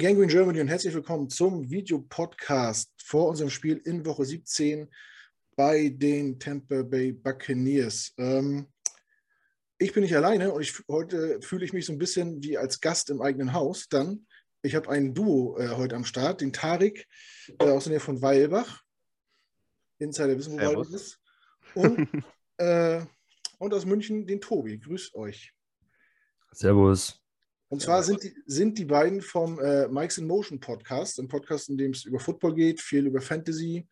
Gangrene Germany und herzlich willkommen zum Videopodcast vor unserem Spiel in Woche 17 bei den Tampa Bay Buccaneers. Ähm, ich bin nicht alleine und ich, heute fühle ich mich so ein bisschen wie als Gast im eigenen Haus. Dann, ich habe ein Duo äh, heute am Start, den Tarik äh, aus der Nähe von Weilbach. Insider wissen, wo Weilbach ist. Und, äh, und aus München den Tobi. Grüßt euch. Servus. Und zwar sind die, sind die beiden vom äh, Mike's in Motion Podcast, ein Podcast, in dem es über Football geht, viel über Fantasy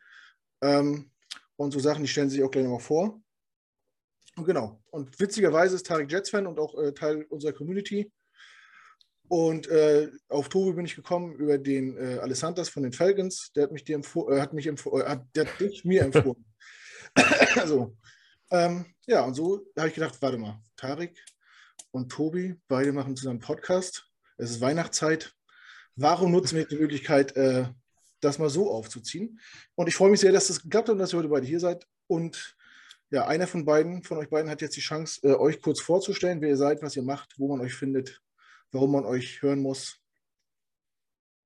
ähm, und so Sachen, die stellen sich auch gleich nochmal vor. Und genau. Und witzigerweise ist Tarek Jets-Fan und auch äh, Teil unserer Community. Und äh, auf Tobi bin ich gekommen über den äh, Alessandras von den Falcons. Der hat mich, dir äh, hat mich äh, hat, der hat dich mir empfohlen. also, ähm, ja, und so habe ich gedacht, warte mal, Tarek und Tobi, beide machen zusammen Podcast. Es ist Weihnachtszeit. Warum nutzen wir die Möglichkeit, äh, das mal so aufzuziehen? Und ich freue mich sehr, dass das geklappt hat und dass ihr heute beide hier seid. Und ja, einer von beiden, von euch beiden hat jetzt die Chance, äh, euch kurz vorzustellen, wer ihr seid, was ihr macht, wo man euch findet, warum man euch hören muss.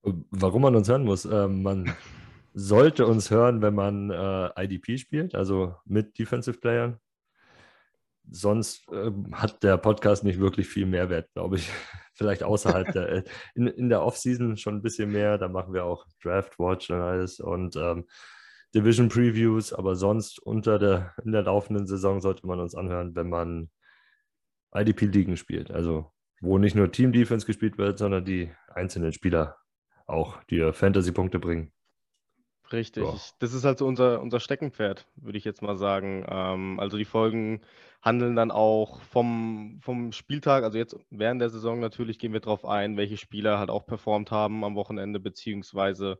Warum man uns hören muss? Ähm, man sollte uns hören, wenn man äh, IDP spielt, also mit Defensive Playern sonst äh, hat der Podcast nicht wirklich viel Mehrwert, glaube ich. Vielleicht außerhalb der, äh, in, in der Offseason schon ein bisschen mehr. Da machen wir auch Draft Watch und alles und ähm, Division Previews, aber sonst unter der, in der laufenden Saison sollte man uns anhören, wenn man IDP-Ligen spielt. Also wo nicht nur Team Defense gespielt wird, sondern die einzelnen Spieler auch, die Fantasy-Punkte bringen. Richtig. Ja. Das ist halt so unser, unser Steckenpferd, würde ich jetzt mal sagen. Ähm, also die Folgen handeln dann auch vom, vom Spieltag, also jetzt während der Saison natürlich gehen wir darauf ein, welche Spieler halt auch performt haben am Wochenende, beziehungsweise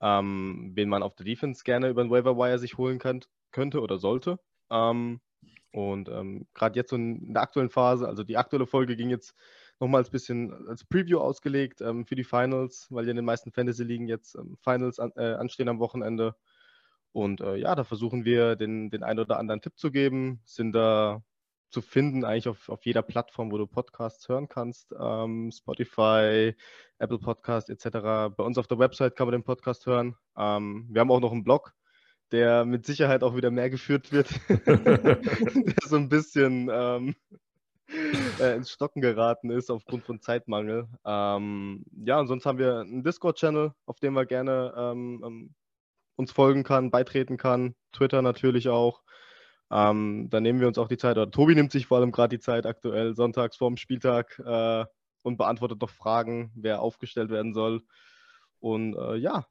ähm, wen man auf der Defense gerne über den Waiver Wire sich holen kann, könnte oder sollte. Ähm, und ähm, gerade jetzt so in der aktuellen Phase, also die aktuelle Folge ging jetzt nochmal ein bisschen als Preview ausgelegt ähm, für die Finals, weil ja in den meisten Fantasy-Ligen jetzt ähm, Finals an, äh, anstehen am Wochenende. Und äh, ja, da versuchen wir den, den einen oder anderen Tipp zu geben, sind da zu finden, eigentlich auf, auf jeder Plattform, wo du Podcasts hören kannst. Ähm, Spotify, Apple Podcast etc. Bei uns auf der Website kann man den Podcast hören. Ähm, wir haben auch noch einen Blog, der mit Sicherheit auch wieder mehr geführt wird. der so ein bisschen ähm, äh, ins Stocken geraten ist aufgrund von Zeitmangel. Ähm, ja, und sonst haben wir einen Discord-Channel, auf dem man gerne ähm, ähm, uns folgen kann, beitreten kann. Twitter natürlich auch. Ähm, da nehmen wir uns auch die Zeit, oder Tobi nimmt sich vor allem gerade die Zeit aktuell, sonntags vorm Spieltag äh, und beantwortet noch Fragen, wer aufgestellt werden soll. Und äh, ja,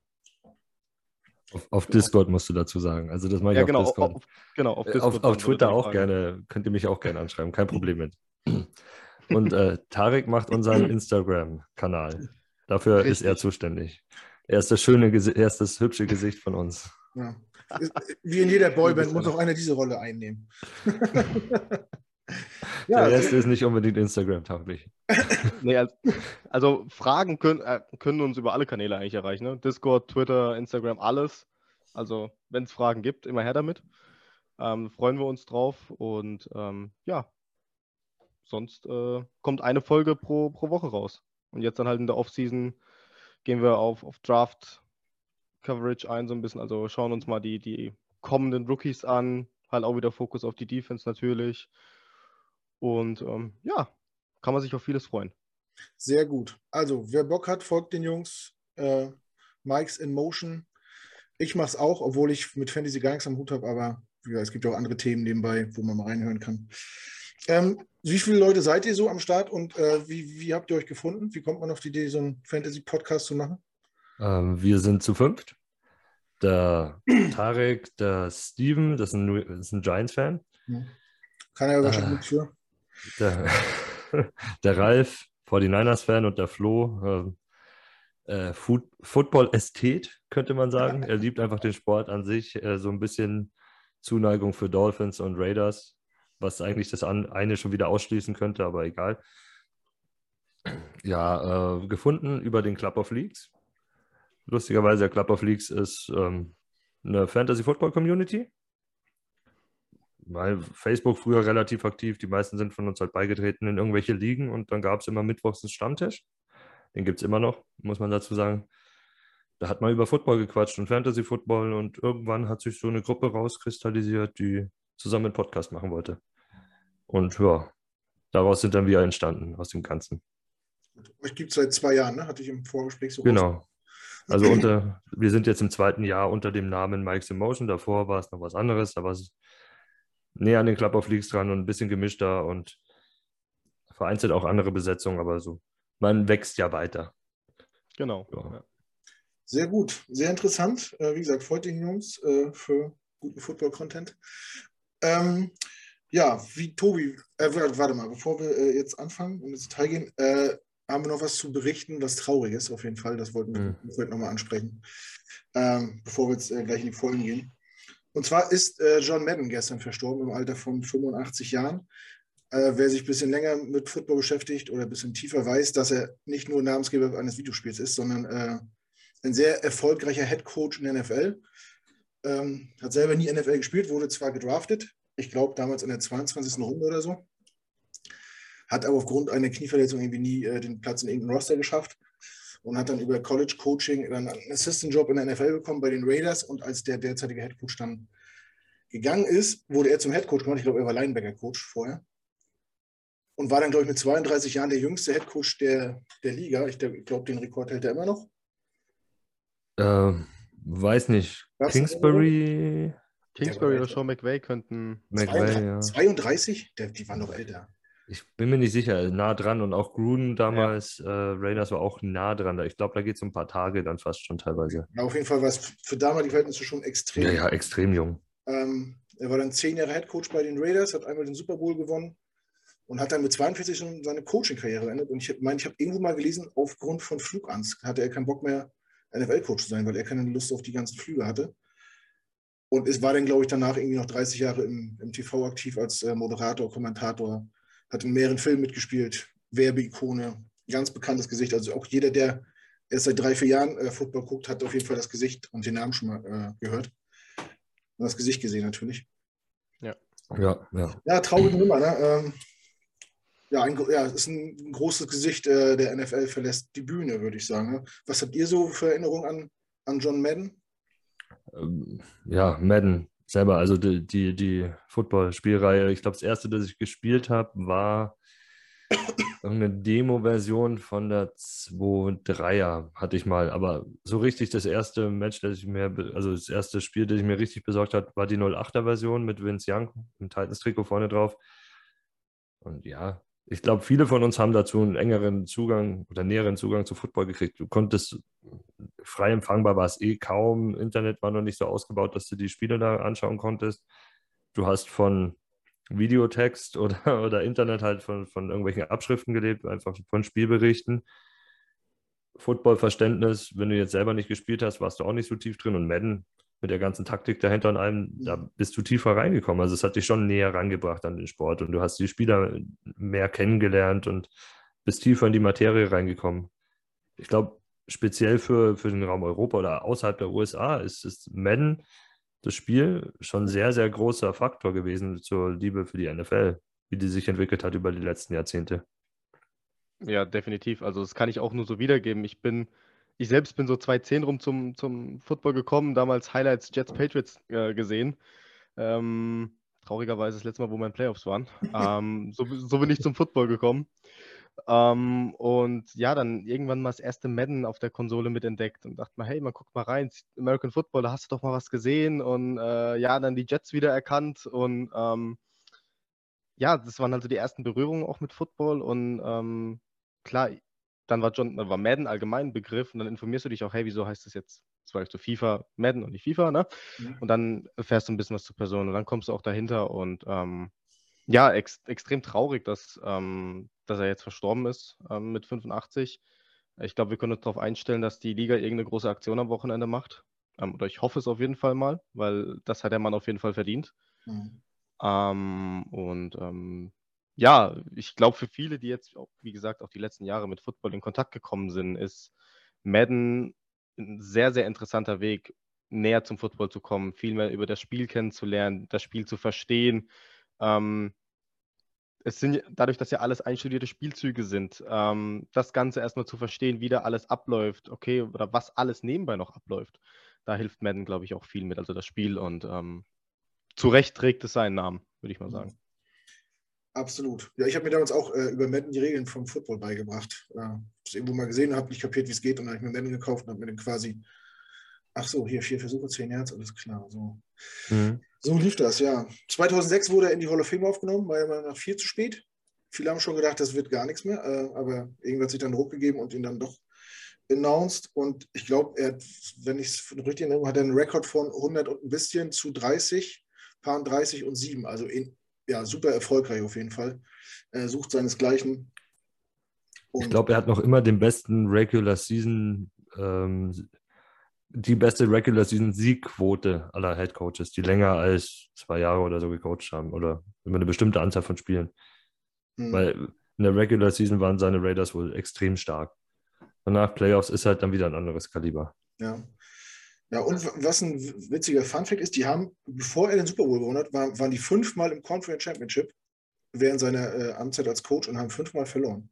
auf, auf, Discord musst du dazu sagen. Also das mache ich ja, genau, auf Discord. Auf, genau, auf, Discord auf, auf Twitter auch gerne. Könnt ihr mich auch gerne anschreiben. Kein Problem mit. Und äh, Tarek macht unseren Instagram-Kanal. Dafür Richtig. ist er zuständig. Er ist das schöne, er ist das hübsche Gesicht von uns. Ja. Wie in jeder Boyband muss auch einer diese Rolle einnehmen. ja, Der Rest ist nicht unbedingt Instagram-tauglich. nee, also, also, Fragen können, äh, können uns über alle Kanäle eigentlich erreichen. Ne? Discord, Twitter, Instagram, alles. Also, wenn es Fragen gibt, immer her damit. Ähm, freuen wir uns drauf. Und ähm, ja, sonst äh, kommt eine Folge pro, pro Woche raus. Und jetzt dann halt in der Offseason gehen wir auf, auf Draft Coverage ein, so ein bisschen. Also schauen uns mal die, die kommenden Rookies an. Halt auch wieder Fokus auf die Defense natürlich. Und ähm, ja, kann man sich auf vieles freuen. Sehr gut. Also, wer Bock hat, folgt den Jungs. Äh, Mike's in Motion. Ich mache es auch, obwohl ich mit Fantasy gar nichts am Hut habe, aber ja, es gibt auch andere Themen nebenbei, wo man mal reinhören kann. Ähm, wie viele Leute seid ihr so am Start und äh, wie, wie habt ihr euch gefunden? Wie kommt man auf die Idee, so einen Fantasy-Podcast zu machen? Ähm, wir sind zu fünft. Der Tarek, der Steven, das ist ein, ein Giants-Fan. Kann er ja wahrscheinlich äh, nichts für. Der, der Ralf, 49ers-Fan und der Flo, äh, Football-Ästhet, könnte man sagen. Er liebt einfach den Sport an sich, äh, so ein bisschen Zuneigung für Dolphins und Raiders was eigentlich das eine schon wieder ausschließen könnte, aber egal. Ja, äh, gefunden über den Club of Leagues. Lustigerweise, der Club of Leagues ist ähm, eine Fantasy-Football-Community. Weil Facebook früher relativ aktiv, die meisten sind von uns halt beigetreten in irgendwelche Ligen und dann gab es immer mittwochs einen Stammtisch. Den gibt es immer noch, muss man dazu sagen. Da hat man über Football gequatscht und Fantasy Football und irgendwann hat sich so eine Gruppe rauskristallisiert, die zusammen einen Podcast machen wollte. Und ja, daraus sind dann wir entstanden, aus dem Ganzen. Euch gibt es seit zwei Jahren, ne? Hatte ich im Vorgespräch so Genau. Also unter, wir sind jetzt im zweiten Jahr unter dem Namen Mike's Emotion. Davor war es noch was anderes, da war es näher an den Club of Leagues dran und ein bisschen gemischter und vereinzelt auch andere Besetzungen, aber so, man wächst ja weiter. Genau. Ja. Sehr gut, sehr interessant. Äh, wie gesagt, freut den Jungs äh, für guten Football-Content. Ähm, ja, wie Tobi, äh, warte mal, bevor wir äh, jetzt anfangen und ins Detail gehen, äh, haben wir noch was zu berichten, was traurig ist, auf jeden Fall. Das wollten wir mhm. heute nochmal ansprechen, ähm, bevor wir jetzt äh, gleich in die Folgen gehen. Und zwar ist äh, John Madden gestern verstorben im Alter von 85 Jahren. Äh, wer sich ein bisschen länger mit Football beschäftigt oder ein bisschen tiefer weiß, dass er nicht nur Namensgeber eines Videospiels ist, sondern äh, ein sehr erfolgreicher Head Coach in der NFL. Ähm, hat selber nie NFL gespielt, wurde zwar gedraftet, ich glaube damals in der 22. Runde oder so, hat aber aufgrund einer Knieverletzung irgendwie nie äh, den Platz in irgendeinem Roster geschafft und hat dann über College Coaching dann einen Assistant Job in der NFL bekommen bei den Raiders und als der derzeitige Head Coach dann gegangen ist, wurde er zum Head Coach gemacht. Ich glaube, er war Linebacker Coach vorher und war dann, glaube ich, mit 32 Jahren der jüngste Head Coach der, der Liga. Ich glaube, den Rekord hält er immer noch. Äh, weiß nicht. Was Kingsbury. Kingsbury oder Sean McVay könnten. McVay, ja. 32? Der, die waren noch älter. Ich bin mir nicht sicher, nah dran und auch Gruden damals, ja. äh, Raiders war auch nah dran. Ich glaube, da geht es um ein paar Tage dann fast schon teilweise. Ja, auf jeden Fall war es für damalige Verhältnisse schon extrem. Ja, ja, extrem jung. Ähm, er war dann zehn Jahre Head Coach bei den Raiders, hat einmal den Super Bowl gewonnen und hat dann mit 42 schon seine Coaching-Karriere beendet. Und ich meine, ich habe irgendwo mal gelesen, aufgrund von Flugangst hatte er keinen Bock mehr, NFL-Coach zu sein, weil er keine Lust auf die ganzen Flüge hatte. Und es war dann, glaube ich, danach irgendwie noch 30 Jahre im, im TV aktiv als äh, Moderator, Kommentator, hat in mehreren Filmen mitgespielt, Werbeikone, ganz bekanntes Gesicht. Also auch jeder, der erst seit drei, vier Jahren äh, Football guckt, hat auf jeden Fall das Gesicht und den Namen schon mal äh, gehört. Und das Gesicht gesehen natürlich. Ja. Ja, ja. Ja, traurige Nummer, ne? Ähm, ja, ein, ja, ist ein großes Gesicht äh, der NFL verlässt die Bühne, würde ich sagen. Ne? Was habt ihr so für Erinnerungen an, an John Madden? Ähm, ja, Madden selber, also die, die, die Football-Spielreihe. Ich glaube, das erste, das ich gespielt habe, war eine Demo-Version von der 2-3er hatte ich mal. Aber so richtig das erste Match, das ich mir, also das erste Spiel, das ich mir richtig besorgt habe, war die 08er-Version mit Vince Young, im Titans-Trikot vorne drauf. Und ja, ich glaube, viele von uns haben dazu einen engeren Zugang oder näheren Zugang zu Football gekriegt. Du konntest frei empfangbar war es eh kaum. Internet war noch nicht so ausgebaut, dass du die Spiele da anschauen konntest. Du hast von Videotext oder, oder Internet halt von, von irgendwelchen Abschriften gelebt, einfach von Spielberichten. Footballverständnis, wenn du jetzt selber nicht gespielt hast, warst du auch nicht so tief drin. Und Madden mit der ganzen Taktik dahinter und allem, da bist du tiefer reingekommen. Also es hat dich schon näher rangebracht an den Sport und du hast die Spieler mehr kennengelernt und bist tiefer in die Materie reingekommen. Ich glaube, speziell für, für den Raum Europa oder außerhalb der USA ist, ist Madden das Spiel schon sehr, sehr großer Faktor gewesen zur Liebe für die NFL, wie die sich entwickelt hat über die letzten Jahrzehnte. Ja, definitiv. Also das kann ich auch nur so wiedergeben. Ich bin ich selbst bin so 2010 rum zum, zum Football gekommen, damals Highlights Jets Patriots äh, gesehen. Ähm, traurigerweise das letzte Mal, wo meine Playoffs waren. ähm, so, so, bin ich zum Football gekommen. Ähm, und ja, dann irgendwann mal das erste Madden auf der Konsole mitentdeckt und dachte mal, hey, man guckt mal rein, American Football, da hast du doch mal was gesehen und äh, ja, dann die Jets wieder erkannt und ähm, ja, das waren also die ersten Berührungen auch mit Football und ähm, klar, dann war John, war Madden allgemein ein Begriff und dann informierst du dich auch, hey, wieso heißt das jetzt, war zu FIFA, Madden und nicht FIFA, ne? Mhm. Und dann erfährst du ein bisschen was zur Person und dann kommst du auch dahinter und ähm, ja, ex extrem traurig, dass, ähm, dass er jetzt verstorben ist ähm, mit 85. Ich glaube, wir können uns darauf einstellen, dass die Liga irgendeine große Aktion am Wochenende macht. Ähm, oder ich hoffe es auf jeden Fall mal, weil das hat der Mann auf jeden Fall verdient. Mhm. Ähm, und ähm, ja, ich glaube, für viele, die jetzt, wie gesagt, auch die letzten Jahre mit Football in Kontakt gekommen sind, ist Madden ein sehr, sehr interessanter Weg, näher zum Football zu kommen, viel mehr über das Spiel kennenzulernen, das Spiel zu verstehen. Ähm, es sind dadurch, dass ja alles einstudierte Spielzüge sind, ähm, das Ganze erstmal zu verstehen, wie da alles abläuft, okay, oder was alles nebenbei noch abläuft. Da hilft Madden, glaube ich, auch viel mit, also das Spiel und ähm, zu Recht trägt es seinen Namen, würde ich mal sagen. Absolut. Ja, ich habe mir damals auch äh, über Madden die Regeln vom Football beigebracht. Äh, das irgendwo mal gesehen, habe nicht kapiert, wie es geht und dann habe ich mir Madden gekauft und habe mir dann quasi, ach so, hier vier Versuche, zehn Yards, alles klar. So. Mhm. so lief das, ja. 2006 wurde er in die Hall of Fame aufgenommen, war ja nach viel zu spät. Viele haben schon gedacht, das wird gar nichts mehr, äh, aber irgendwann hat sich dann Druck gegeben und ihn dann doch announced. Und ich glaube, er hat, wenn ich es richtig erinnere, hat er einen Rekord von 100 und ein bisschen zu 30, Paar 30 und 7. Also in, ja, super erfolgreich auf jeden Fall. Er sucht seinesgleichen. Und ich glaube, er hat noch immer den besten Regular Season, ähm, die beste Regular Season Siegquote aller Head Coaches, die länger als zwei Jahre oder so gecoacht haben oder immer eine bestimmte Anzahl von Spielen. Hm. Weil in der Regular Season waren seine Raiders wohl extrem stark. Danach Playoffs ist halt dann wieder ein anderes Kaliber. Ja. Ja, und was ein witziger Funfact ist, die haben, bevor er den Super Bowl gewonnen hat, waren, waren die fünfmal im Conference Championship während seiner äh, Amtszeit als Coach und haben fünfmal verloren.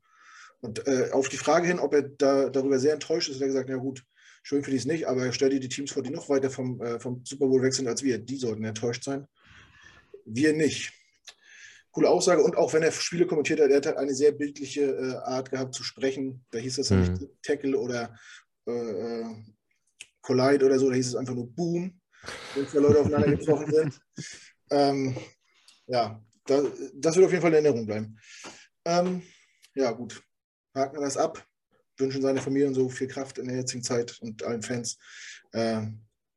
Und äh, auf die Frage hin, ob er da, darüber sehr enttäuscht ist, hat er gesagt, na gut, schön für die es nicht, aber stell dir die Teams vor, die noch weiter vom, äh, vom Super Bowl weg sind als wir. Die sollten enttäuscht sein. Wir nicht. Coole Aussage. Und auch wenn er Spiele kommentiert hat, er hat eine sehr bildliche äh, Art gehabt zu sprechen. Da hieß das mhm. nicht Tackle oder äh, äh, Collide oder so, da hieß es einfach nur Boom, wenn zwei Leute aufeinander getroffen sind. Ähm, ja, das, das, wird auf jeden Fall in Erinnerung bleiben. Ähm, ja, gut. Haken wir das ab. Wünschen seine Familie so viel Kraft in der jetzigen Zeit und allen Fans. Äh,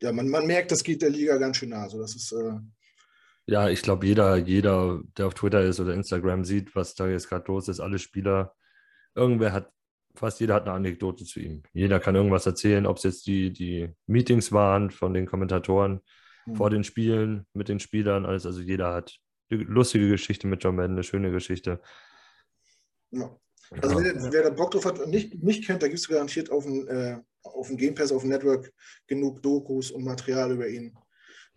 ja, man, man merkt, das geht der Liga ganz schön nah. Also das ist. Äh, ja, ich glaube, jeder, jeder, der auf Twitter ist oder Instagram sieht, was da jetzt gerade los ist, alle Spieler, irgendwer hat fast jeder hat eine Anekdote zu ihm. Jeder kann irgendwas erzählen, ob es jetzt die, die Meetings waren von den Kommentatoren mhm. vor den Spielen mit den Spielern, alles. Also jeder hat eine lustige Geschichte mit John Madden, eine schöne Geschichte. Ja. Also ja. Wer, wer, da Bock drauf hat und nicht, nicht kennt, da gibt es garantiert auf dem, äh, auf dem Game Pass, auf dem Network genug Dokus und Material über ihn,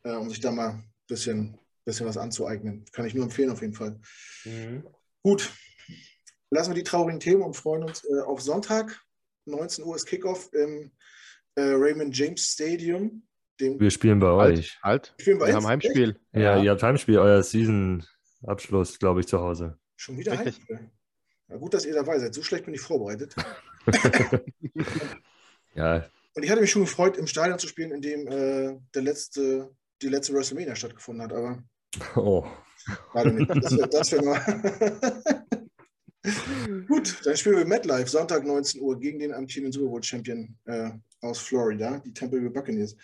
äh, um sich da mal ein bisschen, bisschen was anzueignen. Kann ich nur empfehlen auf jeden Fall. Mhm. Gut, lassen wir die traurigen Themen und freuen uns äh, auf Sonntag, 19 Uhr ist Kickoff im äh, Raymond James Stadium. wir spielen bei halt, euch. Halt, wir bei haben Heimspiel. Ja, ja, ihr habt Heimspiel, euer Season-Abschluss, glaube ich, zu Hause. Schon wieder Richtig. Heimspiel. Na gut, dass ihr dabei seid. So schlecht bin ich vorbereitet. ja. Und ich hatte mich schon gefreut, im Stadion zu spielen, in dem äh, der letzte, die letzte WrestleMania stattgefunden hat, aber. Oh. Warte nicht. Das wäre wär mal. Gut, dann spielen wir MetLife, Sonntag 19 Uhr gegen den amtierenden Super Bowl Champion äh, aus Florida, die Tampa Bay Buccaneers.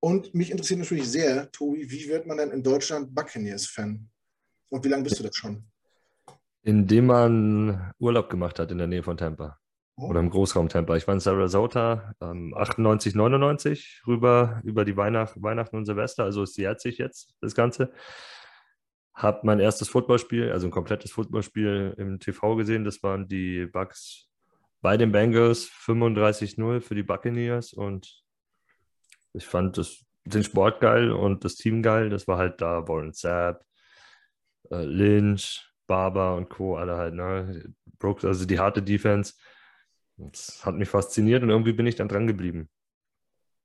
Und mich interessiert natürlich sehr, Tobi, wie wird man denn in Deutschland Buccaneers-Fan? Und wie lange bist du das schon? Indem man Urlaub gemacht hat in der Nähe von Tampa. Oh. Oder im Großraum Tampa. Ich war in Sarasota ähm, 98, 99 rüber über die Weihnacht, Weihnachten und Silvester. Also es jährt sich jetzt das Ganze habe mein erstes Footballspiel, also ein komplettes Footballspiel im TV gesehen. Das waren die Bucks bei den Bengals 35-0 für die Buccaneers und ich fand das, den Sport geil und das Team geil. Das war halt da Warren Sapp, äh, Lynch, Barber und Co. alle halt, ne? Brooks, also die harte Defense. Das hat mich fasziniert und irgendwie bin ich dann dran geblieben.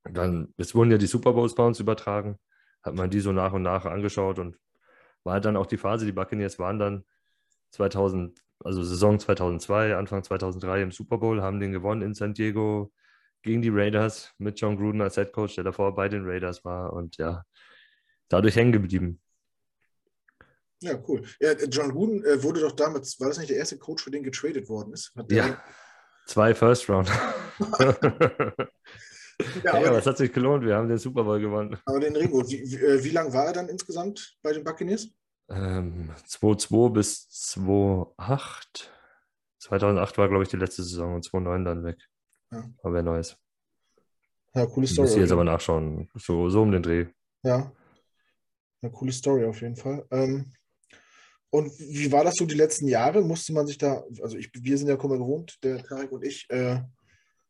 Dann, es wurden ja die Super Bowls bei uns übertragen, hat man die so nach und nach angeschaut und war dann auch die Phase, die Buccaneers waren dann 2000, also Saison 2002, Anfang 2003 im Super Bowl, haben den gewonnen in San Diego gegen die Raiders mit John Gruden als Head Coach, der davor bei den Raiders war und ja, dadurch hängen geblieben. Ja, cool. Ja, John Gruden äh, wurde doch damals, war das nicht der erste Coach, für den getradet worden ist? ja, zwei First Round. Ja, aber ja, das hat sich gelohnt. Wir haben den Super Bowl gewonnen. Aber den Ringo, wie, wie, äh, wie lange war er dann insgesamt bei den Buccaneers? Ähm, 2-2 bis 2-8. 2008 war, glaube ich, die letzte Saison und 2-9 dann weg. Ja. Aber wer Neues. Ja, coole Story. Muss ich jetzt aber nachschauen. So, so um den Dreh. Ja. Eine coole Story auf jeden Fall. Ähm, und wie war das so die letzten Jahre? Musste man sich da, also ich, wir sind ja Kummer gewohnt, der Tarek und ich, äh,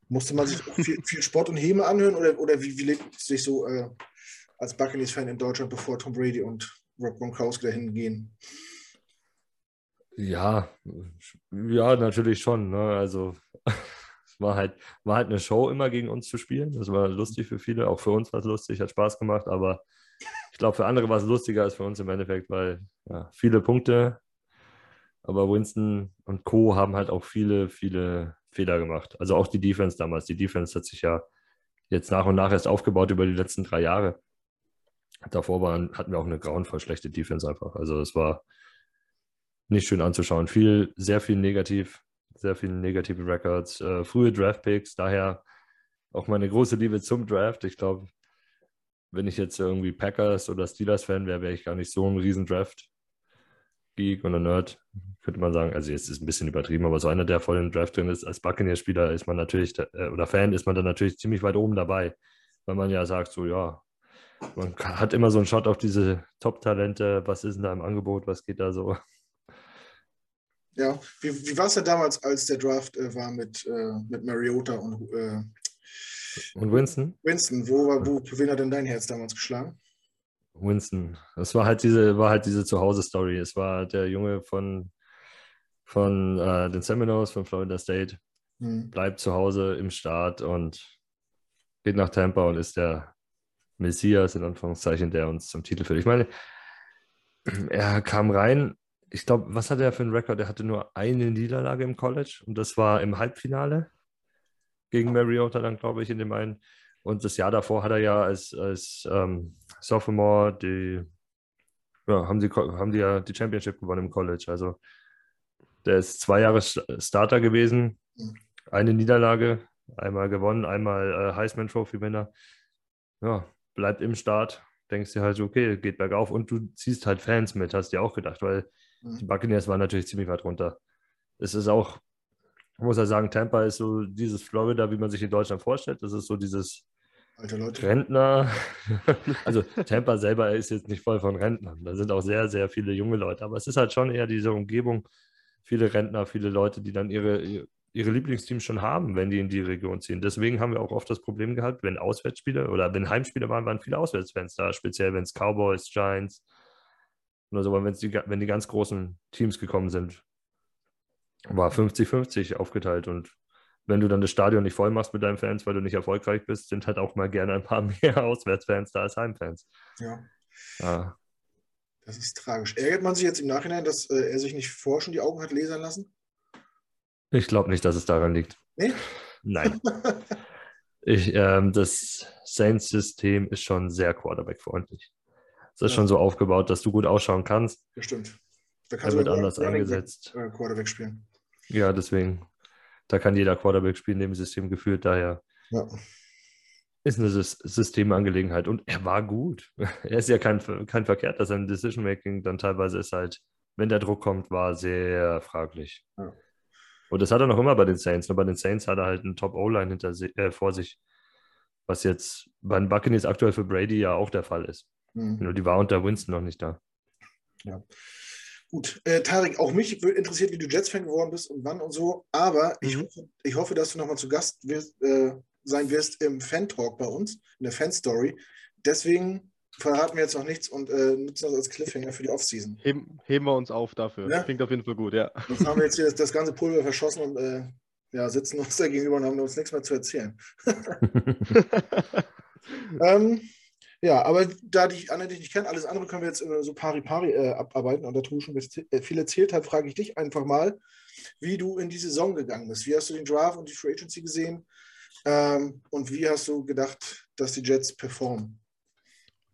musste man sich viel, viel, Sport und Häme anhören oder, oder wie, wie lebt es sich so äh, als Buccaneers-Fan in Deutschland, bevor Tom Brady und Rob Gronkowski dahin gehen? Ja, ja, natürlich schon. Ne? Also es war halt, war halt eine Show immer gegen uns zu spielen. Das war lustig für viele, auch für uns war es lustig, hat Spaß gemacht, aber ich glaube, für andere war es lustiger als für uns im Endeffekt, weil ja, viele Punkte, aber Winston und Co. haben halt auch viele, viele Fehler gemacht. Also auch die Defense damals. Die Defense hat sich ja jetzt nach und nach erst aufgebaut über die letzten drei Jahre. Davor waren, hatten wir auch eine grauenvoll schlechte Defense einfach. Also es war nicht schön anzuschauen. Viel, sehr viel negativ, sehr viele negative Records, äh, frühe Draft-Picks, daher auch meine große Liebe zum Draft. Ich glaube, wenn ich jetzt irgendwie Packers oder Steelers-Fan wäre, wäre ich gar nicht so ein riesen Draft-Geek oder Nerd, könnte man sagen. Also jetzt ist es ein bisschen übertrieben, aber so einer, der voll im Draft drin ist, als Buccaneers-Spieler ist man natürlich, äh, oder Fan ist man dann natürlich ziemlich weit oben dabei, weil man ja sagt, so ja, man hat immer so einen Shot auf diese Top-Talente, was ist denn da im Angebot, was geht da so. Ja, wie, wie war es denn damals, als der Draft äh, war mit, äh, mit Mariota und, äh, und Winston? Winston, wo, war, wo, wen hat denn dein Herz damals geschlagen? Winston. Das war halt diese, war halt diese Zuhause-Story. Es war der Junge von, von äh, den Seminoles von Florida State. Hm. Bleibt zu Hause im Start und geht nach Tampa und ist der Messias in Anführungszeichen, der uns zum Titel führt. Ich meine, er kam rein ich glaube, was hat er für einen Rekord? Er hatte nur eine Niederlage im College und das war im Halbfinale gegen Mariota dann, glaube ich, in dem einen. Und das Jahr davor hat er ja als, als ähm, Sophomore die, ja, haben sie, haben die ja die Championship gewonnen im College. Also der ist zwei Jahre Starter gewesen, eine Niederlage, einmal gewonnen, einmal äh, Heisman Trophy Winner. Ja, bleibt im Start, denkst dir halt, okay, geht bergauf und du ziehst halt Fans mit, hast dir auch gedacht, weil die Buccaneers waren natürlich ziemlich weit runter. Es ist auch, muss ja sagen, Tampa ist so dieses Florida, wie man sich in Deutschland vorstellt. Das ist so dieses Rentner. also Tampa selber ist jetzt nicht voll von Rentnern. Da sind auch sehr, sehr viele junge Leute. Aber es ist halt schon eher diese Umgebung. Viele Rentner, viele Leute, die dann ihre, ihre Lieblingsteams schon haben, wenn die in die Region ziehen. Deswegen haben wir auch oft das Problem gehabt, wenn Auswärtsspiele oder wenn Heimspiele waren, waren viele Auswärtsfans da, speziell wenn es Cowboys, Giants, oder so, wenn die, wenn die ganz großen Teams gekommen sind, war 50-50 aufgeteilt. Und wenn du dann das Stadion nicht voll machst mit deinen Fans, weil du nicht erfolgreich bist, sind halt auch mal gerne ein paar mehr Auswärtsfans da als Heimfans. Ja. Ah. Das ist tragisch. Ärgert man sich jetzt im Nachhinein, dass äh, er sich nicht vorher schon die Augen hat lasern lassen? Ich glaube nicht, dass es daran liegt. Nee? Nein. ich, ähm, das Saints-System ist schon sehr Quarterback-freundlich. Es ist ja. schon so aufgebaut, dass du gut ausschauen kannst. Das stimmt. Da kannst er wird anders eingesetzt. Äh, Quarterback spielen. Ja, deswegen. Da kann jeder Quarterback spielen, dem System gefühlt. Daher ja. ist eine Systemangelegenheit. Und er war gut. Er ist ja kein, kein verkehrt, dass sein Decision-Making dann teilweise ist halt, wenn der Druck kommt, war sehr fraglich. Ja. Und das hat er noch immer bei den Saints. Nur bei den Saints hat er halt einen Top-O-Line äh, vor sich. Was jetzt bei den Buccaneers aktuell für Brady ja auch der Fall ist. Mhm. Nur die war unter Winston noch nicht da. Ja. Gut, äh, Tarek, auch mich interessiert, wie du Jets-Fan geworden bist und wann und so. Aber mhm. ich, hoffe, ich hoffe, dass du nochmal zu Gast wirst, äh, sein wirst im Fan-Talk bei uns, in der Fan-Story. Deswegen verraten wir jetzt noch nichts und äh, nutzen das als Cliffhanger für die Offseason. Heben, heben wir uns auf dafür. Ja? Klingt auf jeden Fall gut, ja. Jetzt haben wir jetzt hier das, das ganze Pulver verschossen und äh, ja, sitzen uns da gegenüber und haben uns nichts mehr zu erzählen. ähm, ja, aber da die Anne dich nicht kennt, alles andere können wir jetzt so pari-pari äh, abarbeiten. Und da du schon äh, viel erzählt hast, frage ich dich einfach mal, wie du in die Saison gegangen bist. Wie hast du den Draft und die Free Agency gesehen? Ähm, und wie hast du gedacht, dass die Jets performen?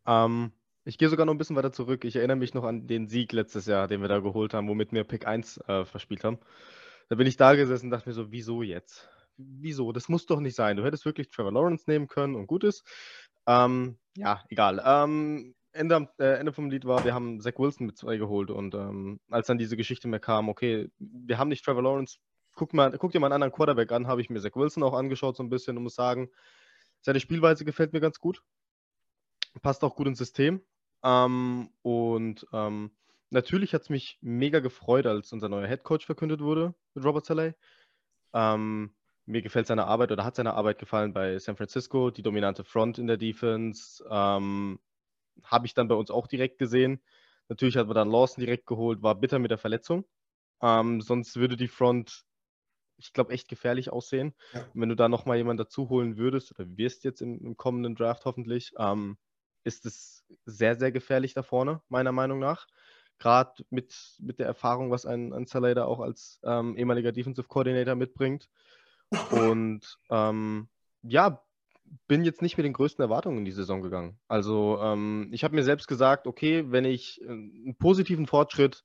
Ähm, ich gehe sogar noch ein bisschen weiter zurück. Ich erinnere mich noch an den Sieg letztes Jahr, den wir da geholt haben, womit wir Pick 1 äh, verspielt haben. Da bin ich da gesessen und dachte mir so, wieso jetzt? Wieso? Das muss doch nicht sein. Du hättest wirklich Trevor Lawrence nehmen können und gut ist. Ähm, ja, egal. Ähm, Ende, äh, Ende, vom Lied war, wir haben Zach Wilson mit zwei geholt und ähm, als dann diese Geschichte mehr kam, okay, wir haben nicht Trevor Lawrence, guck, mal, guck dir mal einen anderen Quarterback an, habe ich mir Zach Wilson auch angeschaut so ein bisschen und muss sagen, seine Spielweise gefällt mir ganz gut, passt auch gut ins System ähm, und ähm, natürlich hat es mich mega gefreut, als unser neuer Head Coach verkündet wurde mit Robert Saleh. Ähm, mir gefällt seine Arbeit oder hat seine Arbeit gefallen bei San Francisco, die dominante Front in der Defense. Ähm, Habe ich dann bei uns auch direkt gesehen. Natürlich hat man dann Lawson direkt geholt, war bitter mit der Verletzung. Ähm, sonst würde die Front, ich glaube, echt gefährlich aussehen. Ja. Wenn du da nochmal jemanden dazu holen würdest, oder wirst jetzt im, im kommenden Draft hoffentlich, ähm, ist es sehr, sehr gefährlich da vorne, meiner Meinung nach. Gerade mit, mit der Erfahrung, was ein, ein Salader auch als ähm, ehemaliger Defensive Coordinator mitbringt. Und ähm, ja, bin jetzt nicht mit den größten Erwartungen in die Saison gegangen. Also ähm, ich habe mir selbst gesagt, okay, wenn ich äh, einen positiven Fortschritt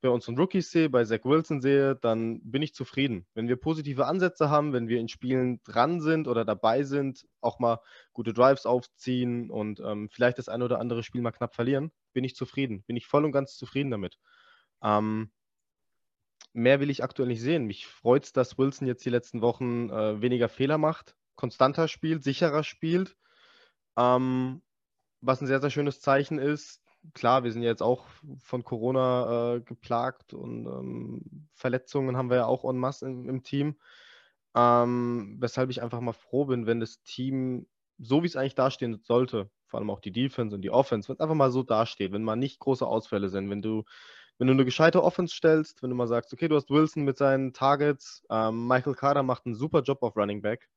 bei unseren Rookies sehe, bei Zach Wilson sehe, dann bin ich zufrieden. Wenn wir positive Ansätze haben, wenn wir in Spielen dran sind oder dabei sind, auch mal gute Drives aufziehen und ähm, vielleicht das ein oder andere Spiel mal knapp verlieren, bin ich zufrieden. Bin ich voll und ganz zufrieden damit. Ähm, mehr will ich aktuell nicht sehen. Mich freut es, dass Wilson jetzt die letzten Wochen äh, weniger Fehler macht, konstanter spielt, sicherer spielt. Ähm, was ein sehr, sehr schönes Zeichen ist. Klar, wir sind jetzt auch von Corona äh, geplagt und ähm, Verletzungen haben wir ja auch en masse im, im Team. Ähm, weshalb ich einfach mal froh bin, wenn das Team, so wie es eigentlich dastehen sollte, vor allem auch die Defense und die Offense, wenn es einfach mal so dasteht, wenn mal nicht große Ausfälle sind, wenn du wenn du eine gescheite Offense stellst, wenn du mal sagst, okay, du hast Wilson mit seinen Targets, ähm, Michael Carter macht einen super Job auf Running Back,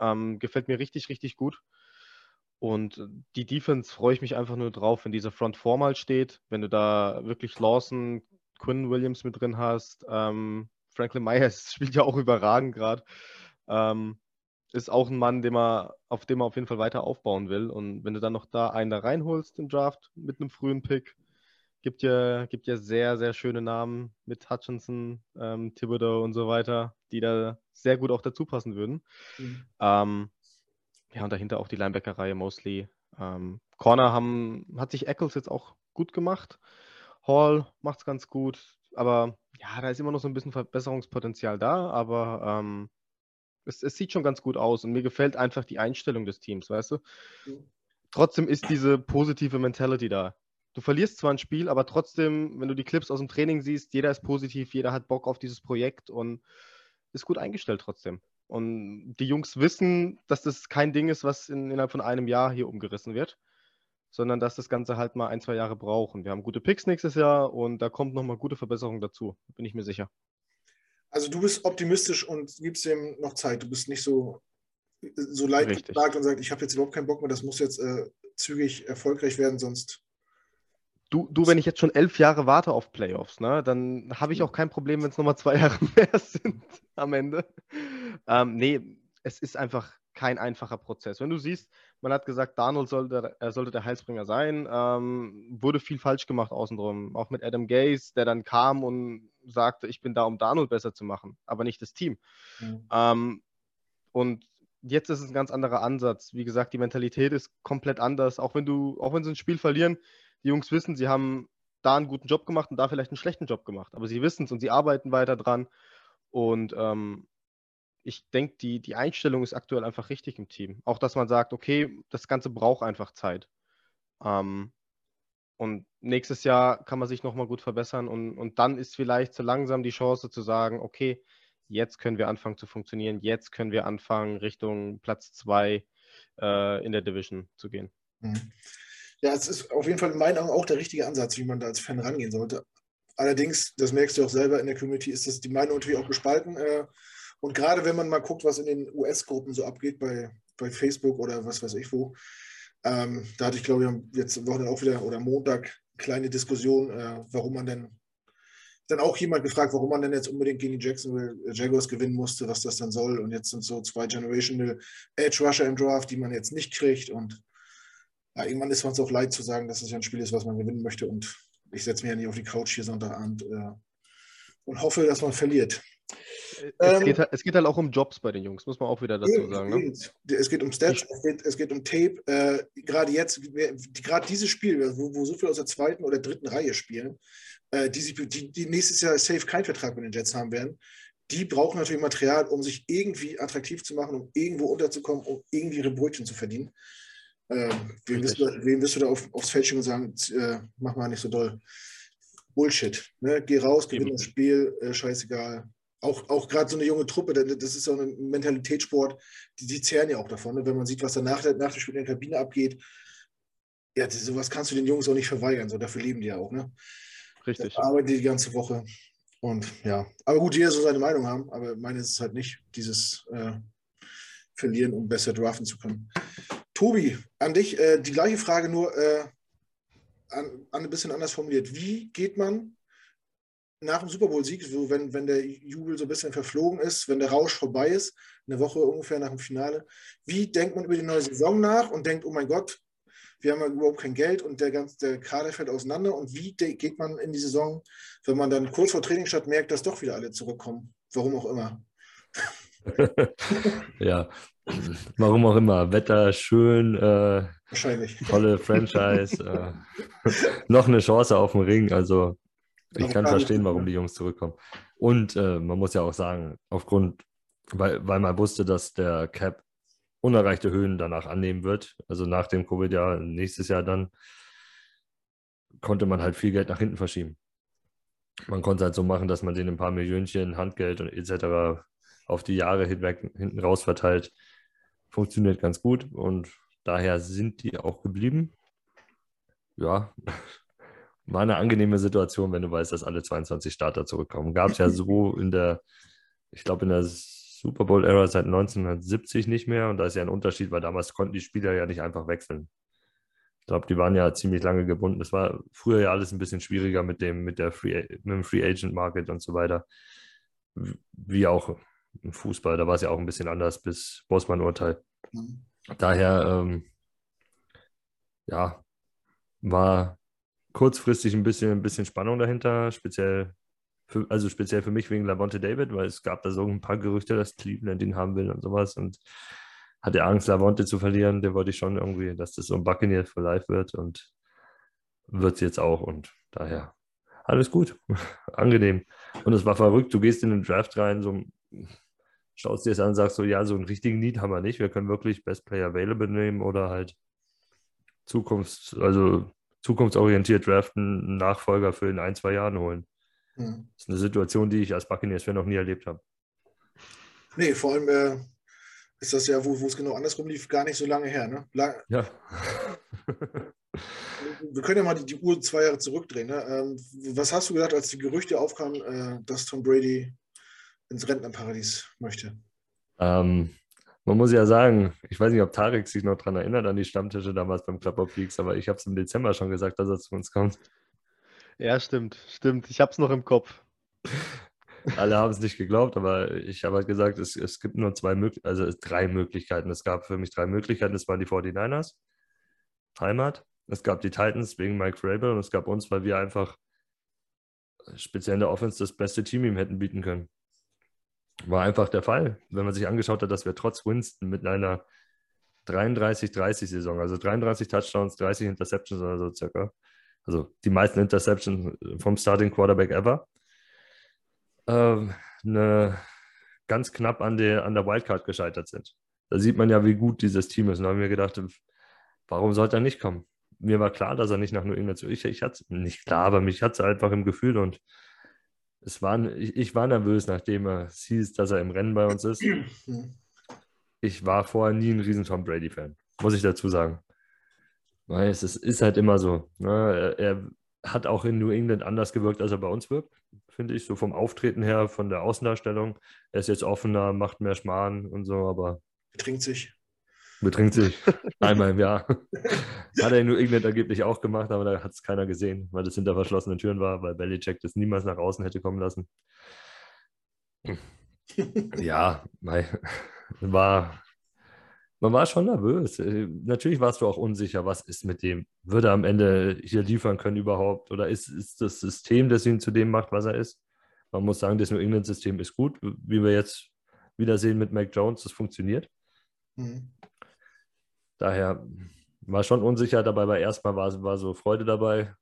ähm, gefällt mir richtig, richtig gut. Und die Defense freue ich mich einfach nur drauf, wenn diese Front Four mal steht, wenn du da wirklich Lawson, Quinn Williams mit drin hast. Ähm, Franklin Myers spielt ja auch überragend gerade. Ähm, ist auch ein Mann, den man, auf dem man auf jeden Fall weiter aufbauen will. Und wenn du dann noch da einen da reinholst im Draft mit einem frühen Pick, Gibt ja, gibt ja sehr, sehr schöne Namen mit Hutchinson, ähm, Thibodeau und so weiter, die da sehr gut auch dazu passen würden. Mhm. Ähm, ja, und dahinter auch die Linebacker-Reihe mostly. Ähm, Corner haben, hat sich Eccles jetzt auch gut gemacht. Hall macht es ganz gut. Aber ja, da ist immer noch so ein bisschen Verbesserungspotenzial da, aber ähm, es, es, sieht schon ganz gut aus und mir gefällt einfach die Einstellung des Teams, weißt du? Mhm. Trotzdem ist diese positive Mentality da du verlierst zwar ein Spiel, aber trotzdem, wenn du die Clips aus dem Training siehst, jeder ist positiv, jeder hat Bock auf dieses Projekt und ist gut eingestellt trotzdem. Und die Jungs wissen, dass das kein Ding ist, was in, innerhalb von einem Jahr hier umgerissen wird, sondern dass das Ganze halt mal ein, zwei Jahre brauchen. Wir haben gute Picks nächstes Jahr und da kommt nochmal gute Verbesserung dazu, bin ich mir sicher. Also du bist optimistisch und gibst dem noch Zeit. Du bist nicht so, so leid und sagst, ich habe jetzt überhaupt keinen Bock mehr, das muss jetzt äh, zügig erfolgreich werden, sonst Du, du, wenn ich jetzt schon elf Jahre warte auf Playoffs, ne, dann habe ich auch kein Problem, wenn es nochmal zwei Jahre mehr sind am Ende. Ähm, nee, es ist einfach kein einfacher Prozess. Wenn du siehst, man hat gesagt, Donald sollte, er sollte der Heilsbringer sein, ähm, wurde viel falsch gemacht außenrum. Auch mit Adam Gaze, der dann kam und sagte, ich bin da, um Donald besser zu machen, aber nicht das Team. Mhm. Ähm, und jetzt ist es ein ganz anderer Ansatz. Wie gesagt, die Mentalität ist komplett anders. Auch wenn du, auch wenn sie ein Spiel verlieren, die Jungs wissen, sie haben da einen guten Job gemacht und da vielleicht einen schlechten Job gemacht. Aber sie wissen es und sie arbeiten weiter dran. Und ähm, ich denke, die, die Einstellung ist aktuell einfach richtig im Team. Auch, dass man sagt, okay, das Ganze braucht einfach Zeit. Ähm, und nächstes Jahr kann man sich nochmal gut verbessern und, und dann ist vielleicht so langsam die Chance zu sagen, okay, jetzt können wir anfangen zu funktionieren, jetzt können wir anfangen, Richtung Platz 2 äh, in der Division zu gehen. Mhm. Ja, es ist auf jeden Fall in meinen Augen auch der richtige Ansatz, wie man da als Fan rangehen sollte. Allerdings, das merkst du auch selber in der Community, ist das die Meinung natürlich auch gespalten. Äh, und gerade wenn man mal guckt, was in den US-Gruppen so abgeht, bei, bei Facebook oder was weiß ich wo, ähm, da hatte ich, glaube ich, jetzt Wochenende auch wieder oder Montag kleine Diskussion, äh, warum man denn dann auch jemand gefragt, warum man denn jetzt unbedingt gegen die Jacksonville Jaguars gewinnen musste, was das dann soll. Und jetzt sind so zwei Generational Edge Rusher im Draft, die man jetzt nicht kriegt. Und ja, irgendwann ist man es auch leid zu sagen, dass es ja ein Spiel ist, was man gewinnen möchte. Und ich setze mich ja nicht auf die Couch hier Sonntagabend äh, und hoffe, dass man verliert. Es, ähm, geht, halt, es, geht, halt auch um Jobs bei den Jungs, muss man auch wieder dazu sagen. Ne? Es geht um Stats, es geht, es geht um Tape. Äh, gerade jetzt, gerade dieses Spiel, wo, wo, so viele aus der zweiten oder dritten Reihe spielen, äh, die, die, die, nächstes Jahr safe keinen Vertrag mit den Jets haben werden, die brauchen natürlich Material, um sich irgendwie attraktiv zu machen, um irgendwo unterzukommen, um irgendwie ihre Brötchen zu verdienen. Äh, wem, wirst du, wem, wirst du, da auf, aufs Feld schicken und sagen, äh, mach mal nicht so doll. Bullshit. Ne? Geh raus, gewinn das Spiel, äh, scheißegal. Auch, auch gerade so eine junge Truppe, das ist so ein Mentalitätssport, die, die zehren ja auch davon. Ne? Wenn man sieht, was dann nach, nach dem Spiel in der Kabine abgeht, ja, sowas kannst du den Jungs auch nicht verweigern. So, dafür leben die ja auch. Ne? Richtig. Da arbeiten die die ganze Woche. Und ja, aber gut, jeder soll seine Meinung haben, aber meine ist es halt nicht, dieses äh, Verlieren, um besser draften zu können. Tobi, an dich äh, die gleiche Frage, nur äh, an, an, ein bisschen anders formuliert. Wie geht man nach dem Super Bowl-Sieg, so wenn, wenn der Jubel so ein bisschen verflogen ist, wenn der Rausch vorbei ist, eine Woche ungefähr nach dem Finale, wie denkt man über die neue Saison nach und denkt, oh mein Gott, wir haben ja überhaupt kein Geld und der ganze der Kader fällt auseinander und wie geht man in die Saison, wenn man dann kurz vor Trainingsstart merkt, dass doch wieder alle zurückkommen, warum auch immer. ja, warum auch immer. Wetter schön, äh, Wahrscheinlich. tolle Franchise, äh, noch eine Chance auf dem Ring. Also ich kann verstehen, warum die Jungs zurückkommen. Und äh, man muss ja auch sagen, aufgrund, weil, weil man wusste, dass der Cap unerreichte Höhen danach annehmen wird, also nach dem Covid-Jahr, nächstes Jahr dann, konnte man halt viel Geld nach hinten verschieben. Man konnte es halt so machen, dass man den ein paar Millionchen Handgeld und etc. auf die Jahre hinweg hinten raus verteilt. Funktioniert ganz gut und daher sind die auch geblieben. Ja, war eine angenehme Situation, wenn du weißt, dass alle 22 Starter zurückkommen. Gab es ja so in der, ich glaube, in der Super Bowl-Ära seit 1970 nicht mehr. Und da ist ja ein Unterschied, weil damals konnten die Spieler ja nicht einfach wechseln. Ich glaube, die waren ja ziemlich lange gebunden. Das war früher ja alles ein bisschen schwieriger mit dem, mit der Free, mit dem Free Agent Market und so weiter. Wie auch im Fußball. Da war es ja auch ein bisschen anders bis Bosman-Urteil. Mhm. Daher, ähm, ja, war kurzfristig ein bisschen, ein bisschen Spannung dahinter, speziell für, also speziell für mich wegen Lavonte David, weil es gab da so ein paar Gerüchte, dass Cleveland ihn haben will und sowas und hatte Angst, Lavonte zu verlieren. Der wollte ich schon irgendwie, dass das so ein Buccaneer for Life wird und wird es jetzt auch und daher alles gut, angenehm. Und es war verrückt, du gehst in den Draft rein, so schaust dir das an und sagst so, ja, so einen richtigen Need haben wir nicht. Wir können wirklich Best Player Available nehmen oder halt Zukunfts-, also zukunftsorientiert draften, einen Nachfolger für in ein, zwei Jahren holen. Mhm. Das ist eine Situation, die ich als Buccaneers-Fan noch nie erlebt habe. Nee, vor allem äh, ist das ja, wo, es genau andersrum lief, gar nicht so lange her. Ne? Lang ja. Wir können ja mal die, die Uhr zwei Jahre zurückdrehen. Ne? Ähm, was hast du gedacht, als die Gerüchte aufkamen, äh, dass Tom Brady ins Rentnerparadies möchte? Ähm, man muss ja sagen, ich weiß nicht, ob Tarek sich noch daran erinnert, an die Stammtische damals beim Club of Leagues, aber ich habe es im Dezember schon gesagt, dass er zu uns kommt. Ja, stimmt, stimmt. Ich habe es noch im Kopf. Alle haben es nicht geglaubt, aber ich habe halt gesagt, es, es gibt nur zwei Möglichkeiten, also drei Möglichkeiten. Es gab für mich drei Möglichkeiten. Es waren die 49ers, Heimat. Es gab die Titans wegen Mike Vrabel und es gab uns, weil wir einfach speziell in der Offense das beste Team ihm hätten bieten können. War einfach der Fall. Wenn man sich angeschaut hat, dass wir trotz Winston mit einer 33-30-Saison, also 33 Touchdowns, 30 Interceptions oder so circa, also die meisten Interceptions vom Starting Quarterback ever, äh, eine, ganz knapp an der, an der Wildcard gescheitert sind. Da sieht man ja, wie gut dieses Team ist. Und da haben wir gedacht, warum sollte er nicht kommen? Mir war klar, dass er nicht nach New England zu. Ich, ich hatte es nicht klar, aber mich hat es einfach im Gefühl und es war, ich, ich war nervös, nachdem er hieß, dass er im Rennen bei uns ist. Ich war vorher nie ein riesen Tom Brady-Fan, muss ich dazu sagen. Weil es ist, halt immer so. Ne? Er, er, hat auch in New England anders gewirkt, als er bei uns wirkt, finde ich, so vom Auftreten her, von der Außendarstellung. Er ist jetzt offener, macht mehr Schmarrn und so, aber. Trinkt sich. Betrinkt sich einmal im Jahr. Hat er in New England angeblich auch gemacht, aber da hat es keiner gesehen, weil das hinter verschlossenen Türen war, weil Belichick das niemals nach außen hätte kommen lassen. ja, war, man war schon nervös. Natürlich warst du auch unsicher, was ist mit dem? Würde er am Ende hier liefern können überhaupt? Oder ist, ist das System, das ihn zu dem macht, was er ist? Man muss sagen, das New England-System ist gut, wie wir jetzt wieder sehen mit Mac Jones, das funktioniert. Mhm. Daher war schon unsicher dabei, aber erstmal war, war so Freude dabei.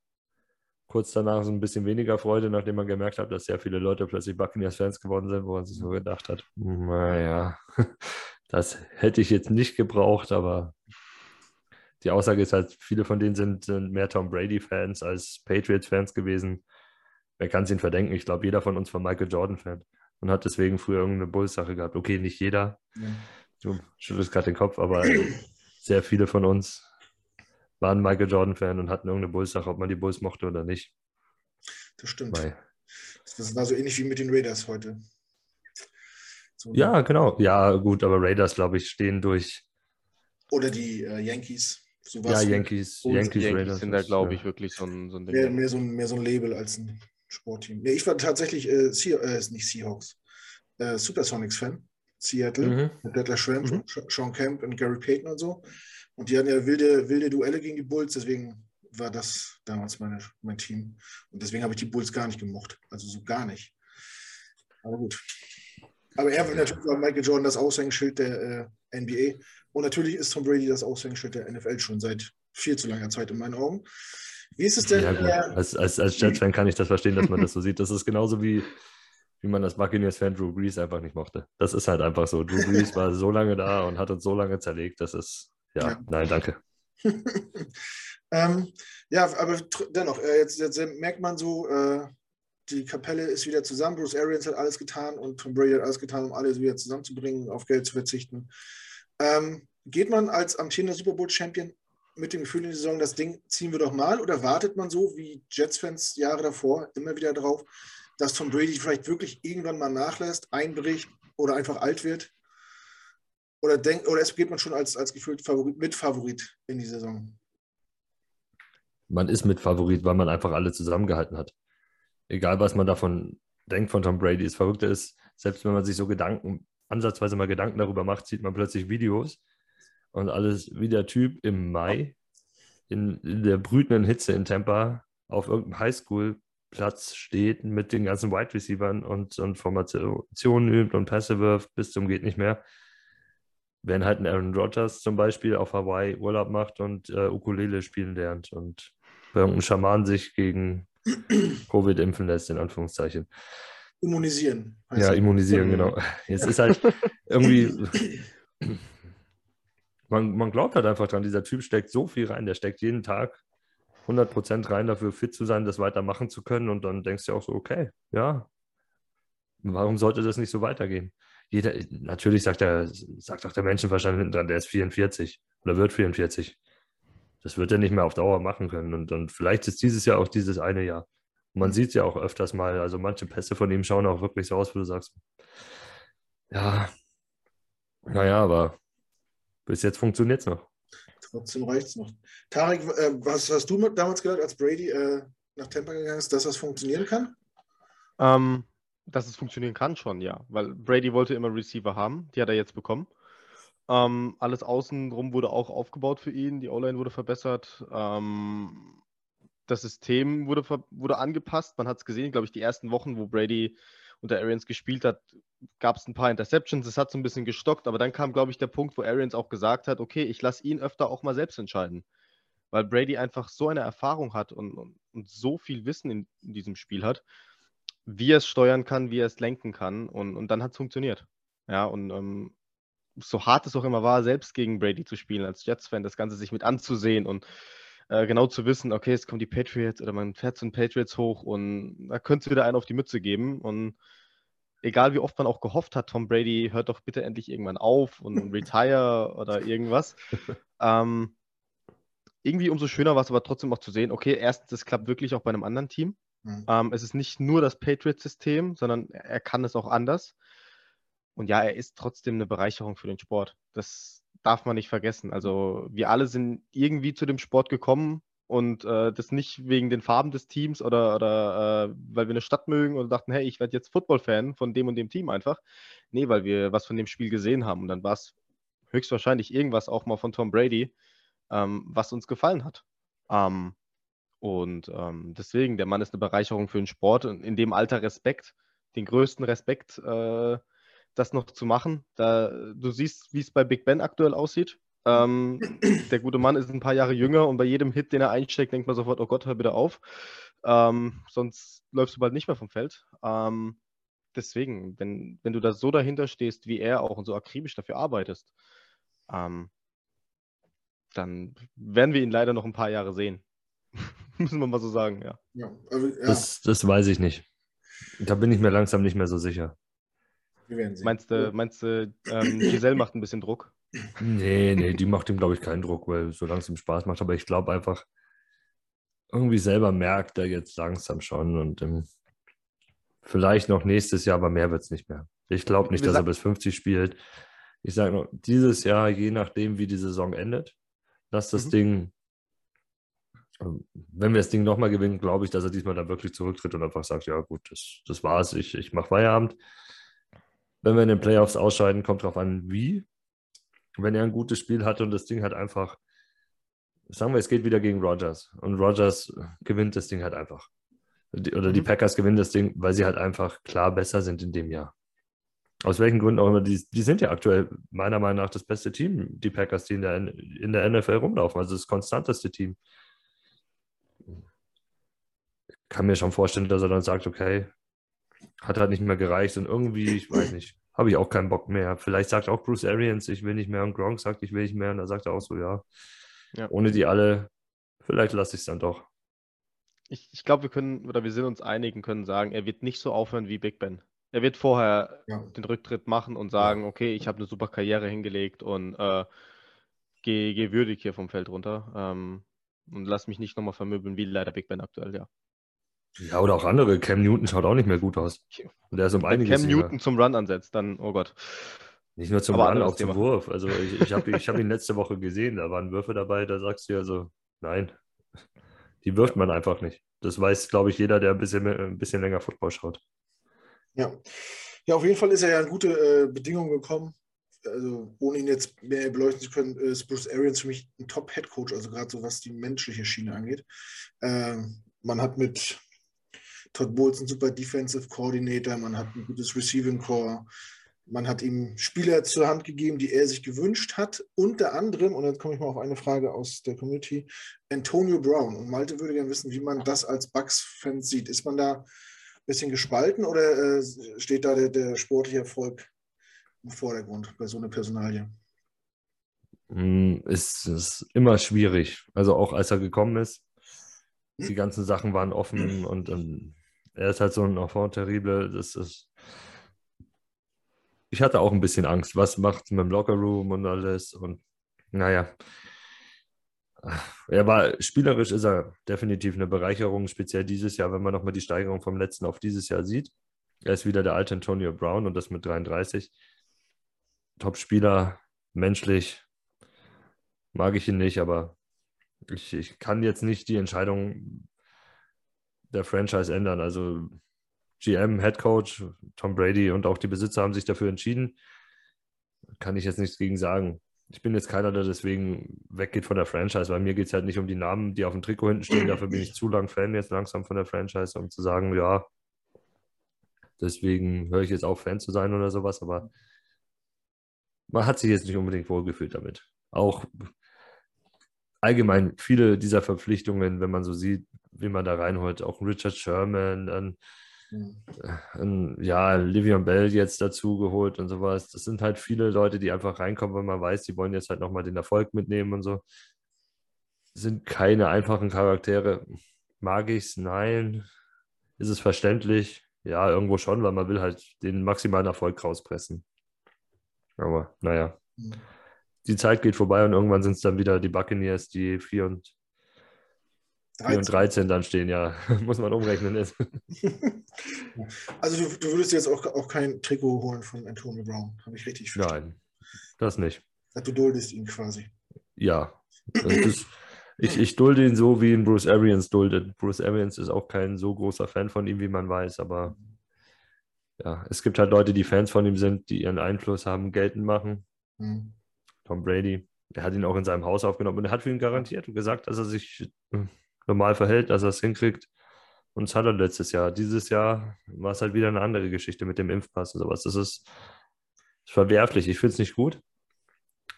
Kurz danach so ein bisschen weniger Freude, nachdem man gemerkt hat, dass sehr viele Leute plötzlich Buccaneers-Fans geworden sind, wo man sich so gedacht hat, naja, das hätte ich jetzt nicht gebraucht, aber die Aussage ist halt, viele von denen sind, sind mehr Tom Brady-Fans als Patriots-Fans gewesen. Wer kann es ihnen verdenken? Ich glaube, jeder von uns war Michael Jordan-Fan und hat deswegen früher irgendeine Bulls-Sache gehabt. Okay, nicht jeder. Ja. Du schüttelst gerade den Kopf, aber sehr viele von uns waren Michael Jordan-Fan und hatten irgendeine Bulls-Sache, ob man die Bulls mochte oder nicht. Das stimmt. Weil Das war so ähnlich wie mit den Raiders heute. So, ja, genau. Ja, gut, aber Raiders, glaube ich, stehen durch. Oder die äh, Yankees. So ja, Yankees, Yankees, Yankees Raiders sind da, glaube ich, wirklich so ein, so ein Ding. Mehr, mehr, so ein, mehr so ein Label als ein Sportteam. Nee, ich war tatsächlich äh, Sea äh, nicht Seahawks, äh, Supersonics-Fan. Seattle, mhm. mit Detlef Schrempf, mhm. Sean Kemp und Gary Payton und so. Und die hatten ja wilde, wilde Duelle gegen die Bulls, deswegen war das damals meine, mein Team. Und deswegen habe ich die Bulls gar nicht gemocht. Also so gar nicht. Aber gut. Aber er natürlich war Michael Jordan das Aushängeschild der äh, NBA. Und natürlich ist Tom Brady das Aushängeschild der NFL schon seit viel zu langer Zeit in meinen Augen. Wie ist es denn? Ja, äh, als als, als Jets-Fan kann ich das verstehen, dass man das so sieht. Das ist genauso wie, wie man das Buccaneers-Fan Drew Brees einfach nicht mochte. Das ist halt einfach so. Drew Brees war so lange da und hat uns so lange zerlegt. Das ist, ja, ja. nein, danke. ähm, ja, aber dennoch, äh, jetzt, jetzt, merkt man so, äh, die Kapelle ist wieder zusammen. Bruce Arians hat alles getan und Tom Brady hat alles getan, um alles wieder zusammenzubringen, auf Geld zu verzichten. Ähm, geht man als amtierender Super Bowl-Champion mit dem Gefühl in die Saison, das Ding ziehen wir doch mal? Oder wartet man so wie Jets-Fans Jahre davor immer wieder drauf, dass Tom Brady vielleicht wirklich irgendwann mal nachlässt, einbricht oder einfach alt wird? Oder, denkt, oder es geht man schon als, als gefühlt Favorit, Mitfavorit in die Saison? Man ist Mitfavorit, weil man einfach alle zusammengehalten hat egal was man davon denkt von Tom Brady, das Verrückte ist, selbst wenn man sich so Gedanken, ansatzweise mal Gedanken darüber macht, sieht man plötzlich Videos und alles wie der Typ im Mai in, in der brütenden Hitze in Tampa auf irgendeinem Highschool-Platz steht mit den ganzen Wide Receivers und, und Formationen übt und Pässe wirft bis zum geht nicht mehr. Wenn halt ein Aaron Rodgers zum Beispiel auf Hawaii Urlaub macht und äh, Ukulele spielen lernt und bei irgendeinem Schaman sich gegen Covid impfen lässt, in Anführungszeichen. Immunisieren. Ja, immunisieren, genau. Jetzt ist halt irgendwie, man, man glaubt halt einfach dran, dieser Typ steckt so viel rein, der steckt jeden Tag 100% rein dafür, fit zu sein, das weitermachen zu können und dann denkst du auch so, okay, ja, warum sollte das nicht so weitergehen? Jeder, natürlich sagt er, sagt auch der Menschenverstand hinten dran, der ist 44 oder wird 44 das wird er nicht mehr auf Dauer machen können. Und, und vielleicht ist dieses Jahr auch dieses eine Jahr. Und man sieht es ja auch öfters mal. Also manche Pässe von ihm schauen auch wirklich so aus, wo du sagst, ja, naja, aber bis jetzt funktioniert es noch. Trotzdem reicht es noch. Tarek, äh, was hast du damals gedacht, als Brady äh, nach Tampa gegangen ist, dass das funktionieren kann? Ähm, dass es funktionieren kann schon, ja. Weil Brady wollte immer Receiver haben. Die hat er jetzt bekommen. Ähm, alles außenrum wurde auch aufgebaut für ihn. Die O-Line wurde verbessert. Ähm, das System wurde, wurde angepasst. Man hat es gesehen, glaube ich, die ersten Wochen, wo Brady unter Arians gespielt hat, gab es ein paar Interceptions. Es hat so ein bisschen gestockt, aber dann kam, glaube ich, der Punkt, wo Arians auch gesagt hat: Okay, ich lasse ihn öfter auch mal selbst entscheiden. Weil Brady einfach so eine Erfahrung hat und, und, und so viel Wissen in, in, diesem Spiel hat, wie er es steuern kann, wie er es lenken kann. Und, und dann hat es funktioniert. Ja, und ähm, so hart es auch immer war, selbst gegen Brady zu spielen, als Jets-Fan, das Ganze sich mit anzusehen und äh, genau zu wissen, okay, es kommen die Patriots oder man fährt zu den Patriots hoch und da könnte es wieder einen auf die Mütze geben. Und egal wie oft man auch gehofft hat, Tom Brady hört doch bitte endlich irgendwann auf und, retire oder irgendwas. Ähm, irgendwie umso schöner war es aber trotzdem auch zu sehen, okay, erstens, es klappt wirklich auch bei einem anderen Team. Mhm. Ähm, es ist nicht nur das Patriots-System, sondern er kann es auch anders. Und ja, er ist trotzdem eine Bereicherung für den Sport. Das darf man nicht vergessen. Also wir alle sind irgendwie zu dem Sport gekommen und äh, das nicht wegen den Farben des Teams oder, oder äh, weil wir eine Stadt mögen oder dachten, hey, ich werde jetzt Football-Fan von dem und dem Team einfach. Nee, weil wir was von dem Spiel gesehen haben. Und dann war es höchstwahrscheinlich irgendwas auch mal von Tom Brady, ähm, was uns gefallen hat. Ähm, und ähm, deswegen, der Mann ist eine Bereicherung für den Sport und in dem Alter Respekt, den größten Respekt äh, das noch zu machen. Da, du siehst, wie es bei Big Ben aktuell aussieht. Ähm, der gute Mann ist ein paar Jahre jünger und bei jedem Hit, den er einsteckt, denkt man sofort, oh Gott, hör bitte auf. Ähm, sonst läufst du bald nicht mehr vom Feld. Ähm, deswegen, wenn, wenn du da so dahinter stehst, wie er auch und so akribisch dafür arbeitest, ähm, dann werden wir ihn leider noch ein paar Jahre sehen. Müssen wir mal so sagen, ja. ja, also, ja. Das, das weiß ich nicht. Da bin ich mir langsam nicht mehr so sicher. Wir werden sehen. Meinst du, meinst du ähm, Giselle macht ein bisschen Druck? Nee, nee, die macht ihm, glaube ich, keinen Druck, weil solange es ihm Spaß macht. Aber ich glaube einfach, irgendwie selber merkt er jetzt langsam schon und ähm, Vielleicht noch nächstes Jahr, aber mehr wird es nicht mehr. Ich glaube nicht, dass er bis 50 spielt. Ich sage nur, dieses Jahr, je nachdem, wie die Saison endet, dass das mhm. Ding, ähm, wenn wir das Ding nochmal gewinnen, glaube ich, dass er diesmal dann wirklich zurücktritt und einfach sagt, ja gut, das, das war's, ich, ich mache Feierabend. Wenn wir in den Playoffs ausscheiden, kommt drauf an, wie. Wenn er ein gutes Spiel hat und das Ding hat einfach, sagen wir, es geht wieder gegen Rogers und Rogers gewinnt das Ding halt einfach. Oder die mhm. Packers gewinnen das Ding, weil sie halt einfach klar besser sind in dem Jahr. Aus welchen Gründen auch immer, die, die sind ja aktuell meiner Meinung nach das beste Team, die Packers, die in der, in der NFL rumlaufen, also das konstanteste Team. Ich kann mir schon vorstellen, dass er dann sagt, okay, hat halt nicht mehr gereicht und irgendwie, ich weiß nicht, habe ich auch keinen Bock mehr. Vielleicht sagt auch Bruce Arians, ich will nicht mehr und Gronk sagt, ich will nicht mehr und da sagt er auch so, ja, ja. ohne die alle, vielleicht lasse ich es dann doch. Ich, ich glaube, wir können, oder wir sind uns einig und können sagen, er wird nicht so aufhören wie Big Ben. Er wird vorher ja. den Rücktritt machen und sagen, ja. okay, ich habe eine super Karriere hingelegt und äh, gehe geh würdig hier vom Feld runter. Ähm, und lass mich nicht nochmal vermöbeln, wie leider Big Ben aktuell, ja. Ja, oder auch andere. Cam Newton schaut auch nicht mehr gut aus. Und der ist um Wenn einiges Cam Newton zum Run ansetzt, dann, oh Gott. Nicht nur zum Aber Run, auch zum Wurf. Also ich, ich habe ich hab ihn letzte Woche gesehen, da waren Würfe dabei, da sagst du ja so, nein, die wirft man einfach nicht. Das weiß, glaube ich, jeder, der ein bisschen, ein bisschen länger Football schaut. Ja. ja, auf jeden Fall ist er ja in gute äh, Bedingungen gekommen. Also, ohne ihn jetzt mehr beleuchten zu können, ist Bruce Arians für mich ein Top-Head-Coach, also gerade so was die menschliche Schiene angeht. Ähm, man hat mit Todd Bowles einen super Defensive Coordinator, man hat ein gutes Receiving Core, man hat ihm Spieler zur Hand gegeben, die er sich gewünscht hat. Unter anderem, und jetzt komme ich mal auf eine Frage aus der Community, Antonio Brown. Und Malte würde gerne wissen, wie man das als Bucks-Fan sieht. Ist man da bisschen gespalten oder äh, steht da der, der, sportliche Erfolg im Vordergrund bei so einer Personalie? Mm, es ist immer schwierig. Also auch als er gekommen ist, die ganzen Sachen waren offen und, und er ist halt so ein Enfant terrible. Das ist. Ich hatte auch ein bisschen Angst. Was macht mit dem Lockerroom und alles? Und naja, er war spielerisch ist er definitiv eine Bereicherung, speziell dieses Jahr, wenn man nochmal die Steigerung vom letzten auf dieses Jahr sieht. Er ist wieder der alte Antonio Brown und das mit 33. Top-Spieler, menschlich, mag ich ihn nicht, aber ich, ich kann jetzt nicht die Entscheidung der Franchise ändern. Also GM, Head Coach, Tom Brady und auch die Besitzer haben sich dafür entschieden. Kann ich jetzt nichts gegen sagen ich bin jetzt keiner, der deswegen weggeht von der Franchise, weil mir geht es halt nicht um die Namen, die auf dem Trikot hinten stehen. Dafür bin ich zu lang Fan jetzt langsam von der Franchise, um zu sagen, ja, deswegen höre ich jetzt auf, Fan zu sein oder sowas. Aber man hat sich jetzt nicht unbedingt wohlgefühlt damit. Auch allgemein viele dieser Verpflichtungen, wenn man so sieht, wie man da reinholt, auch Richard Sherman, dann Mhm. ja, Livion Bell jetzt dazu geholt und sowas. Das sind halt viele Leute, die einfach reinkommen, weil man weiß, die wollen jetzt halt nochmal den Erfolg mitnehmen und so. Sind keine einfachen Charaktere. Mag ich es? Nein. Ist es verständlich? Ja, irgendwo schon, weil man will halt den maximalen Erfolg rauspressen. Aber naja. Mhm. Die Zeit geht vorbei und irgendwann sind es dann wieder die Buccaneers, die 4 und 13. und 13 dann stehen, ja. Muss man umrechnen. also du, du, würdest jetzt auch, auch kein Trikot holen von Antonio Brown, habe ich richtig verstanden? Nein, das nicht. Du duldest ihn quasi. Ja. Ist, ich, ich dulde ihn so, wie ihn Bruce Arians duldet. Bruce Arians ist auch kein so großer Fan von ihm, wie man weiß, aber ja, es gibt halt Leute, die Fans von ihm sind, die ihren Einfluss haben, geltend machen. Mhm. Tom Brady, der hat ihn auch in seinem Haus aufgenommen und er hat für ihn garantiert und gesagt, dass er sich normal verhält, dass er es hinkriegt. Und das hat er letztes Jahr. Dieses Jahr war es halt wieder eine andere Geschichte mit dem Impfpass und sowas. Das ist, ist verwerflich. Ich finde es nicht gut.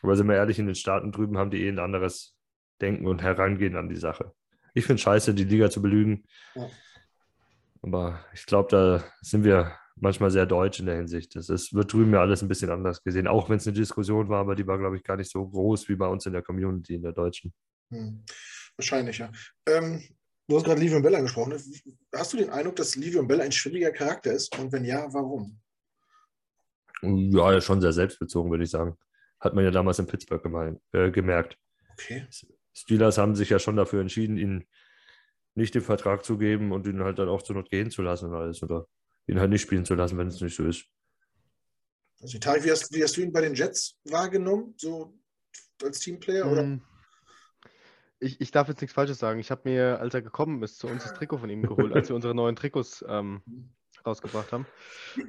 Aber sind wir ehrlich, in den Staaten drüben haben die eh ein anderes Denken und Herangehen an die Sache. Ich finde es scheiße, die Liga zu belügen. Ja. Aber ich glaube, da sind wir manchmal sehr deutsch in der Hinsicht. Das ist, wird drüben ja alles ein bisschen anders gesehen, auch wenn es eine Diskussion war, aber die war, glaube ich, gar nicht so groß wie bei uns in der Community, in der deutschen. Hm. Wahrscheinlich, ja. Ähm, du hast gerade Livion Bell angesprochen. Hast du den Eindruck, dass Livion Bell ein schwieriger Charakter ist? Und wenn ja, warum? Ja, schon sehr selbstbezogen, würde ich sagen. Hat man ja damals in Pittsburgh gemein, äh, gemerkt. Okay. Steelers haben sich ja schon dafür entschieden, ihn nicht den Vertrag zu geben und ihn halt dann auch zur Not gehen zu lassen und alles. Oder ihn halt nicht spielen zu lassen, wenn es nicht so ist. Also, Tarek, wie hast, wie hast du ihn bei den Jets wahrgenommen, so als Teamplayer? Oder? Mm. Ich, ich darf jetzt nichts Falsches sagen. Ich habe mir, als er gekommen ist, zu uns das Trikot von ihm geholt, als wir unsere neuen Trikots ähm, rausgebracht haben.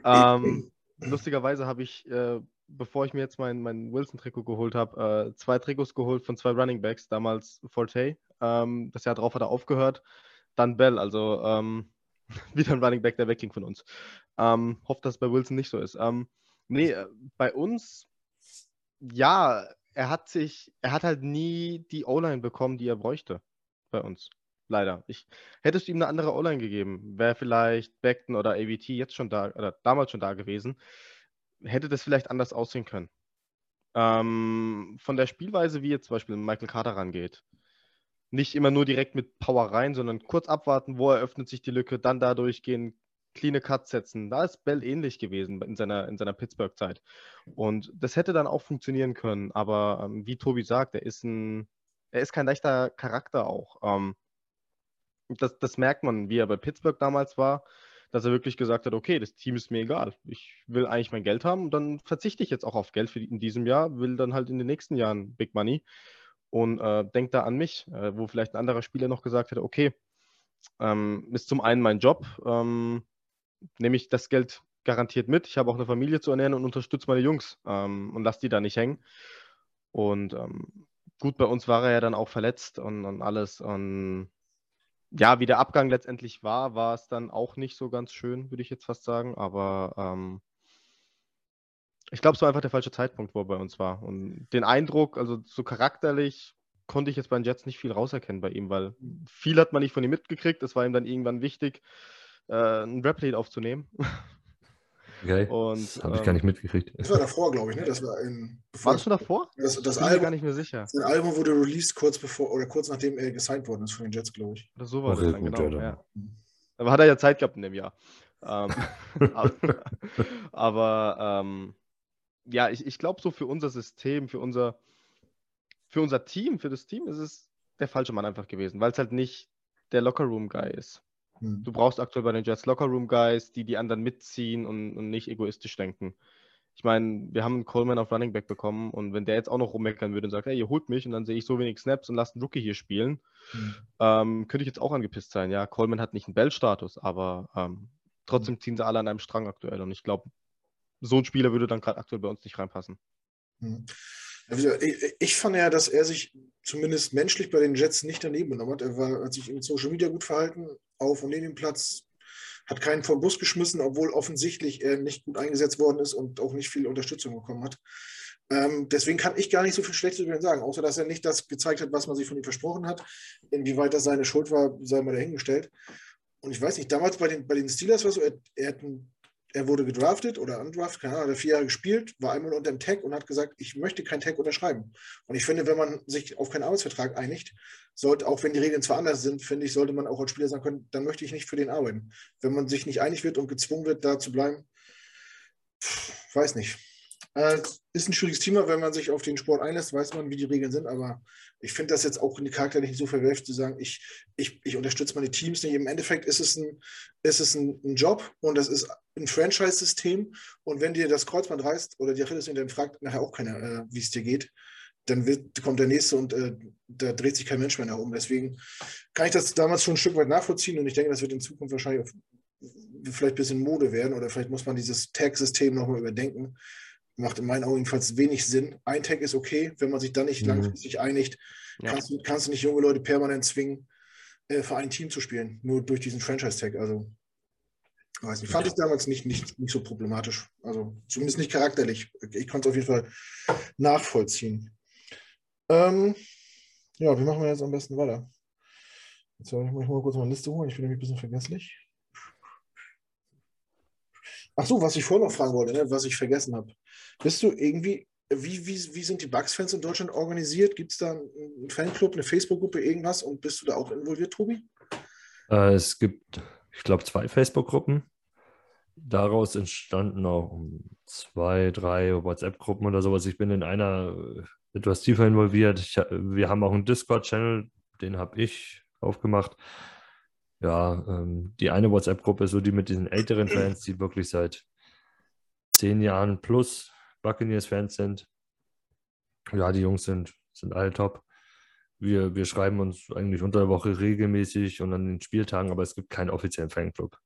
Ähm, lustigerweise habe ich, äh, bevor ich mir jetzt mein, mein Wilson-Trikot geholt habe, äh, zwei Trikots geholt von zwei Running Backs, damals Forte. Ähm, das Jahr drauf hat er aufgehört. Dann Bell, also ähm, wieder ein Running Back, der wegging von uns. Ähm, hoffe, dass es bei Wilson nicht so ist. Ähm, nee, äh, bei uns, ja, er hat sich, er hat halt nie die O-Line bekommen, die er bräuchte bei uns. Leider. Ich, hättest du ihm eine andere O-Line gegeben, wäre vielleicht Beckton oder AVT jetzt schon da, oder damals schon da gewesen, hätte das vielleicht anders aussehen können. Ähm, von der Spielweise, wie jetzt zum Beispiel Michael Carter rangeht, nicht immer nur direkt mit Power rein, sondern kurz abwarten, wo eröffnet sich die Lücke, dann da durchgehen, cleane Cuts setzen. Da ist Bell ähnlich gewesen in seiner, in seiner Pittsburgh-Zeit. Und das hätte dann auch funktionieren können. Aber ähm, wie Tobi sagt, er ist ein, er ist kein leichter Charakter auch. Ähm, das, das merkt man, wie er bei Pittsburgh damals war, dass er wirklich gesagt hat, okay, das Team ist mir egal. Ich will eigentlich mein Geld haben und dann verzichte ich jetzt auch auf Geld für in diesem Jahr, will dann halt in den nächsten Jahren Big Money und äh, denkt da an mich, äh, wo vielleicht ein anderer Spieler noch gesagt hätte, okay, ähm, ist zum einen mein Job, ähm, nehme ich das Geld garantiert mit. Ich habe auch eine Familie zu ernähren und unterstütze meine Jungs ähm, und lasse die da nicht hängen. Und ähm, gut, bei uns war er ja dann auch verletzt und, und alles. Und ja, wie der Abgang letztendlich war, war es dann auch nicht so ganz schön, würde ich jetzt fast sagen. Aber ähm, ich glaube, es war einfach der falsche Zeitpunkt, wo er bei uns war. Und den Eindruck, also so charakterlich, konnte ich jetzt bei den Jets nicht viel rauserkennen bei ihm, weil viel hat man nicht von ihm mitgekriegt. Es war ihm dann irgendwann wichtig, äh, ein Rap-Lied aufzunehmen. Okay. Und, das habe ich ähm, gar nicht mitgekriegt. Das war davor, glaube ich, ne? Das war in. War das schon davor? Das, das Bin Album, mir gar nicht mehr sicher. Das Album wurde released kurz bevor oder kurz nachdem er gesigned worden ist von den Jets, glaube ich. Oder so war das dann, gut, genau. Ja. Aber hat er ja Zeit gehabt in dem Jahr. ähm, aber, aber ähm, ja, ich, ich glaube, so für unser System, für unser, für unser Team, für das Team ist es der falsche Mann einfach gewesen, weil es halt nicht der Lockerroom-Guy ist. Hm. Du brauchst aktuell bei den Jets Lockerroom-Guys, die die anderen mitziehen und, und nicht egoistisch denken. Ich meine, wir haben einen Coleman auf Running Back bekommen und wenn der jetzt auch noch rummeckern würde und sagt, hey, ihr holt mich und dann sehe ich so wenig Snaps und lasst einen Rookie hier spielen, mhm. ähm, könnte ich jetzt auch angepisst sein. Ja, Coleman hat nicht einen Bell-Status, aber ähm, trotzdem hm. ziehen sie alle an einem Strang aktuell und ich glaube, so ein Spieler würde dann gerade aktuell bei uns nicht reinpassen. Mhm. Ich fand ja, dass er sich zumindest menschlich bei den Jets nicht daneben genommen hat. Er war, hat sich in Social Media gut verhalten, auf und neben dem Platz, hat keinen vom Bus geschmissen, obwohl offensichtlich er nicht gut eingesetzt worden ist und auch nicht viel Unterstützung bekommen hat. Ähm, deswegen kann ich gar nicht so viel Schlechtes über ihn sagen, außer dass er nicht das gezeigt hat, was man sich von ihm versprochen hat. Inwieweit das seine Schuld war, sei mal dahingestellt. Und ich weiß nicht, damals bei den, bei den Steelers war es so, er, er hat einen er wurde gedraftet oder undraftet, keine Ahnung, hat er vier Jahre gespielt, war einmal unter dem Tag und hat gesagt, ich möchte kein Tag unterschreiben. Und ich finde, wenn man sich auf keinen Arbeitsvertrag einigt, sollte, auch wenn die Regeln zwar anders sind, finde ich, sollte man auch als Spieler sagen können, dann möchte ich nicht für den arbeiten. Wenn man sich nicht einig wird und gezwungen wird, da zu bleiben, weiß nicht. Äh, ist ein schwieriges Thema, wenn man sich auf den Sport einlässt, weiß man, wie die Regeln sind, aber ich finde das jetzt auch in die Charakter nicht so verwerft, zu sagen, ich, ich, ich unterstütze meine Teams nicht. Im Endeffekt ist es ein, ist es ein, ein Job und es ist ein Franchise-System und wenn dir das Kreuzband reißt oder die Achilles dann fragt nachher auch keiner, äh, wie es dir geht, dann wird, kommt der nächste und äh, da dreht sich kein Mensch mehr nach oben. Deswegen kann ich das damals schon ein Stück weit nachvollziehen und ich denke, das wird in Zukunft wahrscheinlich auch vielleicht ein bisschen Mode werden oder vielleicht muss man dieses Tag-System nochmal überdenken macht in meinen Augen jedenfalls wenig Sinn. Ein Tag ist okay, wenn man sich dann nicht mhm. langfristig einigt, ja. kannst, du, kannst du nicht junge Leute permanent zwingen, äh, für ein Team zu spielen, nur durch diesen Franchise-Tag. Also, weiß nicht, fand ich damals nicht, nicht, nicht so problematisch. Also, zumindest nicht charakterlich. Ich konnte es auf jeden Fall nachvollziehen. Ähm, ja, wie machen wir jetzt am besten weiter? Jetzt muss ich mal kurz meine Liste holen, ich bin nämlich ein bisschen vergesslich. Ach so, was ich vorhin noch fragen wollte, ne, was ich vergessen habe. Bist du irgendwie, wie, wie, wie sind die Bugs-Fans in Deutschland organisiert? Gibt es da einen Fanclub, eine Facebook-Gruppe, irgendwas? Und bist du da auch involviert, Tobi? Äh, es gibt, ich glaube, zwei Facebook-Gruppen. Daraus entstanden auch zwei, drei WhatsApp-Gruppen oder sowas. Ich bin in einer etwas tiefer involviert. Ich, wir haben auch einen Discord-Channel, den habe ich aufgemacht. ja, ähm, die eine WhatsApp-Gruppe ist so die mit diesen älteren Fans, die wirklich seit zehn Jahren plus Buccaneers-Fans sind. Ja, die Jungs sind, sind alle top. Wir, wir schreiben uns eigentlich unter der Woche regelmäßig und an den Spieltagen, aber es gibt keinen offiziellen Fanclub.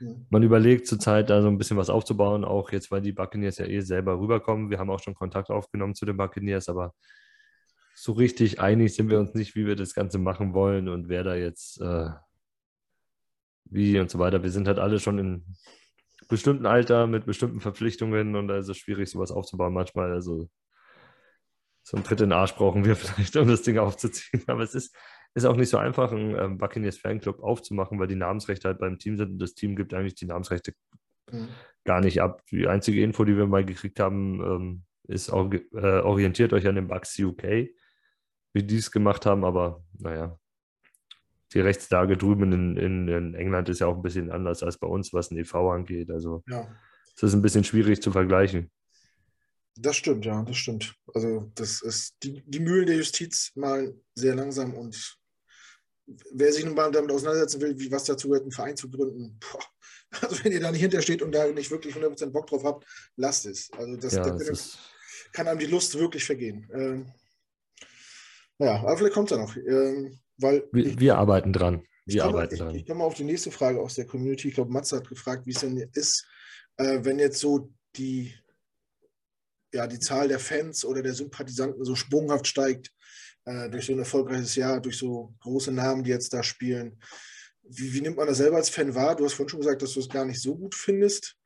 Mhm. Man überlegt zurzeit da so ein bisschen was aufzubauen, auch jetzt, weil die Buccaneers ja eh selber rüberkommen. Wir haben auch schon Kontakt aufgenommen zu den Buccaneers, aber so richtig einig sind wir uns nicht, wie wir das Ganze machen wollen und wer da jetzt äh, wie und so weiter. Wir sind halt alle schon in bestimmten Alter mit bestimmten Verpflichtungen und da ist es schwierig, sowas aufzubauen manchmal. Also so einen Tritt in den Arsch brauchen wir vielleicht, um das Ding aufzuziehen. Aber es ist, ist auch nicht so einfach, einen ähm, Buccaneers Fanclub aufzumachen, weil die Namensrechte halt beim Team sind und das Team gibt eigentlich die Namensrechte mhm. gar nicht ab. Die einzige Info, die wir mal gekriegt haben, ähm, ist auch, äh, orientiert euch an den Bucks UK, wie die es gemacht haben, aber naja, die Rechtslage drüben in, in, in, England ist ja auch ein bisschen anders als bei uns, was ein EV angeht. Also ja. es ist ein bisschen schwierig zu vergleichen. Das stimmt, ja, das stimmt. Also das ist die, die Mühlen der Justiz mal sehr langsam und wer sich nun mal damit auseinandersetzen will, wie was dazu gehört, einen Verein zu gründen, boah, also wenn ihr da nicht hintersteht und da nicht wirklich 100% Bock drauf habt, lasst es. Also das, ja, das ist... kann einem die Lust wirklich vergehen. Ähm, naja, aber vielleicht kommt es ja noch. Ähm, weil wir, ich, wir, arbeiten dran. Wir ich arbeiten ich, dran. Ich komme mal auf die nächste Frage aus der Community. Ich glaube, Matze hat gefragt, wie es denn ist, äh, wenn jetzt so die, ja, die Zahl der Fans oder der Sympathisanten so sprunghaft steigt äh, durch so ein erfolgreiches Jahr, durch so große Namen, die jetzt da spielen. Wie, wie nimmt man das selber als Fan wahr? Du hast vorhin schon gesagt, dass du es gar nicht so gut findest.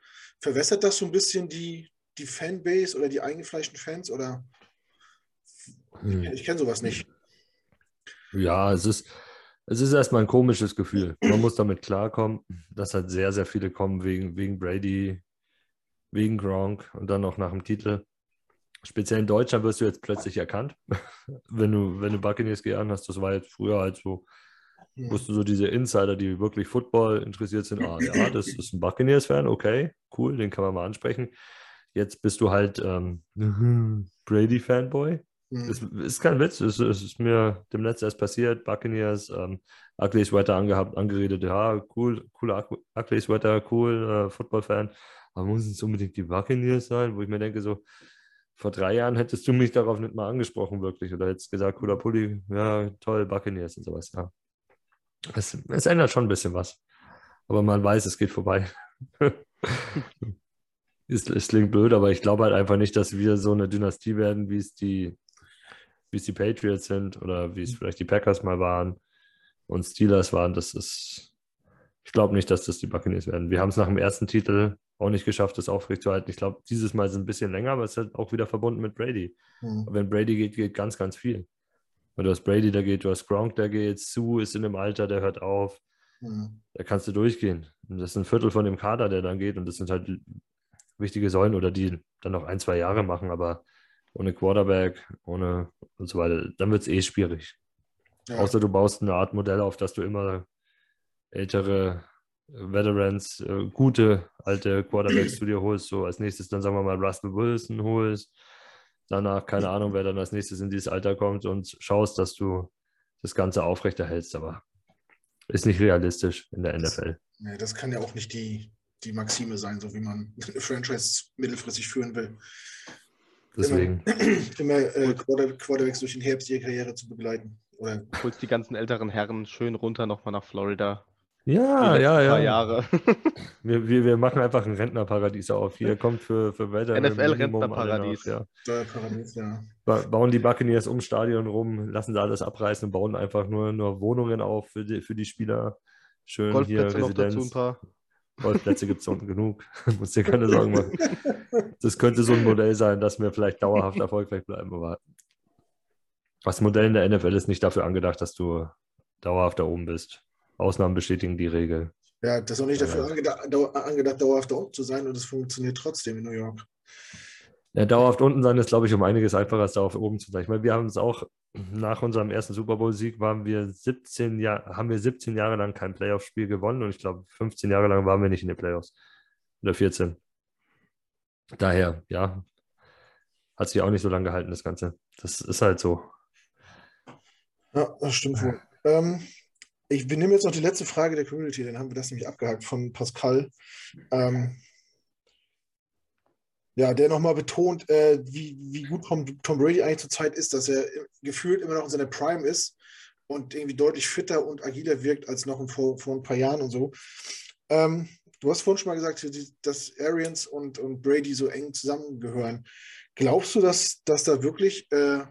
Verwässert das so ein bisschen die, die Fanbase oder die eingefleischten Fans? Oder hm. ich, ich kenne sowas nicht. Ja, es ist, es ist erstmal ein komisches Gefühl. Man muss damit klarkommen, dass halt sehr, sehr viele kommen wegen, wegen Brady, wegen Gronk und dann auch nach dem Titel. Speziell in Deutschland wirst du jetzt plötzlich erkannt, wenn du, wenn du Buccaneers geehrt hast. Das war jetzt früher halt so, wussten so diese Insider, die wirklich Football interessiert sind. Ah, ja, das ist ein Buccaneers-Fan, okay, cool, den kann man mal ansprechen. Jetzt bist du halt ähm, Brady-Fanboy Mhm. Ist kein Witz, es, ist mir dem Netz erst passiert. Buccaneers, ähm, Ugly Sweater angehabt, angeredet, ja, cool, cooler Ugly Sweater, cool, äh, Football-Fan. Aber muss es unbedingt die Buccaneers sein? Wo ich mir denke, so, vor drei Jahren hättest du mich darauf nicht mal angesprochen, wirklich. Oder hättest gesagt, cooler Pulli, ja, toll, Buccaneers und sowas, ja. Es, es ändert schon ein bisschen was. Aber man weiß, es geht vorbei. es klingt blöd, aber ich glaube halt einfach nicht, dass wir so eine Dynastie werden, wie es die wie es die Patriots sind oder wie es mhm. vielleicht die Packers mal waren und Steelers waren. Das ist, ich glaube nicht, dass das die Buccaneers werden. Wir haben es nach dem ersten Titel auch nicht geschafft, das aufrechtzuerhalten. Ich glaube, dieses Mal ist es ein bisschen länger, aber es ist halt auch wieder verbunden mit Brady. Mhm. Wenn Brady geht, geht ganz, ganz viel. Und du hast Brady, der geht, du hast Gronk, der geht, Sue ist in dem Alter, der hört auf. Mhm. Da kannst du durchgehen. Und das ist ein Viertel von dem Kader, der dann geht. Und das sind halt wichtige Säulen oder die dann noch ein, zwei Jahre machen. Aber ohne Quarterback, ohne und so weiter, dann wird es eh schwierig. Ja. Außer du baust eine Art Modell auf, dass du immer ältere Veterans, äh, gute alte Quarterbacks zu dir holst, so als nächstes dann sagen wir mal Russell Wilson holst, danach keine Ahnung, wer dann als nächstes in dieses Alter kommt und schaust, dass du das Ganze aufrechterhältst, aber ist nicht realistisch in der NFL. Nee, das kann ja auch nicht die, die Maxime sein, so wie man eine Franchise mittelfristig führen will. Deswegen. Immer, immer äh, Quarterbacks durch den Herbst ihrer Karriere zu begleiten. Oder? Holst die ganzen älteren Herren schön runter nochmal nach Florida. Ja, ja, ja. Jahre. wir, wir, wir machen einfach ein Rentnerparadies auf. Hier kommt für, für Wetter. NFL-Rentnerparadies. Ja. Steuerparadies, ja. bauen die Buccaneers um Stadion rum, lassen sie alles abreißen und bauen einfach nur, nur Wohnungen auf für die, für die Spieler. Schön hier Residenz. Noch dazu ein paar. Golfplätze gibt es unten genug. Muss dir keine Sorgen machen. Das könnte so ein Modell sein, dass wir vielleicht dauerhaft erfolgreich bleiben. Aber das Modell in der NFL ist nicht dafür angedacht, dass du dauerhaft da oben bist. Ausnahmen bestätigen die Regel. Ja, das ist auch nicht dafür angedacht, dauerhaft da oben zu sein und es funktioniert trotzdem in New York. Ja, dauerhaft unten sein ist, glaube ich, um einiges einfacher als dauerhaft oben zu sein. Ich meine, wir haben es auch nach unserem ersten Super Bowl-Sieg waren wir 17 Jahre, haben wir 17 Jahre lang kein Playoff-Spiel gewonnen und ich glaube, 15 Jahre lang waren wir nicht in den Playoffs. Oder 14. Daher, ja, hat sich auch nicht so lange gehalten, das Ganze. Das ist halt so. Ja, das stimmt wohl. Ähm, Ich nehme jetzt noch die letzte Frage der Community, dann haben wir das nämlich abgehakt von Pascal. Ähm, ja, der nochmal betont, äh, wie, wie gut Tom, Tom Brady eigentlich zurzeit ist, dass er gefühlt immer noch in seiner Prime ist und irgendwie deutlich fitter und agiler wirkt als noch vor, vor ein paar Jahren und so. Ähm, du hast vorhin schon mal gesagt, dass Arians und, und Brady so eng zusammengehören. Glaubst du, dass, dass da wirklich äh,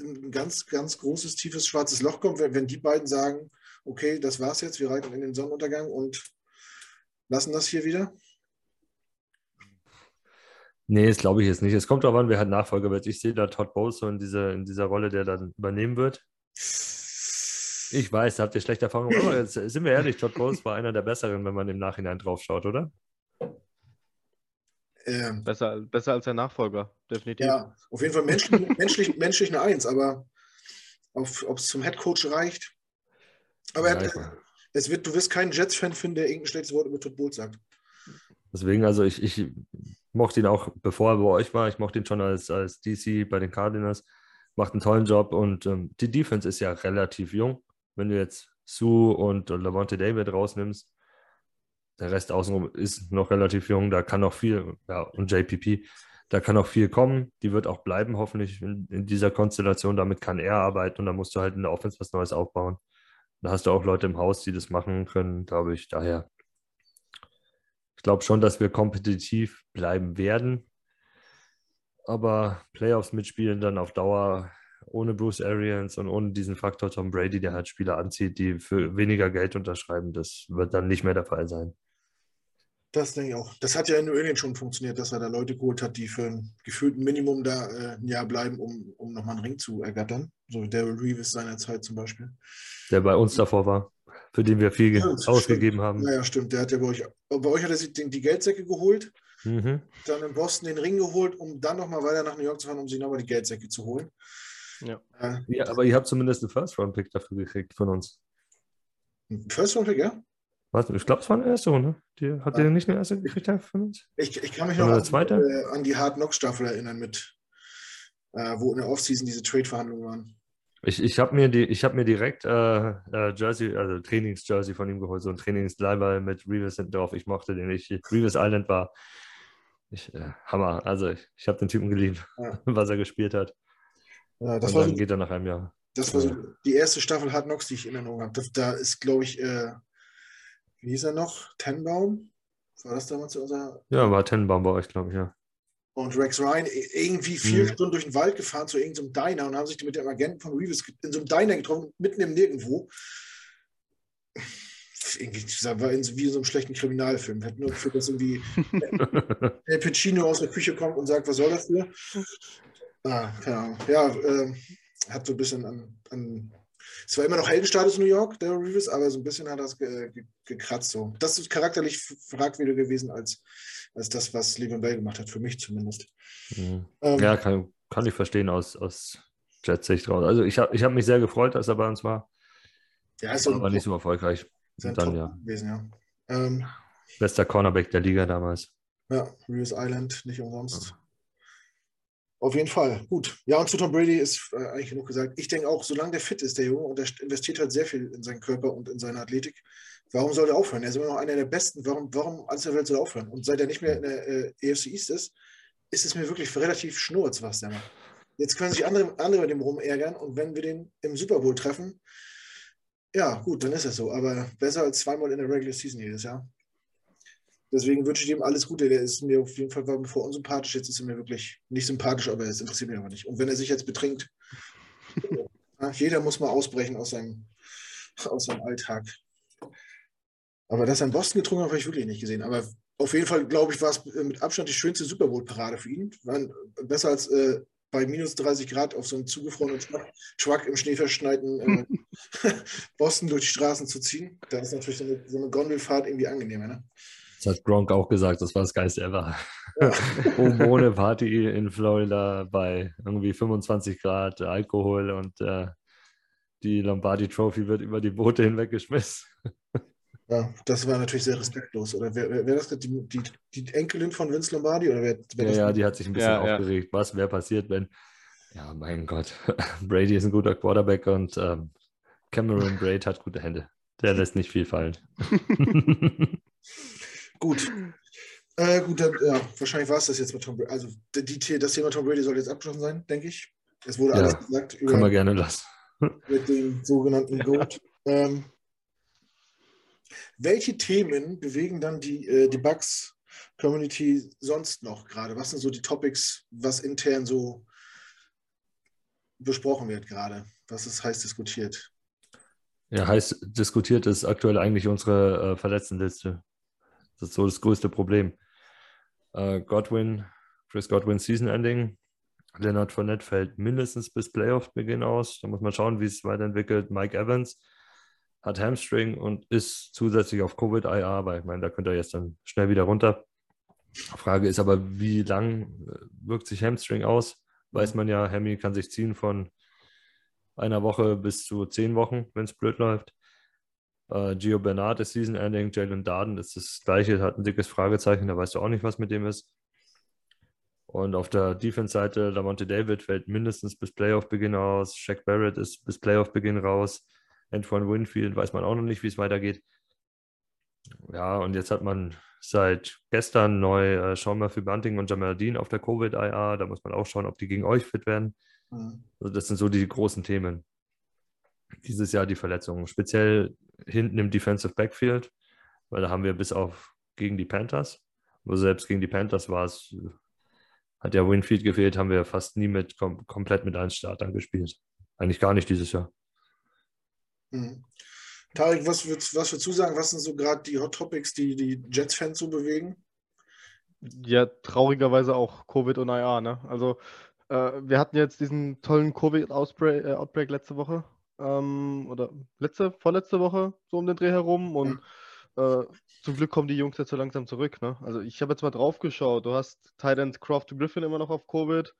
ein ganz, ganz großes, tiefes, schwarzes Loch kommt, wenn, wenn die beiden sagen, okay, das war's jetzt, wir reiten in den Sonnenuntergang und lassen das hier wieder? Nee, das glaube ich jetzt nicht. Es kommt darauf an, wer halt Nachfolger wird. Ich sehe da Todd Bowles so in, diese, in dieser Rolle, der dann übernehmen wird. Ich weiß, da habt ihr schlechte Erfahrungen. Aber jetzt sind wir ehrlich, Todd Bowles war einer der Besseren, wenn man im Nachhinein drauf schaut, oder? Ähm, besser, besser als der Nachfolger, definitiv. Ja, auf jeden Fall menschlich, menschlich, menschlich eine Eins, aber ob es zum Headcoach reicht. Aber ja, er, es wird, du wirst keinen Jets-Fan finden, der irgendein schlechtes Wort über Todd Bowles sagt. Deswegen, also ich, ich mochte ihn auch, bevor er bei euch war, ich mochte ihn schon als, als DC bei den Cardinals, macht einen tollen Job und ähm, die Defense ist ja relativ jung. Wenn du jetzt Sue und Lavonte David rausnimmst, der Rest außenrum ist noch relativ jung, da kann noch viel, ja, und JPP, da kann auch viel kommen. Die wird auch bleiben, hoffentlich in, in, dieser Konstellation. Damit kann er arbeiten und da musst du halt in der Offense was Neues aufbauen. Da hast du auch Leute im Haus, die das machen können, glaube ich. Daher ich glaube schon, dass wir kompetitiv bleiben werden. Aber Playoffs mitspielen dann auf Dauer ohne Bruce Arians und ohne diesen Faktor Tom Brady, der halt Spieler anzieht, die für weniger Geld unterschreiben, das wird dann nicht mehr der Fall sein. Das denke ich auch. Das hat ja in New England schon funktioniert, dass er da Leute geholt hat, die für ein gefühlten Minimum da äh, ein Jahr bleiben, um, um nochmal einen Ring zu ergattern. So Daryl Reeves seinerzeit zum Beispiel. Der bei uns davor war für den wir viel ja, ausgegeben stimmt. haben. Naja, stimmt. Der hat ja bei euch, bei euch hat er sich die Geldsäcke geholt, mhm. dann in Boston den Ring geholt, um dann nochmal weiter nach New York zu fahren, um sich nochmal die Geldsäcke zu holen. Ja. Äh, ja, aber ihr habt zumindest einen First-Round-Pick dafür gekriegt von uns. Ein First-Round-Pick, ja? Was? Ich glaube, es war eine erste Runde. Die, hat ja. ihr nicht eine erste gekriegt von uns? Ich, ich kann mich noch an, zweite? Äh, an die Hard Knock-Staffel erinnern, mit, äh, wo in der Offseason diese Trade-Verhandlungen waren. Ich, ich habe mir, die, hab mir direkt äh, äh, Jersey, also Trainings-Jersey von ihm geholt, so ein Trainingsleihball mit Reeves hinten drauf. Ich mochte den. Ich, Reeves Island war ich, äh, Hammer. Also ich, ich habe den Typen geliebt, ja. was er gespielt hat. Ja, das Und dann so, geht er nach einem Jahr. Das war so die erste Staffel Hard Knocks, die ich in Erinnerung habe. Da ist, glaube ich, äh, wie hieß er noch? Tenbaum? War das damals unser? Ja, war Tenbaum bei euch, glaube ich, ja und Rex Ryan irgendwie vier mhm. Stunden durch den Wald gefahren zu irgendeinem Diner und haben sich mit dem Agenten von Reeves in so einem Diner getroffen, mitten im Nirgendwo. Irgendwie, war in, wie in so einem schlechten Kriminalfilm. Hat nur für das irgendwie der Pacino aus der Küche kommt und sagt, was soll das hier? Ah, keine Ahnung. Ja, äh, hat so ein bisschen an, an es war immer noch Heldenstatus New York, der Reeves, aber so ein bisschen hat das ge, ge, gekratzt. So. Das ist charakterlich fragwürdiger gewesen als, als das, was Levan Bell gemacht hat, für mich zumindest. Mhm. Ähm, ja, kann, kann ich verstehen aus, aus Jets Sicht raus. Also ich habe ich hab mich sehr gefreut, dass er bei uns war. Ja, ist aber nicht so erfolgreich. Dann, ja. Gewesen, ja. Ähm, Bester Cornerback der Liga damals. Ja, Reeves Island, nicht umsonst. Ja. Auf jeden Fall. Gut. Ja, und zu Tom Brady ist äh, eigentlich genug gesagt. Ich denke auch, solange der fit ist, der Junge, und der investiert halt sehr viel in seinen Körper und in seine Athletik, warum soll er aufhören? Er ist immer noch einer der Besten. Warum, warum alles der Welt soll er aufhören? Und seit er nicht mehr in der äh, EFC East ist, ist es mir wirklich relativ schnurz, was der macht. Jetzt können sich andere, andere mit dem rumärgern und wenn wir den im Super Bowl treffen, ja, gut, dann ist es so. Aber besser als zweimal in der Regular Season jedes Jahr. Deswegen wünsche ich ihm alles Gute. Der ist mir auf jeden Fall war unsympathisch. Jetzt ist er mir wirklich nicht sympathisch, aber es interessiert mich aber nicht. Und wenn er sich jetzt betrinkt, jeder muss mal ausbrechen aus seinem, aus seinem Alltag. Aber dass er in Boston getrunken hat, habe ich wirklich nicht gesehen. Aber auf jeden Fall, glaube ich, war es mit Abstand die schönste Super Bowl-Parade für ihn. War besser als äh, bei minus 30 Grad auf so einem zugefrorenen Truck im schneeverschneiten äh, Boston durch die Straßen zu ziehen. Da ist natürlich so eine, so eine Gondelfahrt irgendwie angenehmer. Ne? Das hat Gronk auch gesagt, das war das Geiste ever. Oben ohne Party in Florida bei irgendwie 25 Grad Alkohol und äh, die Lombardi Trophy wird über die Boote hinweggeschmissen. Ja, das war natürlich sehr respektlos. Oder wer, wer, wer das die, die, die, Enkelin von Vince Lombardi? Oder wer, wer ja, ja, die hat sich ein bisschen ja, aufgeregt. Ja. Was wäre passiert, wenn. Ja, mein Gott. Brady ist ein guter Quarterback und ähm, Cameron Braid hat gute Hände. Der lässt nicht viel fallen. gut. Äh, gut, dann, ja, wahrscheinlich war es das jetzt mit Tom Brady. Also die, die, das Thema Tom Brady soll jetzt abgeschlossen sein, denke ich. Es wurde Ja, alles gesagt über Können wir gerne lassen. mit dem sogenannten Goat. Ähm, welche Themen bewegen dann die, äh, die Bugs-Community sonst noch gerade? Was sind so die Topics, was intern so besprochen wird gerade? Was ist heiß diskutiert? Ja, heiß diskutiert ist aktuell eigentlich unsere äh, Verletztenliste. Das ist so das größte Problem. Äh, Godwin, Chris Godwin Season Ending. Leonard Fournette fällt mindestens bis Playoff-Beginn aus. Da muss man schauen, wie es weiterentwickelt. Mike Evans hat Hamstring und ist zusätzlich auf Covid-IR, aber ich meine, da könnte er jetzt dann schnell wieder runter. Frage ist aber, wie lang äh, wirkt sich Hamstring aus? Weiß man ja, Hammy kann sich ziehen von einer Woche bis zu zehn Wochen, wenn es blöd läuft. Äh, Gio Bernard ist Season Ending, Jalen Darden ist das gleiche, hat ein dickes Fragezeichen, da weißt du auch nicht, was mit dem ist. Und auf der Defense-Seite, Lamonte David fällt mindestens bis Playoff-Beginn aus, Shaq Barrett ist bis Playoff-Beginn raus, Antoine Winfield weiß man auch noch nicht, wie es weitergeht. Ja, und jetzt hat man seit gestern neu äh, Sean Murphy Bunting und Jamal Dean auf der Covid-IR. Da muss man auch schauen, ob die gegen euch fit werden. Mhm. Also das sind so die großen Themen. Dieses Jahr die Verletzungen, speziell hinten im Defensive Backfield, weil da haben wir bis auf gegen die Panthers, wo selbst gegen die Panthers war es, hat ja Winfield gefehlt, haben wir fast nie mit kom komplett mit allen Startern gespielt. Eigentlich gar nicht dieses Jahr. Mhm. Tarek, was würdest, was würdest du sagen? Was sind so gerade die Hot Topics, die die Jets-Fans so bewegen? Ja, traurigerweise auch Covid und IA, ne? Also, äh, wir hatten jetzt diesen tollen Covid-Outbreak äh, Outbreak letzte Woche. Ähm, oder letzte, vorletzte Woche, so um den Dreh herum. Und äh, zum Glück kommen die Jungs jetzt so langsam zurück, ne? Also, ich habe jetzt mal drauf geschaut. Du hast Titan Croft Griffin immer noch auf Covid.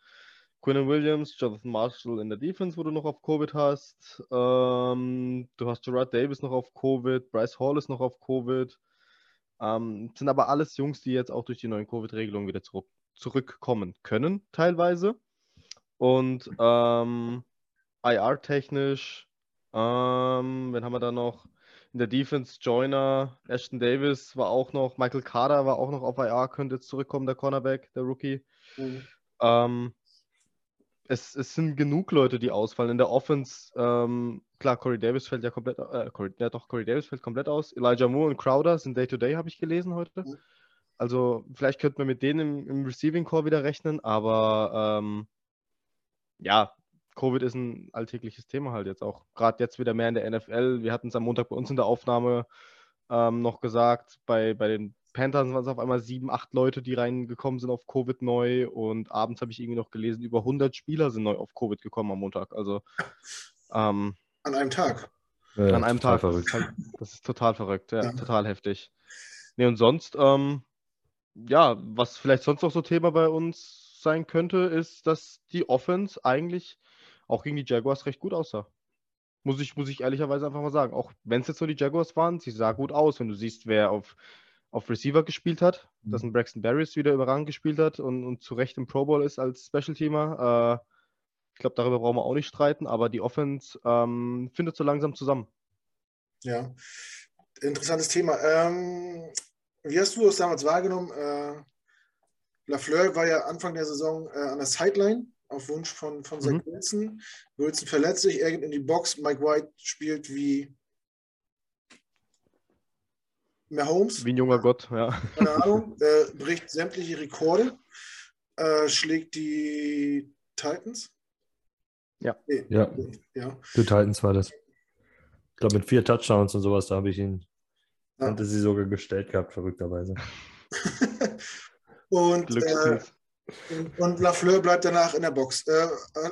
Quinnen Williams, Jonathan Marshall in der Defense, wo du noch auf Covid hast. Ähm, du hast Gerard Davis noch auf Covid. Bryce Hall ist noch auf Covid. Ähm, sind aber alles Jungs, die jetzt auch durch die neuen Covid-Regelungen wieder zurück, zurückkommen können, teilweise. Und ähm, IR-technisch, ähm, wen haben wir da noch? In der Defense Joiner, Ashton Davis war auch noch, Michael Carter war auch noch auf IR, könnte jetzt zurückkommen, der Cornerback, der Rookie. Mhm. Ähm, es, es sind genug Leute, die ausfallen. In der Offense, ähm, klar, Corey Davis fällt ja komplett, äh, Corey, ja doch, Corey Davis fällt komplett aus. Elijah Moore und Crowder sind Day-to-Day, habe ich gelesen heute. Mhm. Also vielleicht könnten wir mit denen im, im Receiving Core wieder rechnen, aber ähm, ja, Covid ist ein alltägliches Thema halt jetzt auch. Gerade jetzt wieder mehr in der NFL. Wir hatten es am Montag bei uns in der Aufnahme ähm, noch gesagt, bei, bei den Panthers waren es auf einmal sieben, acht Leute, die reingekommen sind auf Covid neu und abends habe ich irgendwie noch gelesen, über 100 Spieler sind neu auf Covid gekommen am Montag. Also ähm, An einem Tag. Ja, an einem Tag. Das ist, Verrückt. halt, das ist total verrückt, ja, Ja. total heftig. Nee, und sonst, ähm, ja, was vielleicht sonst noch so Thema bei uns sein könnte, ist, dass die Offense eigentlich auch gegen die Jaguars recht gut aussah. Muss ich, muss ich ehrlicherweise einfach mal sagen. Auch wenn es jetzt nur die Jaguars waren, sie sah gut aus, wenn du siehst, wer auf, auf Receiver gespielt hat, dass ein Braxton Barris wieder überragend gespielt hat und, und zu Recht im Pro Bowl ist als Special-Teamer. Äh, ich glaube, darüber brauchen wir auch nicht streiten, aber die Offense ähm, findet so langsam zusammen. Ja. Interessantes Thema. Ähm, wie hast du es damals wahrgenommen? Äh, Lafleur war ja Anfang der Saison äh, an der Sideline auf Wunsch von, von Zach Mhm. Wilson. Wilson verletzt sich, er geht in die Box. Mike White spielt wie Mahomes. Wie ein junger Gott, ja. keine Ahnung, äh, bricht sämtliche Rekorde, äh, schlägt die Titans. Ja. Nee, Ja. ja. Für Titans war das. Ich glaube, mit vier Touchdowns und sowas, da habe ich ihn, Ja. hatte sie sogar gestellt gehabt, verrückterweise. und, äh, und, und Lafleur bleibt danach in der Box. Äh,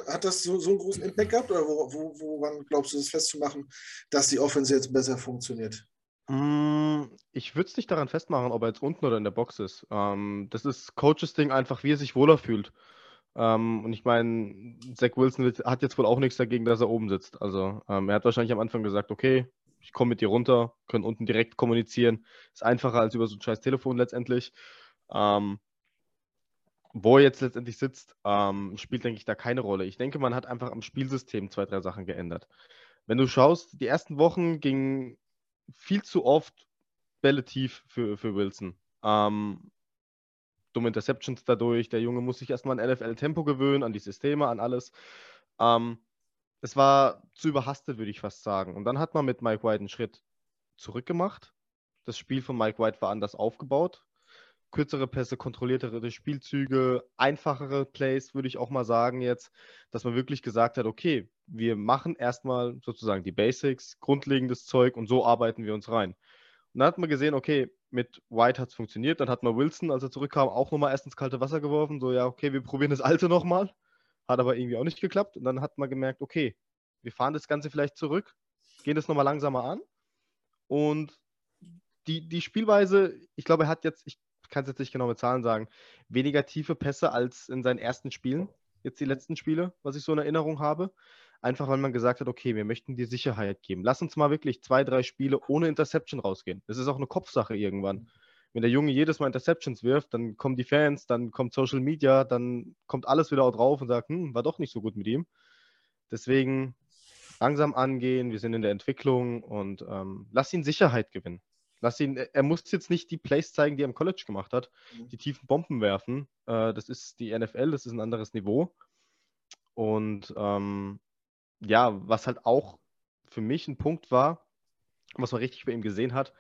hat das so, so einen großen Impact gehabt oder wo, wo, woran glaubst du das festzumachen, dass die Offense jetzt besser funktioniert? Mm, Ich würde es nicht daran festmachen, ob er jetzt unten oder in der Box ist. Ähm, das ist Coaches Ding einfach, wie er sich wohler fühlt. Ähm, und ich meine, Zach Wilson hat jetzt wohl auch nichts dagegen, dass er oben sitzt. Also ähm, er hat wahrscheinlich am Anfang gesagt, okay, ich komme mit dir runter, können unten direkt kommunizieren. Ist einfacher als über so ein scheiß Telefon letztendlich. Ähm, wo er jetzt letztendlich sitzt, ähm, spielt, denke ich, da keine Rolle. Ich denke, man hat einfach am Spielsystem zwei, drei Sachen geändert. Wenn du schaust, die ersten Wochen ging viel zu oft Bälle tief für, für Wilson. Ähm, dumme Interceptions dadurch. Der Junge muss sich erstmal an NFL-Tempo gewöhnen, an die Systeme, an alles. Ähm, es war zu überhastet, würde ich fast sagen. Und dann hat man mit Mike White einen Schritt zurückgemacht. Das Spiel von Mike White war anders aufgebaut. Kürzere Pässe, kontrolliertere Spielzüge, einfachere Plays, würde ich auch mal sagen jetzt, dass man wirklich gesagt hat, okay, wir machen erstmal sozusagen die Basics, grundlegendes Zeug und so arbeiten wir uns rein. Und dann hat man gesehen, okay, mit White hat es funktioniert. Dann hat man Wilson, als er zurückkam, auch nochmal erst ins kalte Wasser geworfen. So, ja, okay, wir probieren das alte nochmal. Hat aber irgendwie auch nicht geklappt. Und dann hat man gemerkt, okay, wir fahren das Ganze vielleicht zurück, gehen das nochmal langsamer an. Und die, die Spielweise, ich glaube, er hat jetzt, ich kann es jetzt nicht genau mit Zahlen sagen, weniger tiefe Pässe als in seinen ersten Spielen, jetzt die letzten Spiele, was ich so in Erinnerung habe. Einfach weil man gesagt hat, okay, wir möchten dir Sicherheit geben. Lass uns mal wirklich zwei, drei Spiele ohne Interception rausgehen. Das ist auch eine Kopfsache irgendwann. Wenn der Junge jedes Mal Interceptions wirft, dann kommen die Fans, dann kommt Social Media, dann kommt alles wieder drauf und sagt, hm, war doch nicht so gut mit ihm. Deswegen langsam angehen, wir sind in der Entwicklung und ähm, lass ihn Sicherheit gewinnen. Lass ihn, er muss jetzt nicht die Plays zeigen, die er im College gemacht hat, mhm. die tiefen Bomben werfen. Äh, das ist die NFL, das ist ein anderes Niveau. Und ähm, ja, was halt auch für mich ein Punkt war, was man richtig bei ihm gesehen hat,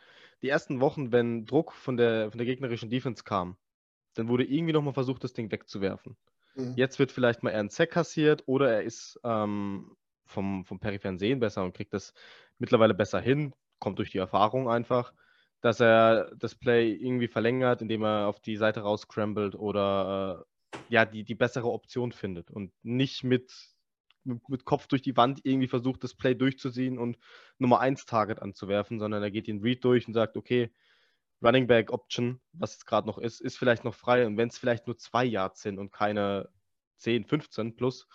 die ersten Wochen, wenn Druck von der, von der gegnerischen Defense kam, dann wurde irgendwie nochmal versucht, das Ding wegzuwerfen. Mhm. Jetzt wird vielleicht mal eher ein Zack kassiert oder er ist ähm, vom, vom peripheren Sehen besser und kriegt das mittlerweile besser hin, kommt durch die Erfahrung einfach, dass er das Play irgendwie verlängert, indem er auf die Seite rausscrambled oder äh, ja, die, die bessere Option findet und nicht mit mit, mit, Kopf durch die Wand irgendwie versucht, das Play durchzuziehen und Nummer 1 Target anzuwerfen, sondern er geht den Read durch und sagt, okay, Running Back Option, was es gerade noch ist, ist vielleicht noch frei. Und wenn es vielleicht nur zwei Yards sind und keine 10, 15 plus,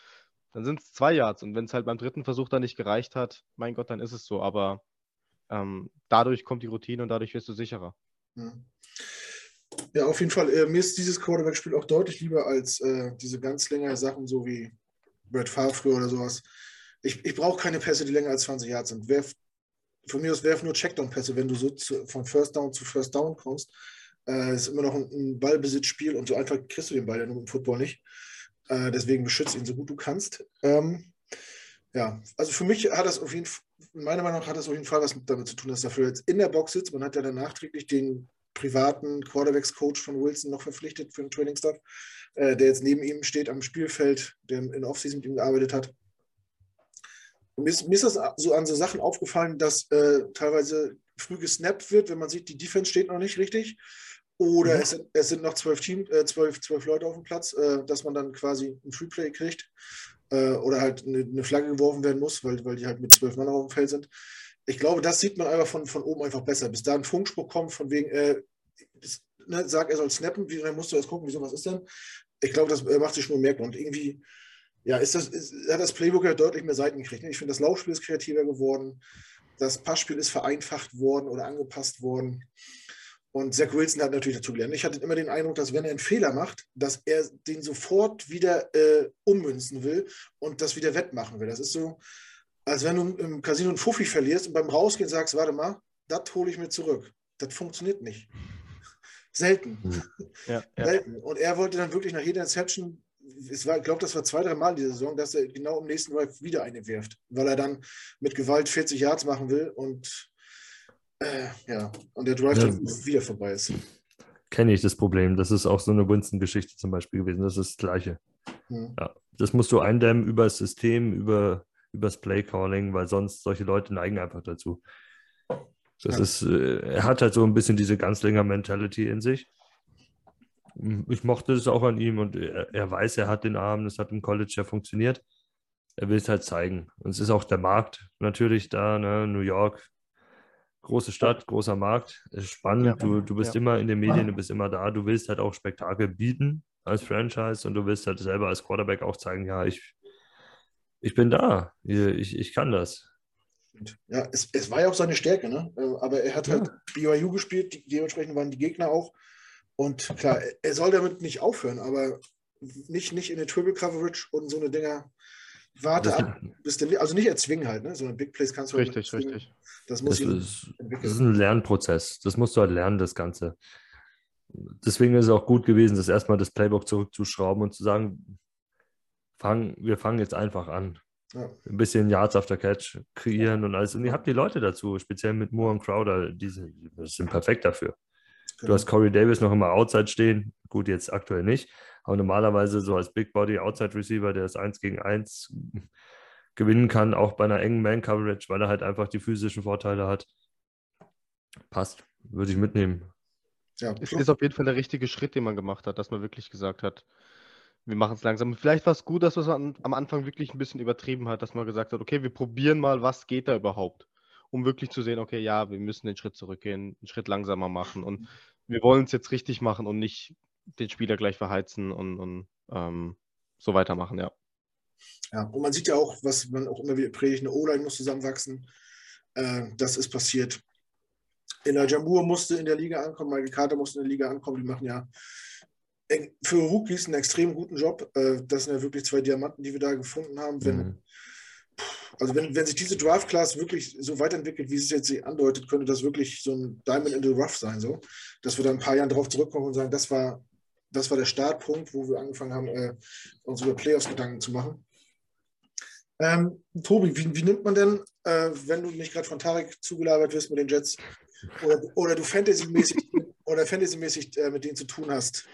dann sind es zwei Yards. Und wenn es halt beim dritten Versuch dann nicht gereicht hat, mein Gott, dann ist es so. Aber ähm, dadurch kommt die Routine und dadurch wirst du sicherer. Ja, auf jeden Fall. Äh, mir ist dieses Quarterback-Spiel auch deutlich lieber als äh, diese ganz längeren Sachen, so wie Brett Favre oder sowas. Ich, ich brauche keine Pässe, die länger als 20 Yards sind. Werf, von mir aus werf nur Checkdown-Pässe, wenn du so zu, von First Down zu First Down kommst. Äh, ist immer noch ein, ein Ballbesitzspiel und so einfach kriegst du den Ball ja nur im Football nicht. Äh, deswegen beschütze ihn so gut du kannst. Ähm, ja, also für mich hat das auf jeden Fall, meiner Meinung nach hat das auf jeden Fall was damit zu tun, dass dafür jetzt in der Box sitzt. Man hat ja dann nachträglich den privaten Quarterbacks-Coach von Wilson noch verpflichtet für den Training-Stuff äh, der jetzt neben ihm steht am Spielfeld, der in Offseason mit ihm gearbeitet hat. Mir ist, mir ist, das so an so Sachen aufgefallen, dass äh, teilweise früh gesnappt wird, wenn man sieht, die Defense steht noch nicht richtig. Oder mhm. es, sind, es, sind, noch zwölf, Team, äh, zwölf, zwölf Leute auf dem Platz, äh, dass man dann quasi ein Freeplay kriegt. Äh, oder halt eine, eine, Flagge geworfen werden muss, weil, weil die halt mit zwölf Mann auf dem Feld sind. Ich glaube, das sieht man einfach von, von oben einfach besser. Bis da ein Funkspruch kommt, von wegen, äh, das, ne, sag, er soll snappen, wie, dann musst du erst gucken, wieso was ist denn ich glaube, das macht sich schon bemerkbar. Und irgendwie, ja, ist das, ist, hat das Playbook ja deutlich mehr Seiten gekriegt. Ne? Ich finde, das Laufspiel ist kreativer geworden. Das Passspiel ist vereinfacht worden oder angepasst worden. Und Zach Wilson hat natürlich dazu gelernt. Ich hatte immer den Eindruck, dass wenn er einen Fehler macht, dass er den sofort wieder äh, ummünzen will und das wieder wettmachen will. Das ist so, als wenn du im Casino einen Fuffi verlierst und beim Rausgehen sagst, warte mal, das hole ich mir zurück. Das funktioniert nicht. Selten. Hm. Ja, Selten. Und er wollte dann wirklich nach jeder Inception, es war, ich glaube, das war zwei, drei Mal in dieser Saison, dass er genau im nächsten Drive wieder eine wirft, weil er dann mit Gewalt 40 Yards machen will und äh, ja, und der Drive ja. dann wieder vorbei ist. Kenne ich das Problem. Das ist auch so eine Winston-Geschichte zum Beispiel gewesen. Das ist das Gleiche. Hm. Ja, das musst du eindämmen über das System, über, über das Play-Calling, weil sonst solche Leute neigen einfach dazu. Das ja. ist, äh, er hat halt so ein bisschen diese Ganzlinger-Mentality in sich. Ich mochte es auch an ihm und er, er, weiß, er hat den Arm, das hat im College ja funktioniert. Er will es halt zeigen. Und es ist auch der Markt natürlich da, ne? New York, große Stadt, großer Markt, ist spannend. Ja. Du, du bist ja. immer in den Medien, du bist immer da. Du willst halt auch Spektakel bieten als Franchise und du willst halt selber als Quarterback auch zeigen, ja, ich, ich bin da, ich, ich kann das. Ja, es, es war ja auch seine Stärke, ne? Äh, aber er hat halt ja. BYU gespielt, dementsprechend waren die Gegner auch. Und klar, er soll damit nicht aufhören, aber nicht, nicht in der Triple Coverage und so eine Dinger. Warte das, ab, bis der, also nicht erzwingen halt, ne? sondern Big Plays kannst du Richtig, halt richtig. Das muss das ist, das ist ein Lernprozess. Das musst du halt lernen, das Ganze. Deswegen ist es auch gut gewesen, das erstmal das Playbook zurückzuschrauben und zu sagen, fang, wir fangen jetzt einfach an. Ja. Ein bisschen Yards after Catch kreieren und alles. Und ihr habt die Leute dazu, speziell mit Moore und Crowder, die sind, die sind perfekt dafür. Genau. Du hast Corey Davis noch immer outside stehen. Gut, jetzt aktuell nicht. Aber normalerweise so als Big Body Outside Receiver, der das 1 gegen 1 gewinnen kann, auch bei einer engen Man-Coverage, weil er halt einfach die physischen Vorteile hat. Passt. Würde ich mitnehmen. Ja, es ist auf jeden Fall der richtige Schritt, den man gemacht hat, dass man wirklich gesagt hat, wir machen es langsam. Vielleicht war es gut, dass man am Anfang wirklich ein bisschen übertrieben hat, dass man gesagt hat, okay, wir probieren mal, was geht da überhaupt, um wirklich zu sehen, okay, ja, wir müssen den Schritt zurückgehen, einen Schritt langsamer machen und wir wollen es jetzt richtig machen und nicht den Spieler gleich verheizen und, und ähm, so weitermachen, ja. Ja, und man sieht ja auch, was man auch immer wieder predigt, eine O-Line muss zusammenwachsen. Äh, das ist passiert. Elijah Moore musste in der Liga ankommen, Michael Carter musste in der Liga ankommen. Die machen ja für Rookies einen extrem guten Job. Äh, das sind ja wirklich zwei Diamanten, die wir da gefunden haben. Wenn, mhm. Also wenn, wenn sich diese Draft-Class wirklich so weiterentwickelt, wie es jetzt andeutet, könnte das wirklich so ein Diamond in the Rough sein, so. Dass wir da ein paar Jahre drauf zurückkommen und sagen, das war, das war der Startpunkt, wo wir angefangen haben, äh, uns über Playoffs Gedanken zu machen. Ähm, Tobi, wie, wie, nimmt man denn, äh, wenn du nicht gerade von Tarek zugelabert wirst mit den Jets oder, oder du Fantasy-mäßig oder Fantasy-mäßig äh, mit denen zu tun hast,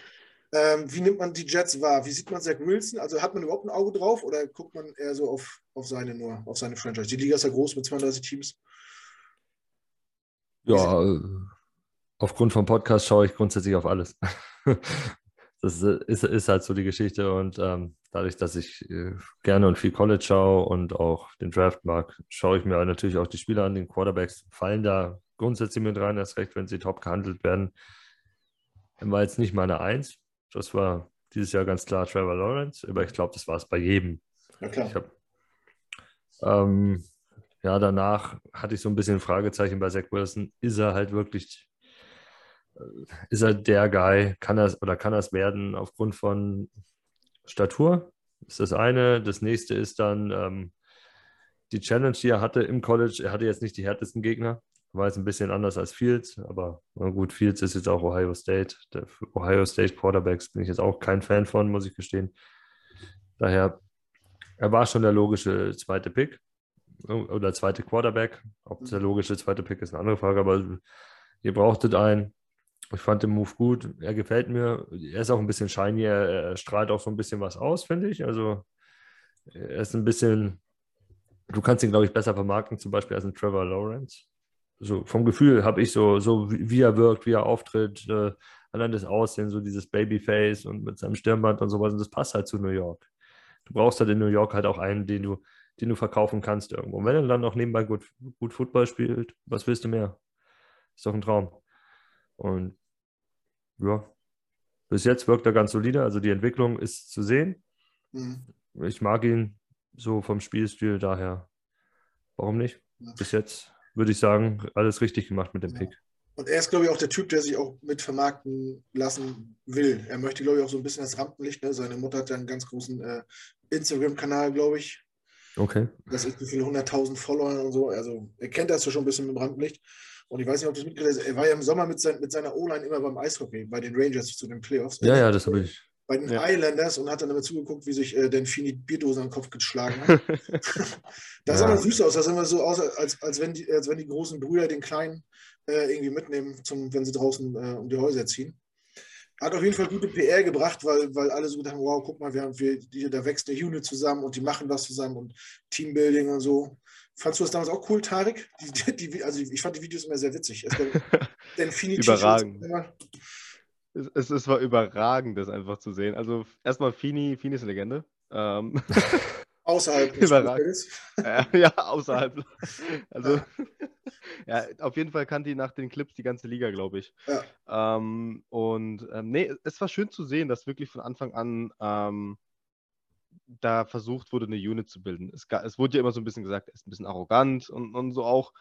ähm, wie nimmt man die Jets wahr? Wie sieht man Zach Wilson? Also hat man überhaupt ein Auge drauf oder guckt man eher so auf, auf seine nur, auf seine Franchise? Die Liga ist ja groß mit 32 Teams. Ja, äh, aufgrund vom Podcast schaue ich grundsätzlich auf alles. das ist, ist, halt so die Geschichte und ähm, dadurch, dass ich äh, gerne und viel College schaue und auch den Draft mag, schaue ich mir natürlich auch die Spieler an. Den Quarterbacks fallen da grundsätzlich mit rein, erst recht, wenn sie top gehandelt werden. War jetzt nicht meine Eins, das war dieses Jahr ganz klar Trevor Lawrence, aber ich glaube, das war es bei jedem. Ja, klar. Hab, ähm, ja, danach hatte ich so ein bisschen Fragezeichen bei Zach Wilson. Ist er halt wirklich, ist er der Guy? Kann er oder kann es werden aufgrund von Statur? Das ist das eine. Das nächste ist dann ähm, die Challenge, die er hatte im College. Er hatte jetzt nicht die härtesten Gegner. War jetzt ein bisschen anders als Fields, aber gut, Fields ist jetzt auch Ohio State. Der Ohio State Quarterbacks bin ich jetzt auch kein Fan von, muss ich gestehen. Daher, er war schon der logische zweite Pick oder zweite Quarterback. Ob der logische zweite Pick ist, eine andere Frage, aber ihr brauchtet einen. Ich fand den Move gut. Er gefällt mir. Er ist auch ein bisschen shiny. Er, er strahlt auch so ein bisschen was aus, finde ich. Also, er ist ein bisschen. Du kannst ihn, glaube ich, besser vermarkten, zum Beispiel als ein Trevor Lawrence so vom Gefühl habe ich so, so wie er wirkt, wie er auftritt, äh, allein das Aussehen, so dieses Babyface und mit seinem Stirnband und sowas. Und das passt halt zu New York. Du brauchst halt in New York halt auch einen, den du, den du verkaufen kannst irgendwo. Und wenn er dann noch nebenbei gut, gut Football spielt, was willst du mehr? Ist doch ein Traum. Und ja, bis jetzt wirkt er ganz solide. Also die Entwicklung ist zu sehen. Mhm. Ich mag ihn so vom Spielstil, daher warum nicht? Bis jetzt würde ich sagen, alles richtig gemacht mit dem Pick. Und er ist, glaube ich, auch der Typ, der sich auch mit vermarkten lassen will. Er möchte, glaube ich, auch so ein bisschen das Rampenlicht. Ne? Seine Mutter hat ja einen ganz großen äh, Instagram-Kanal, glaube ich. Okay. Das ist wie viele hunderttausend Follower und so. Also er kennt das ja schon ein bisschen mit dem Rampenlicht. Und ich weiß nicht, ob du es mitgekriegt hast. Er war ja im Sommer mit, sein, mit seiner O-Line immer beim Eishockey, bei den Rangers zu den Playoffs. Ja, ja, das habe ich bei den ja. Islanders und hat dann damit zugeguckt, wie sich äh, Delfini Bierdosen am Kopf geschlagen hat. das sah ja. süß aus. Das sah immer so aus, als, als, wenn die, als wenn die großen Brüder den Kleinen äh, irgendwie mitnehmen, zum, wenn sie draußen äh, um die Häuser ziehen. Hat auf jeden Fall gute PR gebracht, weil, weil alle so gedacht haben, wow, guck mal, wir haben wir, die, da wächst eine Unit zusammen und die machen was zusammen und Teambuilding und so. Fandest du das damals auch cool, Tarek? Die, die, also ich fand die Videos immer sehr witzig. Überragend es, es, es, war überragend, das einfach zu sehen. Also erstmal Fini, Fini ist eine Legende. Ähm, außerhalb des Überragend. Ja, ja, außerhalb. Also ja, auf jeden Fall kannte die nach den Clips die ganze Liga, glaube ich. Ja. Ähm, und ähm, nee, es war schön zu sehen, dass wirklich von Anfang an ähm, da versucht wurde, eine Unit zu bilden. Es, es, wurde ja immer so ein bisschen gesagt, er ist ein bisschen arrogant und, und so auch.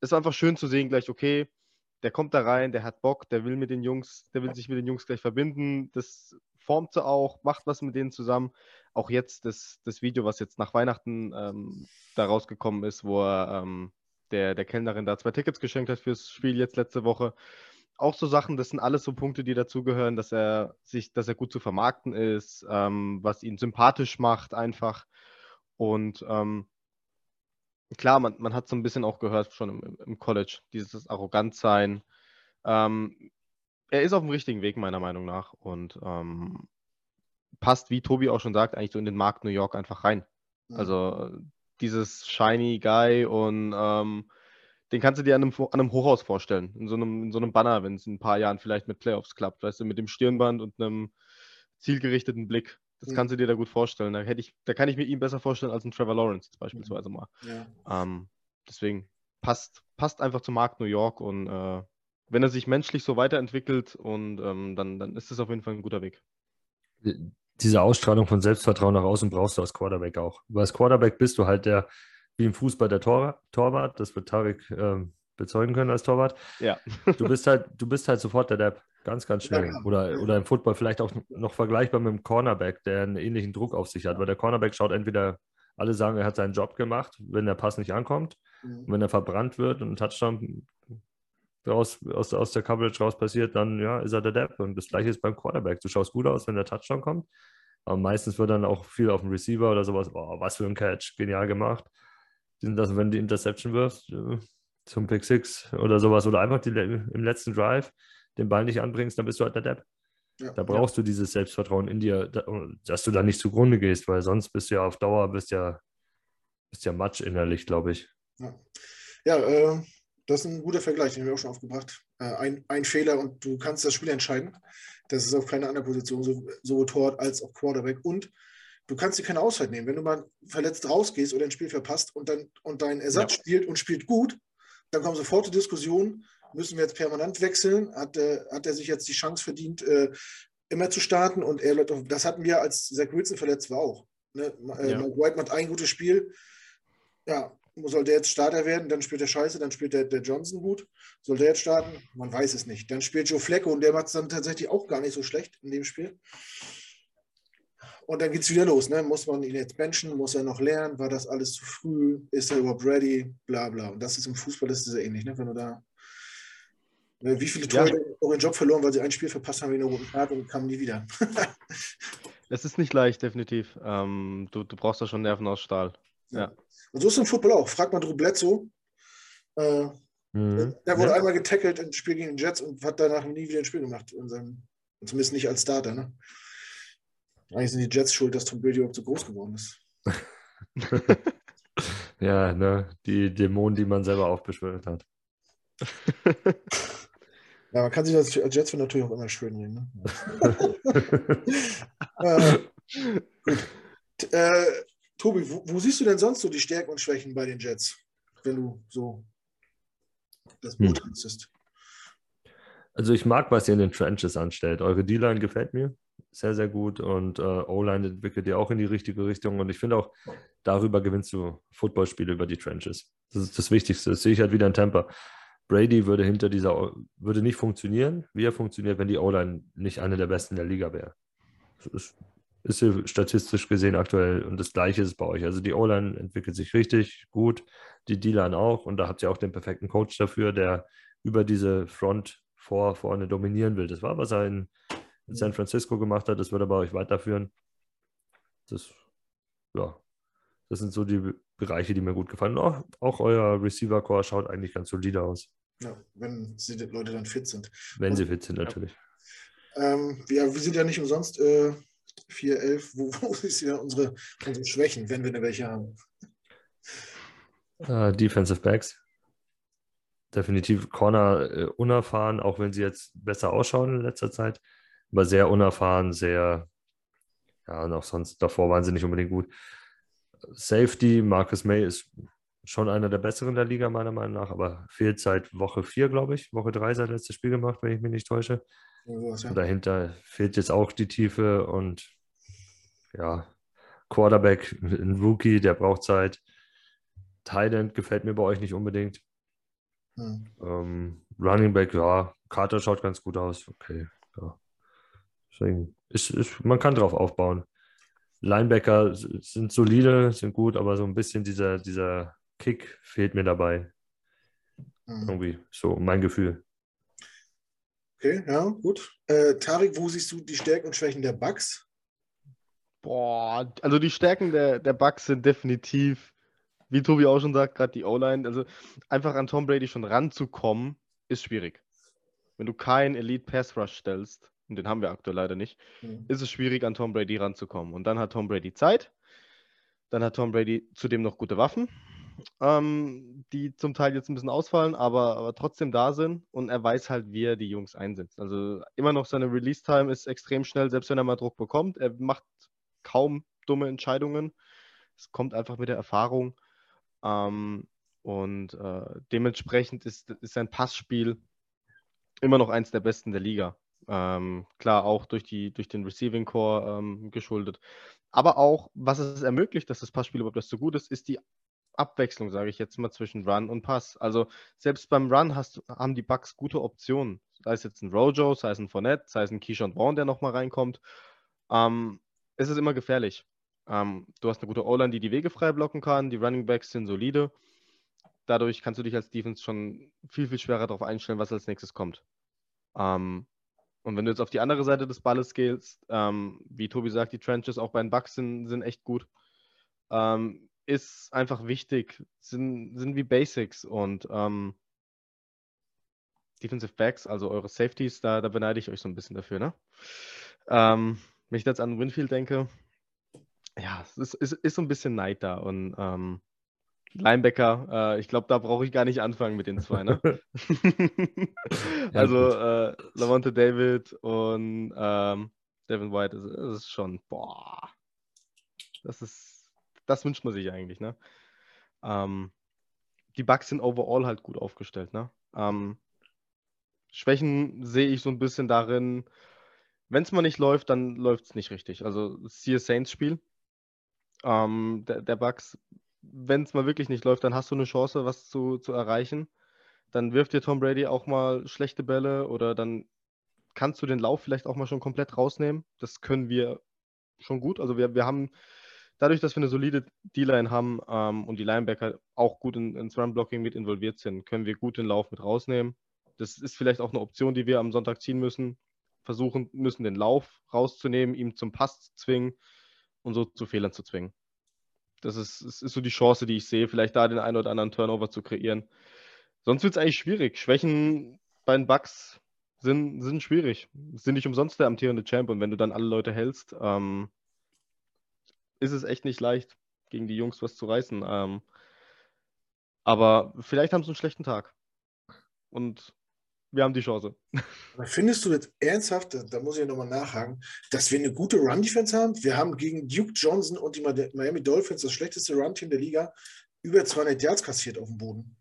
Es war einfach schön zu sehen, gleich, okay, der kommt da rein, der hat Bock, der will mit den Jungs, der will sich mit den Jungs gleich verbinden, das formt sie auch, macht was mit denen zusammen. auch jetzt das, das Video, was jetzt nach Weihnachten ähm, da rausgekommen ist, wo er ähm, der, der Kellnerin da zwei Tickets geschenkt hat fürs Spiel jetzt letzte Woche. Auch so Sachen, das sind alles so Punkte, die dazugehören, dass er sich, dass er gut zu vermarkten ist, ähm, was ihn sympathisch macht einfach. Und ähm, klar, man, man hat so ein bisschen auch gehört schon im, im College, dieses Arrogantsein. Ähm, er ist auf dem richtigen Weg, meiner Meinung nach. Und ähm, passt, wie Tobi auch schon sagt, eigentlich so in den Markt New York einfach rein. Mhm. Also dieses Shiny Guy und ähm, den kannst du dir an einem, an einem Hochhaus vorstellen, in so einem, in so einem Banner, wenn es in ein paar Jahren vielleicht mit Playoffs klappt, weißt du, mit dem Stirnband und einem zielgerichteten Blick. Das mhm. kannst du dir da gut vorstellen. Da, hätte ich, da kann ich mir ihn besser vorstellen als ein Trevor Lawrence beispielsweise mal. Ja. Ähm, deswegen passt, passt einfach zum Markt New York und äh, wenn er sich menschlich so weiterentwickelt und ähm, dann, dann ist das auf jeden Fall ein guter Weg diese Ausstrahlung von Selbstvertrauen nach außen brauchst du als Quarterback auch. Weil als Quarterback bist du halt der, wie im Fußball, der Tor, Torwart. Das wird Tarek ähm, bezeugen können als Torwart. Ja. Du bist halt, du bist halt sofort der Depp. Ganz, ganz schnell. Ja, oder, oder im Football vielleicht auch noch vergleichbar mit dem Cornerback, der einen ähnlichen Druck auf sich hat. Weil der Cornerback schaut entweder, alle sagen, er hat seinen Job gemacht, wenn der Pass nicht ankommt. Mhm. Und wenn er verbrannt wird und ein Touchdown raus, aus, aus der Coverage raus passiert, dann ja, ist er der Depp. Und das gleiche ist beim Quarterback. Du schaust gut aus, wenn der Touchdown kommt. Aber meistens wird dann auch viel auf dem Receiver oder sowas, oh, was für ein Catch, genial gemacht. Sind das, wenn du die Interception wirfst, äh, zum Pick Six oder sowas, oder einfach die, im letzten Drive den Ball nicht anbringst, dann bist du halt der Depp. Ja, da brauchst ja. du dieses Selbstvertrauen in dir, dass du da nicht zugrunde gehst, weil sonst bist du ja auf Dauer, bist ja, bist ja Matsch innerlich, glaube ich. Ja, ja äh, das ist ein guter Vergleich, den haben wir auch schon aufgebracht. Äh, ein, ein, Fehler und du kannst das Spiel entscheiden. Das ist auf keine andere Position, so, sowohl Tor als auch Quarterback. Und du kannst dir keine Auszeit nehmen. Wenn du mal verletzt rausgehst oder ein Spiel verpasst und, dann, und dein Ersatz ja. spielt und spielt gut, dann kommt sofort die Diskussion, müssen wir jetzt permanent wechseln? Hat, äh, hat er sich jetzt die Chance verdient, äh, immer zu starten? Und er, das hatten wir, als Zach Wilson verletzt war auch. Ne? Äh, ja. Mike White macht ein gutes Spiel. Ja, soll der jetzt Starter werden, dann spielt er scheiße, dann spielt der, der Johnson gut. Soll der jetzt starten? Man weiß es nicht. Dann spielt Joe Flecko und der macht es dann tatsächlich auch gar nicht so schlecht in dem Spiel. Und dann geht es wieder los. Ne? Muss man ihn jetzt benchen? Muss er noch lernen? War das alles zu früh? Ist er überhaupt ready? Bla bla. Und das ist im Fußball das ist ja ähnlich. Ne? Wenn du da. Wie viele Tore ja. auch ihren Job verloren, weil sie ein Spiel verpasst haben wie eine roten Karte und kamen nie wieder. es ist nicht leicht, definitiv. Ähm, du, du brauchst da schon Nerven aus Stahl. Ja. Und so ist es im Football auch. Frag mal Drew Bledsoe. Äh, mhm. Der wurde ja. einmal getackelt im Spiel gegen die Jets und hat danach nie wieder ein Spiel gemacht. Seinem, zumindest nicht als Starter. Ne? Eigentlich sind die Jets schuld, dass Tom Brady überhaupt so groß geworden ist. ja, ne? die Dämonen, die man selber aufbeschwört hat. Ja, man kann sich das als Jets natürlich auch immer schön nehmen. Ne? äh, gut. Äh, Tobi, wo, wo, siehst du denn sonst so die Stärken und Schwächen bei den Jets, wenn du so das hm. beurteilst? Also ich mag, was ihr in den Trenches anstellt. Eure D-Line gefällt mir sehr, sehr gut und äh, O-Line entwickelt ihr auch in die richtige Richtung und ich finde auch, darüber gewinnst du Footballspiele über die Trenches. Das ist das Wichtigste. Das sehe ich halt wieder in Tampa. Brady würde hinter dieser, würde nicht funktionieren, wie er funktioniert, wenn die O-Line nicht eine der besten der Liga wäre. Das ist ist statistisch gesehen aktuell und das gleiche ist bei euch. Also die O-Line entwickelt sich richtig gut, die D-Line auch und da habt ihr auch den perfekten Coach dafür, der über diese Front vor vorne dominieren will. Das war, was er in, San Francisco gemacht hat, das wird er bei euch weiterführen. Das, ja, das sind so die Bereiche, die mir gut gefallen. Auch, auch euer Receiver-Core schaut eigentlich ganz solide aus. Ja, wenn die Leute dann fit sind. Wenn und, sie fit sind, natürlich. Ähm, wir, wir, sind ja nicht umsonst äh, 4, 11, wo, wo ist ja unsere, unsere Schwächen, wenn wir da welche haben? Uh, Defensive Backs. Definitiv Corner äh, unerfahren, auch wenn sie jetzt besser ausschauen in letzter Zeit. Aber sehr unerfahren, sehr, ja, und auch sonst davor waren sie nicht unbedingt gut. Safety, Marcus May ist schon einer der besseren der Liga, meiner Meinung nach, aber fehlt seit Woche 4, glaube ich. Woche 3 seit letztes Spiel gemacht, wenn ich mich nicht täusche. Und dahinter fehlt jetzt auch die Tiefe und ja, Quarterback, ein Rookie, der braucht Zeit. Thailand gefällt mir bei euch nicht unbedingt. Hm. Ähm, Running Back, ja, Carter schaut ganz gut aus. Okay, ja. Deswegen ist, ist, man kann drauf aufbauen. Linebacker sind solide, sind gut, aber so ein bisschen dieser, dieser Kick fehlt mir dabei. Mhm. Irgendwie, so mein Gefühl. Okay, ja, gut. Äh, Tarik, wo siehst du die Stärken und Schwächen der Bugs? Boah, also die Stärken der, der Bugs sind definitiv, wie Tobi auch schon sagt, gerade die O-Line. Also einfach an Tom Brady schon ranzukommen, ist schwierig. Wenn du keinen Elite Pass Rush stellst, und den haben wir aktuell leider nicht, mhm. ist es schwierig, an Tom Brady ranzukommen. Und dann hat Tom Brady Zeit. Dann hat Tom Brady zudem noch gute Waffen, ähm, die zum Teil jetzt ein bisschen ausfallen, aber, aber trotzdem da sind. Und er weiß halt, wie er die Jungs einsetzt. Also immer noch seine Release-Time ist extrem schnell, selbst wenn er mal Druck bekommt. Er macht kaum dumme Entscheidungen. Es kommt einfach mit der Erfahrung. Ähm, und äh, dementsprechend ist, ist sein Passspiel immer noch eins der besten der Liga. Ähm, klar, auch durch, die, durch den Receiving Core ähm, geschuldet. Aber auch, was es ermöglicht, dass das Passspiel überhaupt so gut ist, ist die Abwechslung, sage ich jetzt mal, zwischen Run und Pass. Also selbst beim Run hast, haben die Bucks gute Optionen. Sei es jetzt ein Rojo, sei es ein Fournette, sei es ein Keyshawn Vaughn, der nochmal reinkommt. Ähm, es ist immer gefährlich. Ähm, du hast eine gute O-Line, die die Wege frei blocken kann. Die Running Backs sind solide. Dadurch kannst du dich als Defense schon viel, viel schwerer darauf einstellen, was als nächstes kommt. Ähm, und wenn du jetzt auf die andere Seite des Balles gehst, ähm, wie Tobi sagt, die Trenches auch bei den Bucks sind, sind echt gut. Ähm, ist einfach wichtig, sind, sind wie Basics und ähm, Defensive Backs, also eure Safeties, da, da beneide ich euch so ein bisschen dafür, ne? Ähm, wenn ich jetzt an Winfield denke, ja, es ist, ist, ist so ein bisschen Neid da und ähm, Linebacker, äh, ich glaube, da brauche ich gar nicht anfangen mit den zwei. Ne? also äh, Lavonte David und ähm, Devin White, das, ist schon, boah, das ist, das wünscht man sich eigentlich. Ne? Ähm, die Bugs sind overall halt gut aufgestellt. Ne? Ähm, Schwächen sehe ich so ein bisschen darin, wenn es mal nicht läuft, dann läuft es nicht richtig. Also siehe Saints Spiel. Ähm, der, der Bugs wenn es mal wirklich nicht läuft, dann hast du eine Chance, was zu, zu erreichen. Dann wirft dir Tom Brady auch mal schlechte Bälle oder dann kannst du den Lauf vielleicht auch mal schon komplett rausnehmen. Das können wir schon gut. Also wir, wir haben, dadurch, dass wir eine solide D-Line haben ähm, und die Linebacker auch gut in, ins Run-Blocking mit involviert sind, können wir gut den Lauf mit rausnehmen. Das ist vielleicht auch eine Option, die wir am Sonntag ziehen müssen. Versuchen müssen, den Lauf rauszunehmen, ihm zum Pass zu zwingen und so zu Fehlern zu zwingen. Das ist, das ist so die Chance, die ich sehe, vielleicht da den einen oder anderen Turnover zu kreieren. Sonst wird es eigentlich schwierig. Schwächen bei den Bugs sind, sind schwierig. Sind nicht umsonst der amtierende Champ und wenn du dann alle Leute hältst, ähm, ist es echt nicht leicht, gegen die Jungs was zu reißen. Ähm, aber vielleicht haben sie einen schlechten Tag. Und wir haben die Chance. Findest du jetzt ernsthaft, da muss ich nochmal nachhaken, dass wir eine gute Run-Defense haben? Wir haben gegen Duke Johnson und die Miami Dolphins das schlechteste Run-Team der Liga über 200 Yards kassiert auf dem Boden.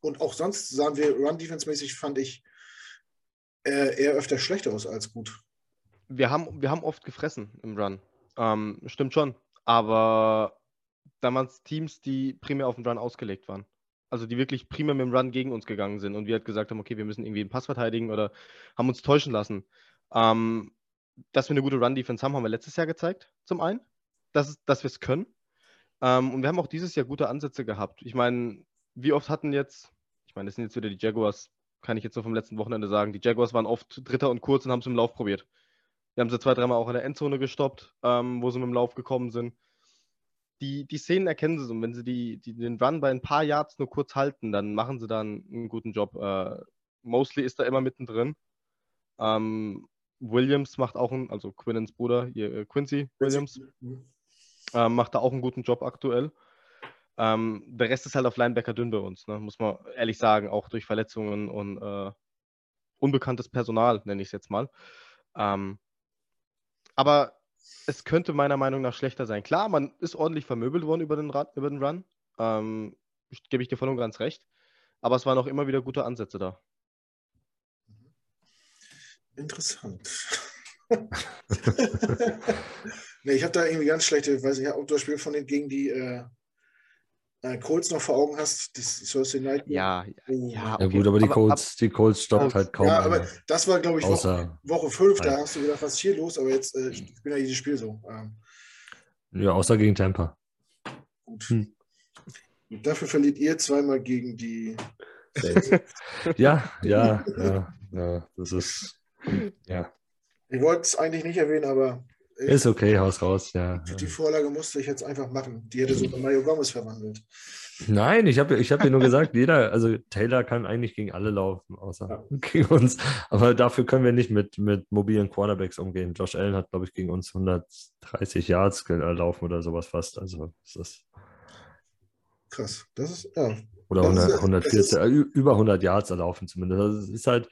Und auch sonst sahen wir Run-Defense-mäßig, fand ich, äh, eher öfter schlechter aus als gut. Wir haben, wir haben oft gefressen im Run. Ähm, stimmt schon. Aber damals Teams, die primär auf den Run ausgelegt waren also die wirklich primär mit dem Run gegen uns gegangen sind und wir halt gesagt haben, okay, wir müssen irgendwie einen Pass verteidigen oder haben uns täuschen lassen. Ähm, dass wir eine gute Run-Defense haben, haben wir letztes Jahr gezeigt, zum einen, dass, dass wir es können. Ähm, und wir haben auch dieses Jahr gute Ansätze gehabt. Ich meine, wie oft hatten jetzt, ich meine, das sind jetzt wieder die Jaguars, kann ich jetzt so vom letzten Wochenende sagen, die Jaguars waren oft Dritter und kurz und haben es im Lauf probiert. Wir haben sie zwei, dreimal auch in der Endzone gestoppt, ähm, wo sie mit dem Lauf gekommen sind die, die Szenen erkennen sie so. Und wenn sie die, die, den Run bei ein paar Yards nur kurz halten, dann machen sie dann einen guten Job. Äh, Mosley ist da immer mittendrin. Ähm, Williams macht auch einen, also Quinnens Bruder, hier, äh, Quincy Williams, äh, macht da auch einen guten Job aktuell. Ähm, der Rest ist halt auf Linebacker dünn bei uns, ne? muss man ehrlich sagen, auch durch Verletzungen und äh, unbekanntes Personal, nenne ich es jetzt mal. Ähm, aber es könnte meiner Meinung nach schlechter sein. Klar, man ist ordentlich vermöbelt worden über den, Rad, über den Run. Ähm, Gebe ich dir voll und ganz recht. Aber es waren auch immer wieder gute Ansätze da. Interessant. nee, ich habe da irgendwie ganz schlechte, weiß ich, Outdoor-Spiel von den gegen die äh, äh, Colts noch vor Augen hast, das Thursday Night. Ja, oh. ja, okay. ja, gut, aber die Colts, die Colts stoppt halt kaum. Ja, aber das war, glaube ich, Woche, Woche 5, da hast du gedacht, was ist hier los? Aber jetzt, äh, ich bin ja jedes Spiel so. Ähm. Ja, außer gegen Tampa. Gut. Hm. Dafür verliert ihr zweimal gegen die. ja, ja, ja, ja, das ist. Ja. Ich wollte es eigentlich nicht erwähnen, aber. Ist okay, haus raus, ja. Die Vorlage musste ich jetzt einfach machen. Die hätte sogar Mario Gomez verwandelt. Nein, ich habe ich hab dir nur gesagt, jeder, also Taylor kann eigentlich gegen alle laufen, außer ja. gegen uns. Aber dafür können wir nicht mit, mit mobilen Quarterbacks umgehen. Josh Allen hat, glaube ich, gegen uns 130 Yards gelaufen oder sowas fast. Also das ist krass. Das ist, ja. Oder 100, ist, 140, ist, äh, über 100 Yards erlaufen zumindest. Das also, ist halt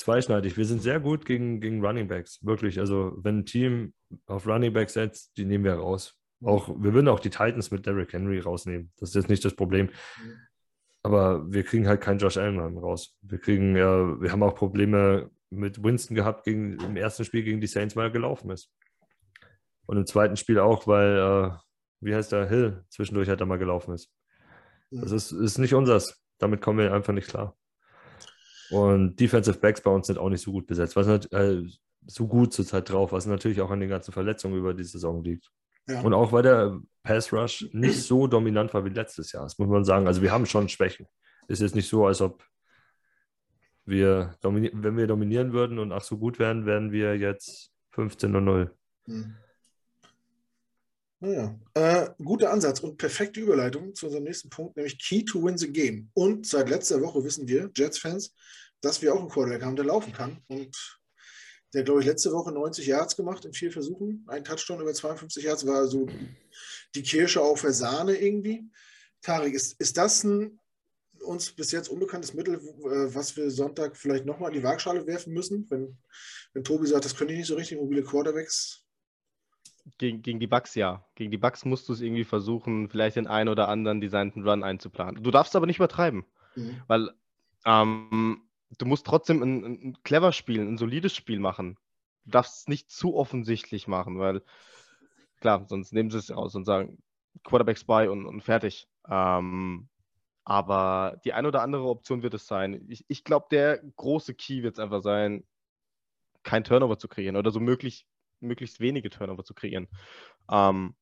zweischneidig. Wir sind sehr gut gegen, gegen Running Backs, wirklich. Also wenn ein Team auf Running Backs setzt, die nehmen wir raus. Auch, wir würden auch die Titans mit Derrick Henry rausnehmen. Das ist jetzt nicht das Problem. Aber wir kriegen halt keinen Josh Allen raus. Wir kriegen ja, wir haben auch Probleme mit Winston gehabt gegen, im ersten Spiel gegen die Saints, weil er gelaufen ist. Und im zweiten Spiel auch, weil, äh, wie heißt der, Hill zwischendurch halt mal gelaufen ist. Das ist, ist nicht unseres. Damit kommen wir einfach nicht klar. Und Defensive Backs bei uns sind auch nicht so gut besetzt, was äh, so gut zurzeit drauf, was natürlich auch an den ganzen Verletzungen über die Saison liegt. Ja. Und auch weil der Pass Rush nicht so dominant war wie letztes Jahr, das muss man sagen. Also wir haben schon Schwächen. Ist jetzt nicht so, als ob wir, wenn wir dominieren würden und ach so gut wären, wären wir jetzt 15 und 0. Hm. Naja, äh, guter Ansatz und perfekte Überleitung zu unserem nächsten Punkt, nämlich Key to win the game. Und seit letzter Woche wissen wir, Jets-Fans, dass wir auch einen Quarterback haben, der laufen kann. Und der, glaube ich, letzte Woche 90 Yards gemacht in vier Versuchen. Ein Touchdown über 52 Yards war so die Kirsche auf der Sahne irgendwie. Tarek, ist, ist das ein uns bis jetzt unbekanntes Mittel, äh, was wir Sonntag vielleicht nochmal in die Waagschale werfen müssen, wenn, wenn Tobi sagt, das können ich nicht so richtig, mobile Quarterbacks? Gegen, gegen die Bugs ja. Gegen die Bugs musst du es irgendwie versuchen, vielleicht den einen oder anderen designten Run einzuplanen. Du darfst aber nicht übertreiben, mhm. weil ähm, du musst trotzdem ein, ein clever Spiel, ein solides Spiel machen. Du darfst es nicht zu offensichtlich machen, weil klar, sonst nehmen sie es aus und sagen Quarterback Spy und, und fertig. Ähm, aber die eine oder andere Option wird es sein. Ich, ich glaube, der große Key wird es einfach sein, kein Turnover zu kreieren oder so möglich, möglichst wenige Turnover zu kreieren. Ähm,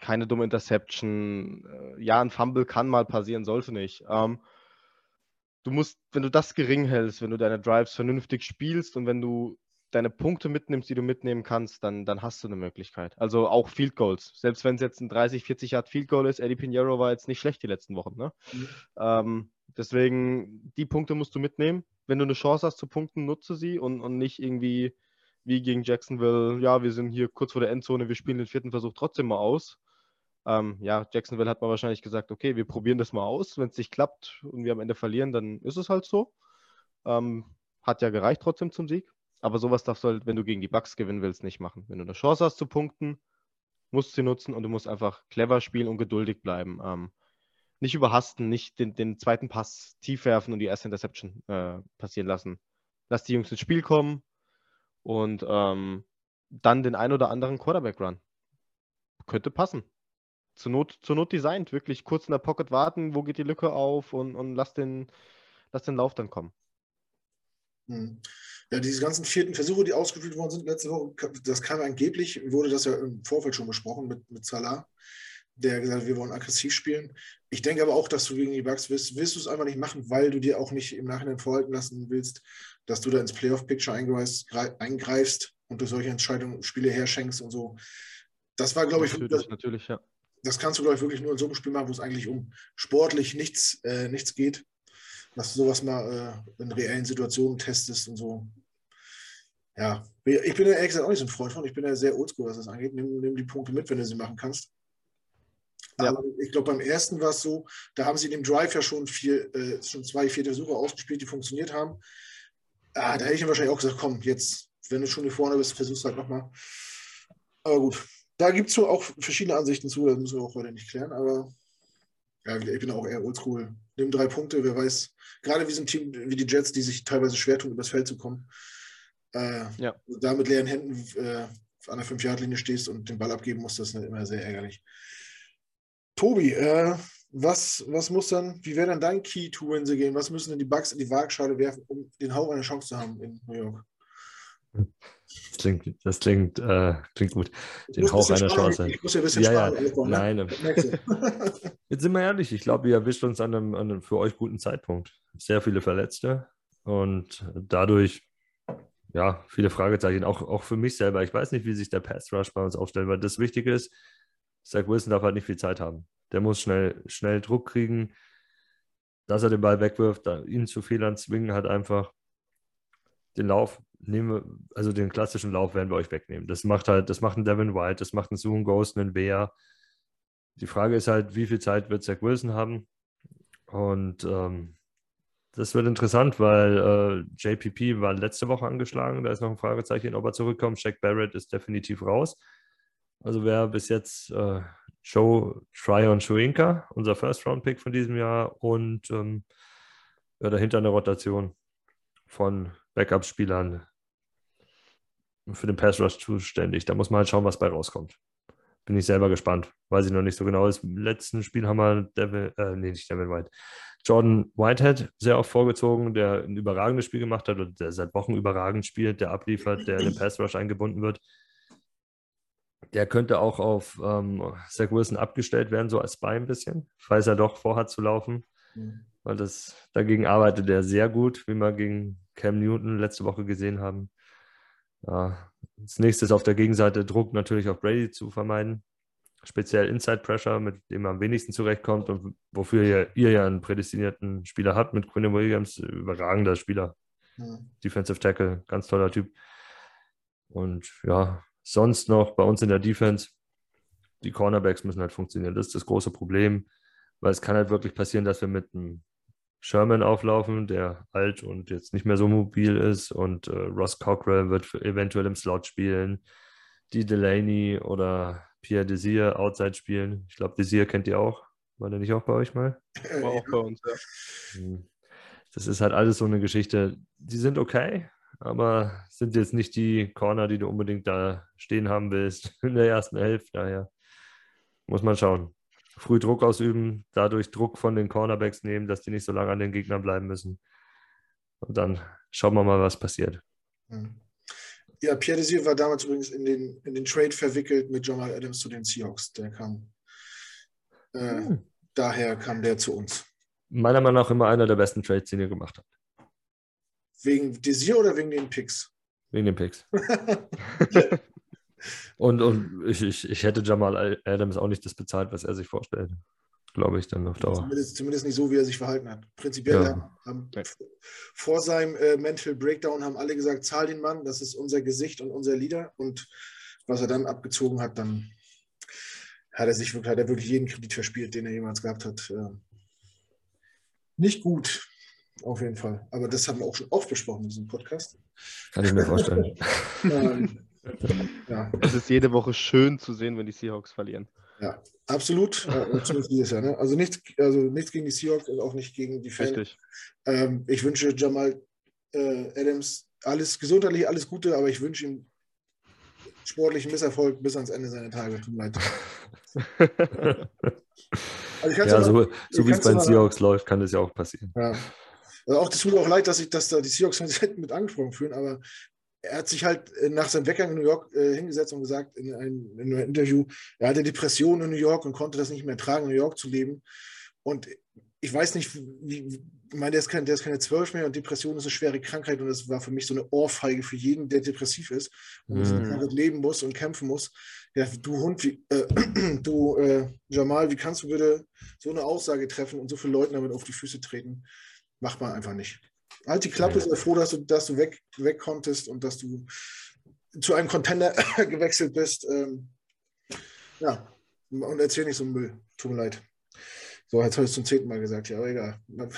keine dumme Interception. Äh, ja, ein Fumble kann mal passieren, sollte nicht. Ähm, du musst, wenn du das gering hältst, wenn du deine Drives vernünftig spielst und wenn du deine Punkte mitnimmst, die du mitnehmen kannst, dann, dann hast du eine Möglichkeit. Also auch Field Goals. Selbst wenn es jetzt ein 30, 40 Yard Field Goal ist, Eddie Pinheiro war jetzt nicht schlecht die letzten Wochen. Ne? Mhm. Ähm, deswegen, die Punkte musst du mitnehmen. Wenn du eine Chance hast zu punkten, nutze sie und, und nicht irgendwie wie gegen Jacksonville, ja, wir sind hier kurz vor der Endzone, wir spielen den vierten Versuch trotzdem mal aus. Ähm, ja, Jacksonville hat man wahrscheinlich gesagt, okay, wir probieren das mal aus. Wenn es nicht klappt und wir am Ende verlieren, dann ist es halt so. Ähm, hat ja gereicht trotzdem zum Sieg. Aber sowas darfst du halt, wenn du gegen die Bucks gewinnen willst, nicht machen. Wenn du eine Chance hast zu punkten, musst du sie nutzen und du musst einfach clever spielen und geduldig bleiben. Ähm, nicht überhasten, nicht den, den, zweiten Pass tief werfen und die erste Interception äh, passieren lassen. Lass die Jungs ins Spiel kommen und ähm, dann den ein oder anderen Quarterback-Run. Könnte passen zur Not, zur Not designt, wirklich kurz in der Pocket warten, wo geht die Lücke auf und, und lass, den, lass den Lauf dann kommen. Hm. Ja, diese ganzen vierten Versuche, die ausgeführt worden sind letzte Woche, das kam angeblich, wurde das ja im Vorfeld schon besprochen mit, mit Salah, der gesagt hat, wir wollen aggressiv spielen. Ich denke aber auch, dass du gegen die Bugs wirst, wirst du es einfach nicht machen, weil du dir auch nicht im Nachhinein vorhalten lassen willst, dass du da ins Playoff-Picture eingreifst und durch solche Entscheidungen Spiele herschenkst und so. Das war, glaube ich, natürlich, das, natürlich ja das kannst du, glaube ich, wirklich nur in so einem Spiel machen, wo es eigentlich um sportlich nichts, äh, nichts geht. Dass du sowas mal äh, in reellen Situationen testest und so. Ja, ich bin ja ehrlich gesagt auch nicht so ein Freund von. Ich bin ja sehr oldschool, was das angeht. Nimm, nimm die Punkte mit, wenn du sie machen kannst. Ja. Aber ich glaube, beim ersten war es so, da haben sie in dem Drive ja schon, vier, äh, schon zwei vierte Versuche ausgespielt, die funktioniert haben. Ah, da hätte ich ihm wahrscheinlich auch gesagt, komm, jetzt, wenn du schon hier vorne bist, versuch's halt nochmal. Aber gut, da gibt es auch verschiedene Ansichten zu, das müssen wir auch heute nicht klären, aber ja, ich bin auch eher oldschool. Nimm drei Punkte, wer weiß, gerade wie so ein Team wie die Jets, die sich teilweise schwer tun, übers Feld zu kommen, äh, ja. da mit leeren Händen äh, an der 5-Yard-Linie stehst und den Ball abgeben musst, das ist immer sehr ärgerlich. Tobi, äh, was, was muss dann, wie wäre dann dein Key to win the game? Was müssen denn die Bugs in die Waagschale werfen, um den Hauch eine Chance zu haben in New York? Das klingt, das klingt, äh, klingt gut. Den Hauch einer Chance. Ich muss ja ein bisschen ja, ja. Aufbauen, ne? Nein. Jetzt sind wir ehrlich, ich glaube, ihr erwischt uns an einem, an einem für euch guten Zeitpunkt. Sehr viele Verletzte und dadurch ja, viele Fragezeichen, auch, auch für mich selber. Ich weiß nicht, wie sich der Pass Rush bei uns aufstellt, weil das Wichtige ist, Zach Wilson darf halt nicht viel Zeit haben. Der muss schnell, schnell Druck kriegen, dass er den Ball wegwirft, ihn zu Fehlern zwingen, halt einfach den Lauf nehmen also den klassischen Lauf werden wir euch wegnehmen. Das macht halt, das macht ein Devin White, das macht ein Zoom Ghost, ein Bea. Die Frage ist halt, wie viel Zeit wird Zach Wilson haben? Und ähm, das wird interessant, weil äh, JPP war letzte Woche angeschlagen. Da ist noch ein Fragezeichen, ob er zurückkommt. Jack Barrett ist definitiv raus. Also wer bis jetzt äh, Joe Tryon Shuinka, unser First-Round-Pick von diesem Jahr und ähm, ja, dahinter eine Rotation von Backup-Spielern für den Pass Rush zuständig. Da muss man halt schauen, was bei rauskommt. Bin ich selber gespannt. Weiß ich noch nicht so genau. Im letzten Spiel haben wir Devil, äh, nee, nicht Devin White. Jordan Whitehead sehr oft vorgezogen, der ein überragendes Spiel gemacht hat und der seit Wochen überragend spielt, der abliefert, der in den Pass Rush eingebunden wird. Der könnte auch auf ähm, Zach Wilson abgestellt werden, so als Spy ein bisschen, falls er doch vorhat zu laufen. Mhm. Weil das dagegen arbeitet er sehr gut, wie wir gegen Cam Newton letzte Woche gesehen haben. Ja, das nächste ist auf der Gegenseite Druck natürlich auf Brady zu vermeiden. Speziell Inside Pressure, mit dem man am wenigsten zurechtkommt und wofür ihr, ihr ja einen prädestinierten Spieler habt mit Quinn Williams. Überragender Spieler. Mhm. Defensive Tackle, ganz toller Typ. Und ja, sonst noch bei uns in der Defense, die Cornerbacks müssen halt funktionieren. Das ist das große Problem, weil es kann halt wirklich passieren, dass wir mit einem Sherman auflaufen, der alt und jetzt nicht mehr so mobil ist. Und äh, Ross Cockrell wird eventuell im Slot spielen. Die Delaney oder Pierre Desir outside spielen. Ich glaube, Desir kennt ihr auch. War der nicht auch bei euch mal? War auch bei uns, ja. Hm. Das ist halt alles so eine Geschichte. Die sind okay, aber sind jetzt nicht die Corner, die du unbedingt da stehen haben willst in der ersten Hälfte. Daher muss man schauen früh Druck ausüben, dadurch Druck von den Cornerbacks nehmen, dass die nicht so lange an den Gegnern bleiben müssen. Und dann schauen wir mal, was passiert. Hm. Ja, Pierre Desir war damals übrigens in den, in den Trade verwickelt mit Jamal Adams zu den Seahawks. Der kam, äh, hm. daher kam der zu uns. Meiner Meinung nach immer einer der besten Trades, den ihr gemacht habt. Wegen Desir oder wegen den Picks? Wegen den Picks. Und, und ich, ich, ich hätte Jamal Adams auch nicht das bezahlt, was er sich vorstellt. Glaube ich dann auf Dauer. Zumindest, zumindest, nicht so, wie er sich verhalten hat. Prinzipiell ja. haben, vor seinem äh, Mental Breakdown haben alle gesagt, zahl den Mann, das ist unser Gesicht und unser Leader. Und was er dann abgezogen hat, dann hat er sich wirklich, hat er wirklich jeden Kredit verspielt, den er jemals gehabt hat. Äh, nicht gut, auf jeden Fall. Aber das haben wir auch schon oft besprochen in diesem Podcast. Kann ich mir vorstellen. ähm, ja. Es ist jede Woche schön zu sehen, wenn die Seahawks verlieren. Ja, absolut. Äh, dieses Jahr, ne? also, nichts, also nichts gegen die Seahawks und auch nicht gegen die Fans. Ähm, ich wünsche Jamal äh, Adams alles gesundheitlich, alles Gute, aber ich wünsche ihm sportlichen Misserfolg bis ans Ende seiner Tage. Tut mir leid. also ja, so, so wie es bei den Seahawks läuft, kann das ja auch passieren. Ja. Also auch, das tut mir auch leid, dass, ich, dass da die Seahawks mit angesprochen fühlen, aber er hat sich halt äh, nach seinem Weggang in New York äh, hingesetzt und gesagt in einem, in einem, Interview, er hatte Depressionen in New York und konnte das nicht mehr tragen, in New York zu leben. Und ich weiß nicht, wie, ich meine, der ist, kein, der ist keine zwölf mehr und Depression ist eine schwere Krankheit und das war für mich so eine Ohrfeige für jeden, der depressiv ist und mhm. leben muss und kämpfen muss. Ja, du Hund, wie, äh, du äh, Jamal, wie kannst du bitte so eine Aussage treffen und so viele Leuten damit auf die Füße treten? Macht man einfach nicht. Halt die Klappe, sei froh, dass du, dass du weg, weg konntest und dass du zu einem Contender gewechselt bist. Ähm, ja, und erzähl nicht so einen Müll. Tut mir leid. So, jetzt habe ich es zum zehnten Mal gesagt, ja, aber egal.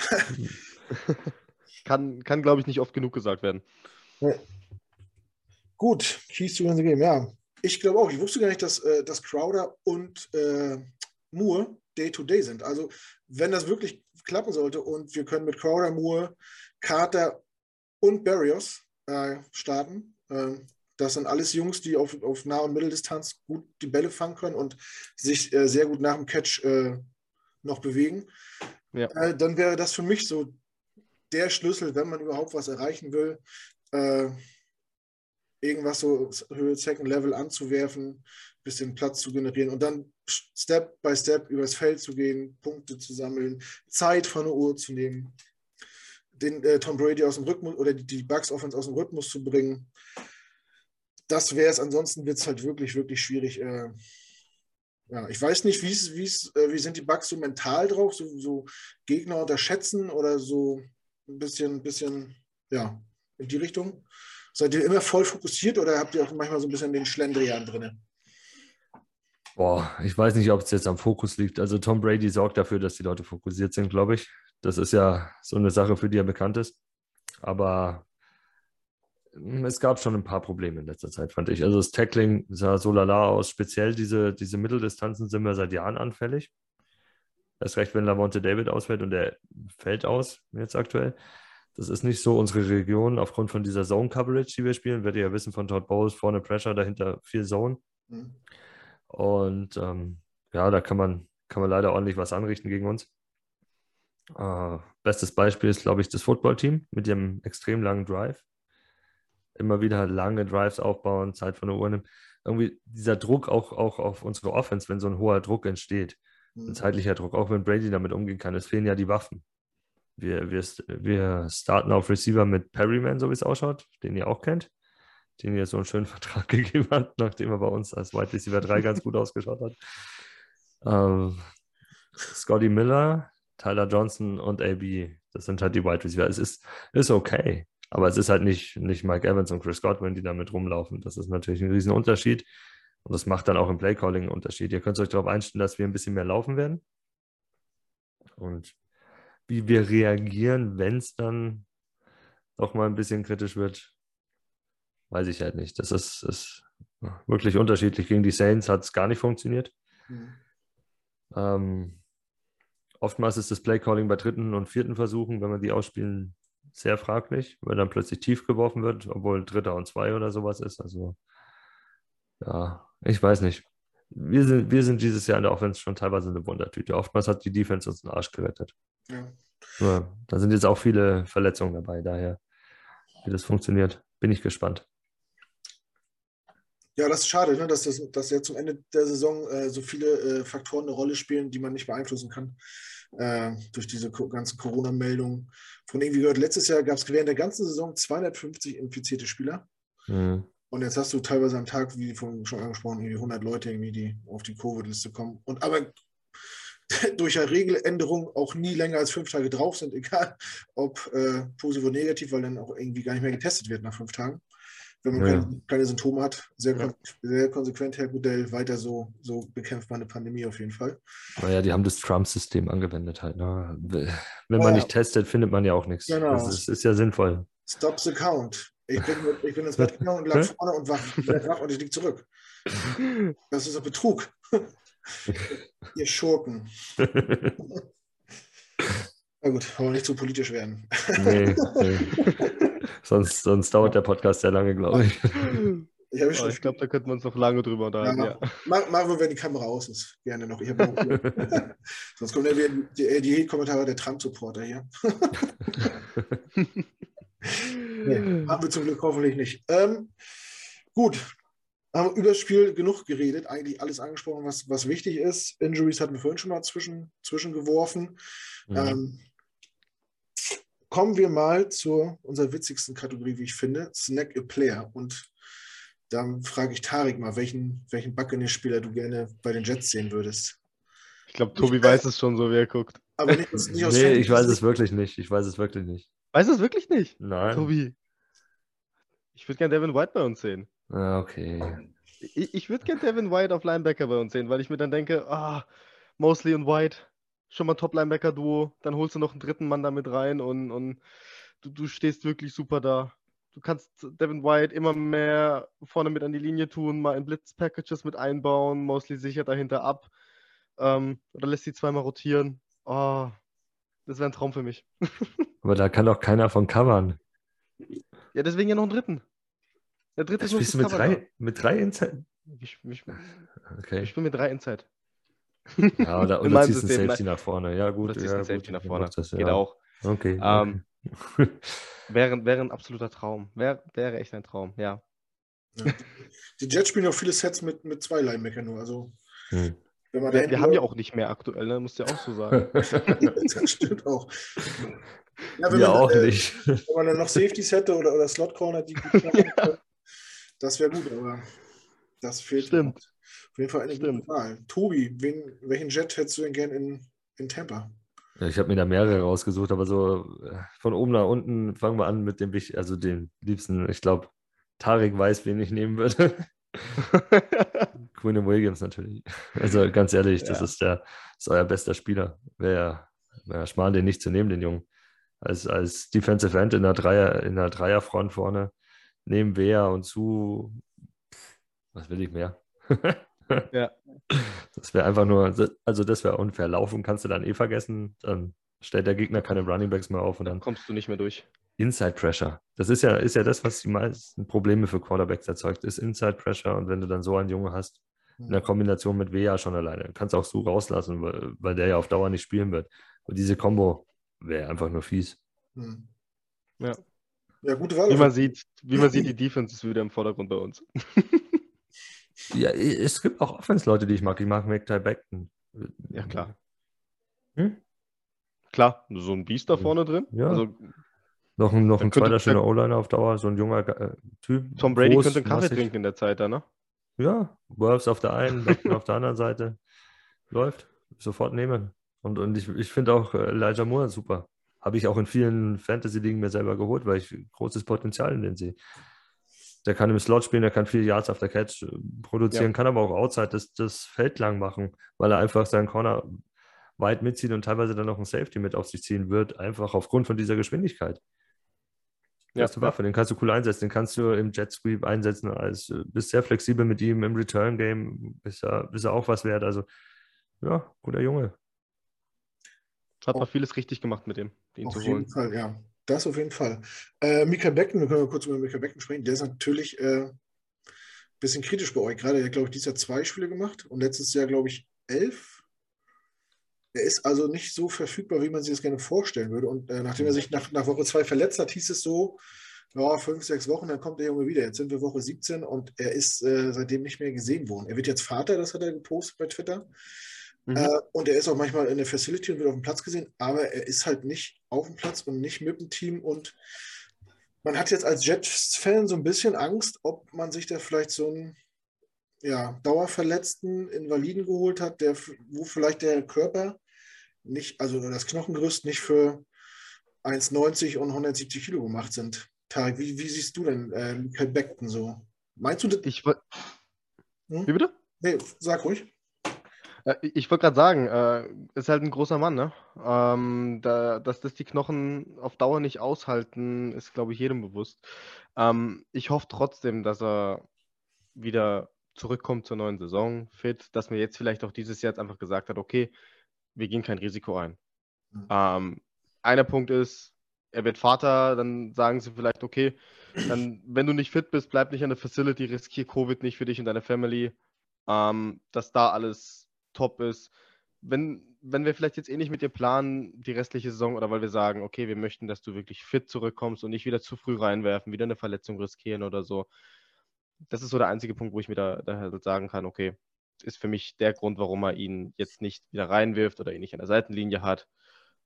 kann, kann glaube ich, nicht oft genug gesagt werden. Ja. Gut, Keys to the Game, ja. Ich glaube auch, ich wusste gar nicht, dass, äh, dass Crowder und äh, Moore Day-to-Day -Day sind. Also, wenn das wirklich klappen sollte und wir können mit Crowder, Moore, Carter und Barrios äh, starten. Äh, das sind alles Jungs, die auf, auf Nah- und Mitteldistanz gut die Bälle fangen können und sich äh, sehr gut nach dem Catch äh, noch bewegen. Ja. Äh, dann wäre das für mich so der Schlüssel, wenn man überhaupt was erreichen will. Äh, irgendwas so Höhe Second Level anzuwerfen, bisschen Platz zu generieren und dann Step by Step übers Feld zu gehen, Punkte zu sammeln, Zeit von der Uhr zu nehmen, den äh, Tom Brady aus dem Rhythmus oder die, die Bucks Offense aus dem Rhythmus zu bringen. Das wäre es. Ansonsten wird es halt wirklich, wirklich schwierig. Äh, ja, ich weiß nicht, wie's, wie's, äh, wie sind die Bugs so mental drauf, so, so Gegner unterschätzen oder so ein bisschen, bisschen, ja, in die Richtung. Seid ihr immer voll fokussiert oder habt ihr auch manchmal so ein bisschen den Schlendrian drin? Boah, ich weiß nicht, ob es jetzt am Fokus liegt. Also Tom Brady sorgt dafür, dass die Leute fokussiert sind, glaube ich. Das ist ja so eine Sache, für die er bekannt ist. Aber hm, es gab schon ein paar Probleme in letzter Zeit, fand ich. Also das Tackling sah so lala aus. Speziell diese, diese Mitteldistanzen sind wir seit Jahren anfällig. Erst recht, wenn Lavonte David ausfällt und der fällt aus, jetzt aktuell. Das ist nicht so unsere Region aufgrund von dieser Zone-Coverage, die wir spielen. Werdet ihr ja wissen von Todd Bowles, vorne Pressure, dahinter viel Zone. Mhm. Und ähm, ja, da kann man, kann man leider ordentlich was anrichten gegen uns. Äh, bestes Beispiel ist, glaube ich, das Footballteam mit dem extrem langen Drive. Immer wieder lange Drives aufbauen, Zeit von der Uhr nehmen. Irgendwie dieser Druck auch, auch auf unsere Offense, wenn so ein hoher Druck entsteht, ein mhm. zeitlicher Druck, auch wenn Brady damit umgehen kann, es fehlen ja die Waffen. Wir, wir, wir starten auf Receiver mit Perryman, so wie es ausschaut, den ihr auch kennt, den ihr so einen schönen Vertrag gegeben habt, nachdem er bei uns als Wide Receiver 3 ganz gut ausgeschaut hat. Ähm, Scotty Miller, Tyler Johnson und AB, das sind halt die Wide Receiver. Es ist, ist okay, aber es ist halt nicht, nicht Mike Evans und Chris Godwin, die damit rumlaufen. Das ist natürlich ein riesen Unterschied. Und das macht dann auch im Playcalling einen Unterschied. Ihr könnt euch darauf einstellen, dass wir ein bisschen mehr laufen werden. Und wie wir reagieren, wenn es dann doch mal ein bisschen kritisch wird, weiß ich halt nicht. Das ist, ist wirklich unterschiedlich. Gegen die Saints hat es gar nicht funktioniert. Mhm. Ähm, Oftmals ist das Playcalling bei dritten und vierten Versuchen, wenn wir die ausspielen, sehr fraglich, weil dann plötzlich tief geworfen wird, obwohl dritter und zwei oder sowas ist. Also, ja, ich weiß nicht. Wir sind, wir sind dieses Jahr in der Offense schon teilweise eine Wundertüte. Oftmals hat die Defense uns den Arsch gerettet. Ja. Ja, da sind jetzt auch viele Verletzungen dabei, daher, wie das funktioniert, bin ich gespannt. Ja, das ist schade, ne? dass, das, dass ja zum Ende der Saison äh, so viele äh, Faktoren eine Rolle spielen, die man nicht beeinflussen kann. Äh, durch diese ganzen Corona-Meldungen. Von irgendwie gehört, letztes Jahr gab es während der ganzen Saison 250 infizierte Spieler. Mhm. Und jetzt hast du teilweise am Tag, wie von schon angesprochen, irgendwie 100 Leute, irgendwie, die auf die Covid-Liste kommen. Und aber durch eine Regeländerung auch nie länger als fünf Tage drauf sind, egal ob äh, positiv oder negativ, weil dann auch irgendwie gar nicht mehr getestet wird nach fünf Tagen wenn man ja. keine, keine, Symptome hat. Sehr, ja. sehr konsequent, Herr Gudell, weiter so, so bekämpft man eine Pandemie auf jeden Fall. Naja, die haben das Trump-System angewendet halt. Ne? Wenn man ja. nicht testet, findet man ja auch nichts. Genau. Das ist, ist ja sinnvoll. Stop the count. Ich bin, ich bin ins Bett gegangen und lag vorne und wach, wach und ich liege zurück. Das ist ein Betrug. Ihr Schurken. Na gut, wollen wir nicht zu politisch werden. Nee, nee. Sonst, sonst dauert der Podcast sehr lange, glaube ich. Ich, oh, ich glaube, da könnten wir uns noch lange drüber unterhalten. Ja, ja. mach, wenn die Kamera aus ist. Gerne noch. noch sonst kommt ja wieder die, die Kommentare der Trump-Supporter hier. nee, haben wir zum Glück hoffentlich nicht. Ähm, gut, haben über das Spiel genug geredet, eigentlich alles angesprochen, was, was wichtig ist. Injuries hatten wir vorhin schon mal zwischen, zwischengeworfen. Mhm. Ähm, kommen wir mal zu unserer witzigsten Kategorie, wie ich finde, Snack a Player. Und da frage ich Tarik mal, welchen, welchen Buccaneers-Spieler du gerne bei den Jets sehen würdest. Ich glaube, Tobi ich weiß es schon so, wie er guckt. Aber nicht, nicht aus Nee, ich weiß es wirklich nicht. Ich weiß es wirklich nicht. Weiß es wirklich nicht? Nein. Tobi. Ich würde gerne Devin White bei uns sehen. Ah, okay. Ich, ich würde gerne Devin White auf Linebacker bei uns sehen, weil ich mir dann denke, ah, Mosley und White, schon mal Top-Linebacker-Duo, dann holst du noch einen dritten Mann damit rein und, und du, du stehst wirklich super da. Du kannst Devin White immer mehr vorne mit an die Linie tun, mal in Blitz-Packages mit einbauen, Mosley sicher dahinter ab ähm, oder lässt sie zweimal rotieren. Oh, das wäre ein Traum für mich. Aber da kann doch keiner von covern. Ja, deswegen ja noch einen dritten. Der dritte ist spielst du mit drei, mit drei Inside? Ich, ich, okay. ich spiele mit drei Inside. Ja, oder, oder ziehst du Safety nach vorne. Ja, gut. Oder ziehst ja, Safety nach vorne. Das, Geht ja. auch. Okay. Ähm, wäre, wäre ein absoluter Traum. Wäre, wäre echt ein Traum, ja. Ja. Die Jets spielen auch viele Sets mit, mit zwei Linebacker nur. Also, hm. wenn man wir, wir haben ja auch nicht mehr aktuell, ne? musst du ja auch so sagen. das stimmt auch. Ja, wenn ja, man, auch äh, nicht. Wenn man dann noch Safeties hätte oder, oder Slot Corner, die ja. das wäre gut, aber das fehlt. Stimmt. Auf jeden Fall eine Stimmt. gute Wahl. Tobi, wen, welchen Jet hättest du denn gern in, in Tampa? Ich habe mir da mehrere rausgesucht, aber so äh, von oben nach unten fangen wir an mit dem, also den liebsten, ich glaube, Tarek weiß, wen ich nehmen würde. Quinn Williams natürlich. Also ganz ehrlich, ja. das ist der, ist euer bester Spieler. Wäre wär schmal, den nicht zu nehmen, den Jungen. Als, als Defensive End in der Dreier, in der Dreierfront vorne, neben Wehr und zu, was will ich mehr? Ja. Das wäre einfach nur, also das wäre unfair. Laufen kannst du dann eh vergessen. Dann stellt der Gegner keine Running Backs mehr auf und dann, dann kommst du nicht mehr durch. Inside Pressure. Das ist ja, ist ja das, was die meisten Probleme für Quarterbacks erzeugt, ist Inside Pressure. Und wenn du dann so einen Junge hast, in der Kombination mit Wea schon alleine, kannst du auch so rauslassen, weil, weil der ja auf Dauer nicht spielen wird. Und diese Kombo wäre einfach nur fies. Hm. Ja. Ja, gute Wahl. Wie man sieht, wie man sieht, die Defense ist wieder im Vordergrund bei uns. Ja, es gibt auch Offense-Leute, die ich mag. Ich mag McTy Beckton. Ja, klar. Hm? Klar, so ein Beast da vorne drin. Ja. Also, noch ein, noch ein zweiter schöner O-Liner auf Dauer, so ein junger äh, Typ. Tom Brady groß, könnte einen Kaffee massig. trinken in der Zeit da, ne? Ja, Worfs auf der einen, Beckton auf der anderen Seite. Läuft. Sofort nehmen. Und, und ich, ich finde auch äh, Elijah Moore super. Habe ich auch in vielen Fantasy-Ligen mir selber geholt, weil ich großes Potenzial in den sehe. Der kann im Slot spielen, der kann viel Yards auf der Catch äh, produzieren, ja. kann aber auch outside das, das Feld lang machen, weil er einfach seinen Corner weit mitzieht und teilweise dann noch ein Safety mit auf sich ziehen wird, einfach aufgrund von dieser Geschwindigkeit. Ja. Erste Waffe, den kannst du cool einsetzen, den kannst du im Jet Sweep einsetzen, als äh, bist sehr flexibel mit ihm im Return Game, ist er, ist er auch was wert. Also ja, guter Junge. Hat man vieles richtig gemacht mit dem, den auf zu holen. Auf jeden Fall, ja. Das auf jeden Fall. Äh, Mika Becken, wir können kurz über Mika Becken sprechen. Der ist natürlich ein äh, bisschen kritisch bei euch. Gerade, er glaube ich, dieses Jahr zwei Spiele gemacht und letztes Jahr, glaube ich, elf. Er ist also nicht so verfügbar, wie man sich das gerne vorstellen würde. Und äh, nachdem er sich nach, nach Woche zwei verletzt hat, hieß es so, ja, fünf, sechs Wochen, dann kommt der Junge wieder. Jetzt sind wir Woche 17 und er ist äh, seitdem nicht mehr gesehen worden. Er wird jetzt Vater, das hat er gepostet bei Twitter. Mhm. Äh, und er ist auch manchmal in der Facility und wird auf dem Platz gesehen, aber er ist halt nicht auf dem Platz und nicht mit dem Team. Und man hat jetzt als Jets-Fan so ein bisschen Angst, ob man sich da vielleicht so einen ja, dauerverletzten Invaliden geholt hat, der, wo vielleicht der Körper nicht, also das Knochengerüst nicht für 1,90 und 170 Kilo gemacht sind. Tarek, wie, wie siehst du denn äh, Michael Beckton so? Meinst du das? Ich hm? Wie bitte? Nee, sag ruhig. Äh, ich wollte gerade sagen, äh, ist halt ein großer Mann, ne? Ähm, da, dass das die Knochen auf Dauer nicht aushalten, ist, glaube ich, jedem bewusst. Ähm, ich hoffe trotzdem, dass er wieder zurückkommt zur neuen Saison, fit, dass mir jetzt vielleicht auch dieses Jahr jetzt einfach gesagt hat, okay, wir gehen kein Risiko ein. Mhm. Ähm, einer Punkt ist, er wird Vater, dann sagen sie vielleicht, okay, dann, wenn du nicht fit bist, bleib nicht an der Facility, riskier Covid nicht für dich und deine Family, ähm, dass da alles top ist. Wenn, wenn wir vielleicht jetzt eh nicht mit dir planen, die restliche Saison, oder weil wir sagen, okay, wir möchten, dass du wirklich fit zurückkommst und nicht wieder zu früh reinwerfen, wieder eine Verletzung riskieren oder so. Das ist so der einzige Punkt, wo ich mir da, da halt sagen kann, okay, ist für mich der Grund, warum er ihn jetzt nicht wieder reinwirft oder ihn nicht an der Seitenlinie hat.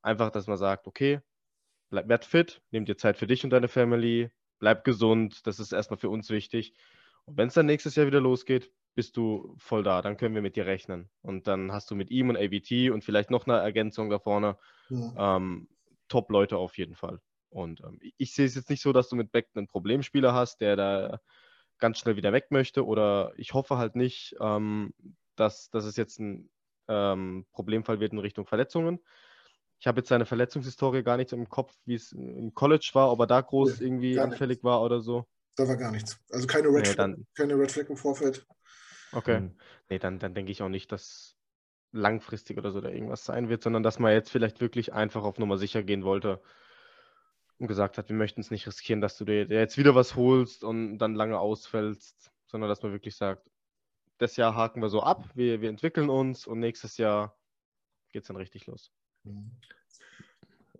Einfach, dass man sagt, okay, bleib werd fit, nimm dir Zeit für dich und deine Family, bleib gesund, das ist erstmal für uns wichtig. Und wenn es dann nächstes Jahr wieder losgeht, bist du voll da, dann können wir mit dir rechnen. Und dann hast du mit ihm und AVT und vielleicht noch eine Ergänzung da vorne ja. ähm, Top-Leute auf jeden Fall. Und ähm, ich sehe es jetzt nicht so, dass du mit Beck einen Problemspieler hast, der da ganz schnell wieder weg möchte. Oder ich hoffe halt nicht, ähm, dass, dass es jetzt ein ähm, Problemfall wird in Richtung Verletzungen. Ich habe jetzt seine Verletzungshistorie gar nicht im Kopf, wie es im College war, ob er da groß ja, irgendwie anfällig war oder so. Da war gar nichts. Also keine Red, nee, Flag, keine Red Flag im Vorfeld. Okay. Nee, dann, dann denke ich auch nicht, dass langfristig oder so da irgendwas sein wird, sondern dass man jetzt vielleicht wirklich einfach auf Nummer sicher gehen wollte und gesagt hat, wir möchten es nicht riskieren, dass du dir jetzt wieder was holst und dann lange ausfällst, sondern dass man wirklich sagt, das Jahr haken wir so ab, wir, wir entwickeln uns und nächstes Jahr geht es dann richtig los.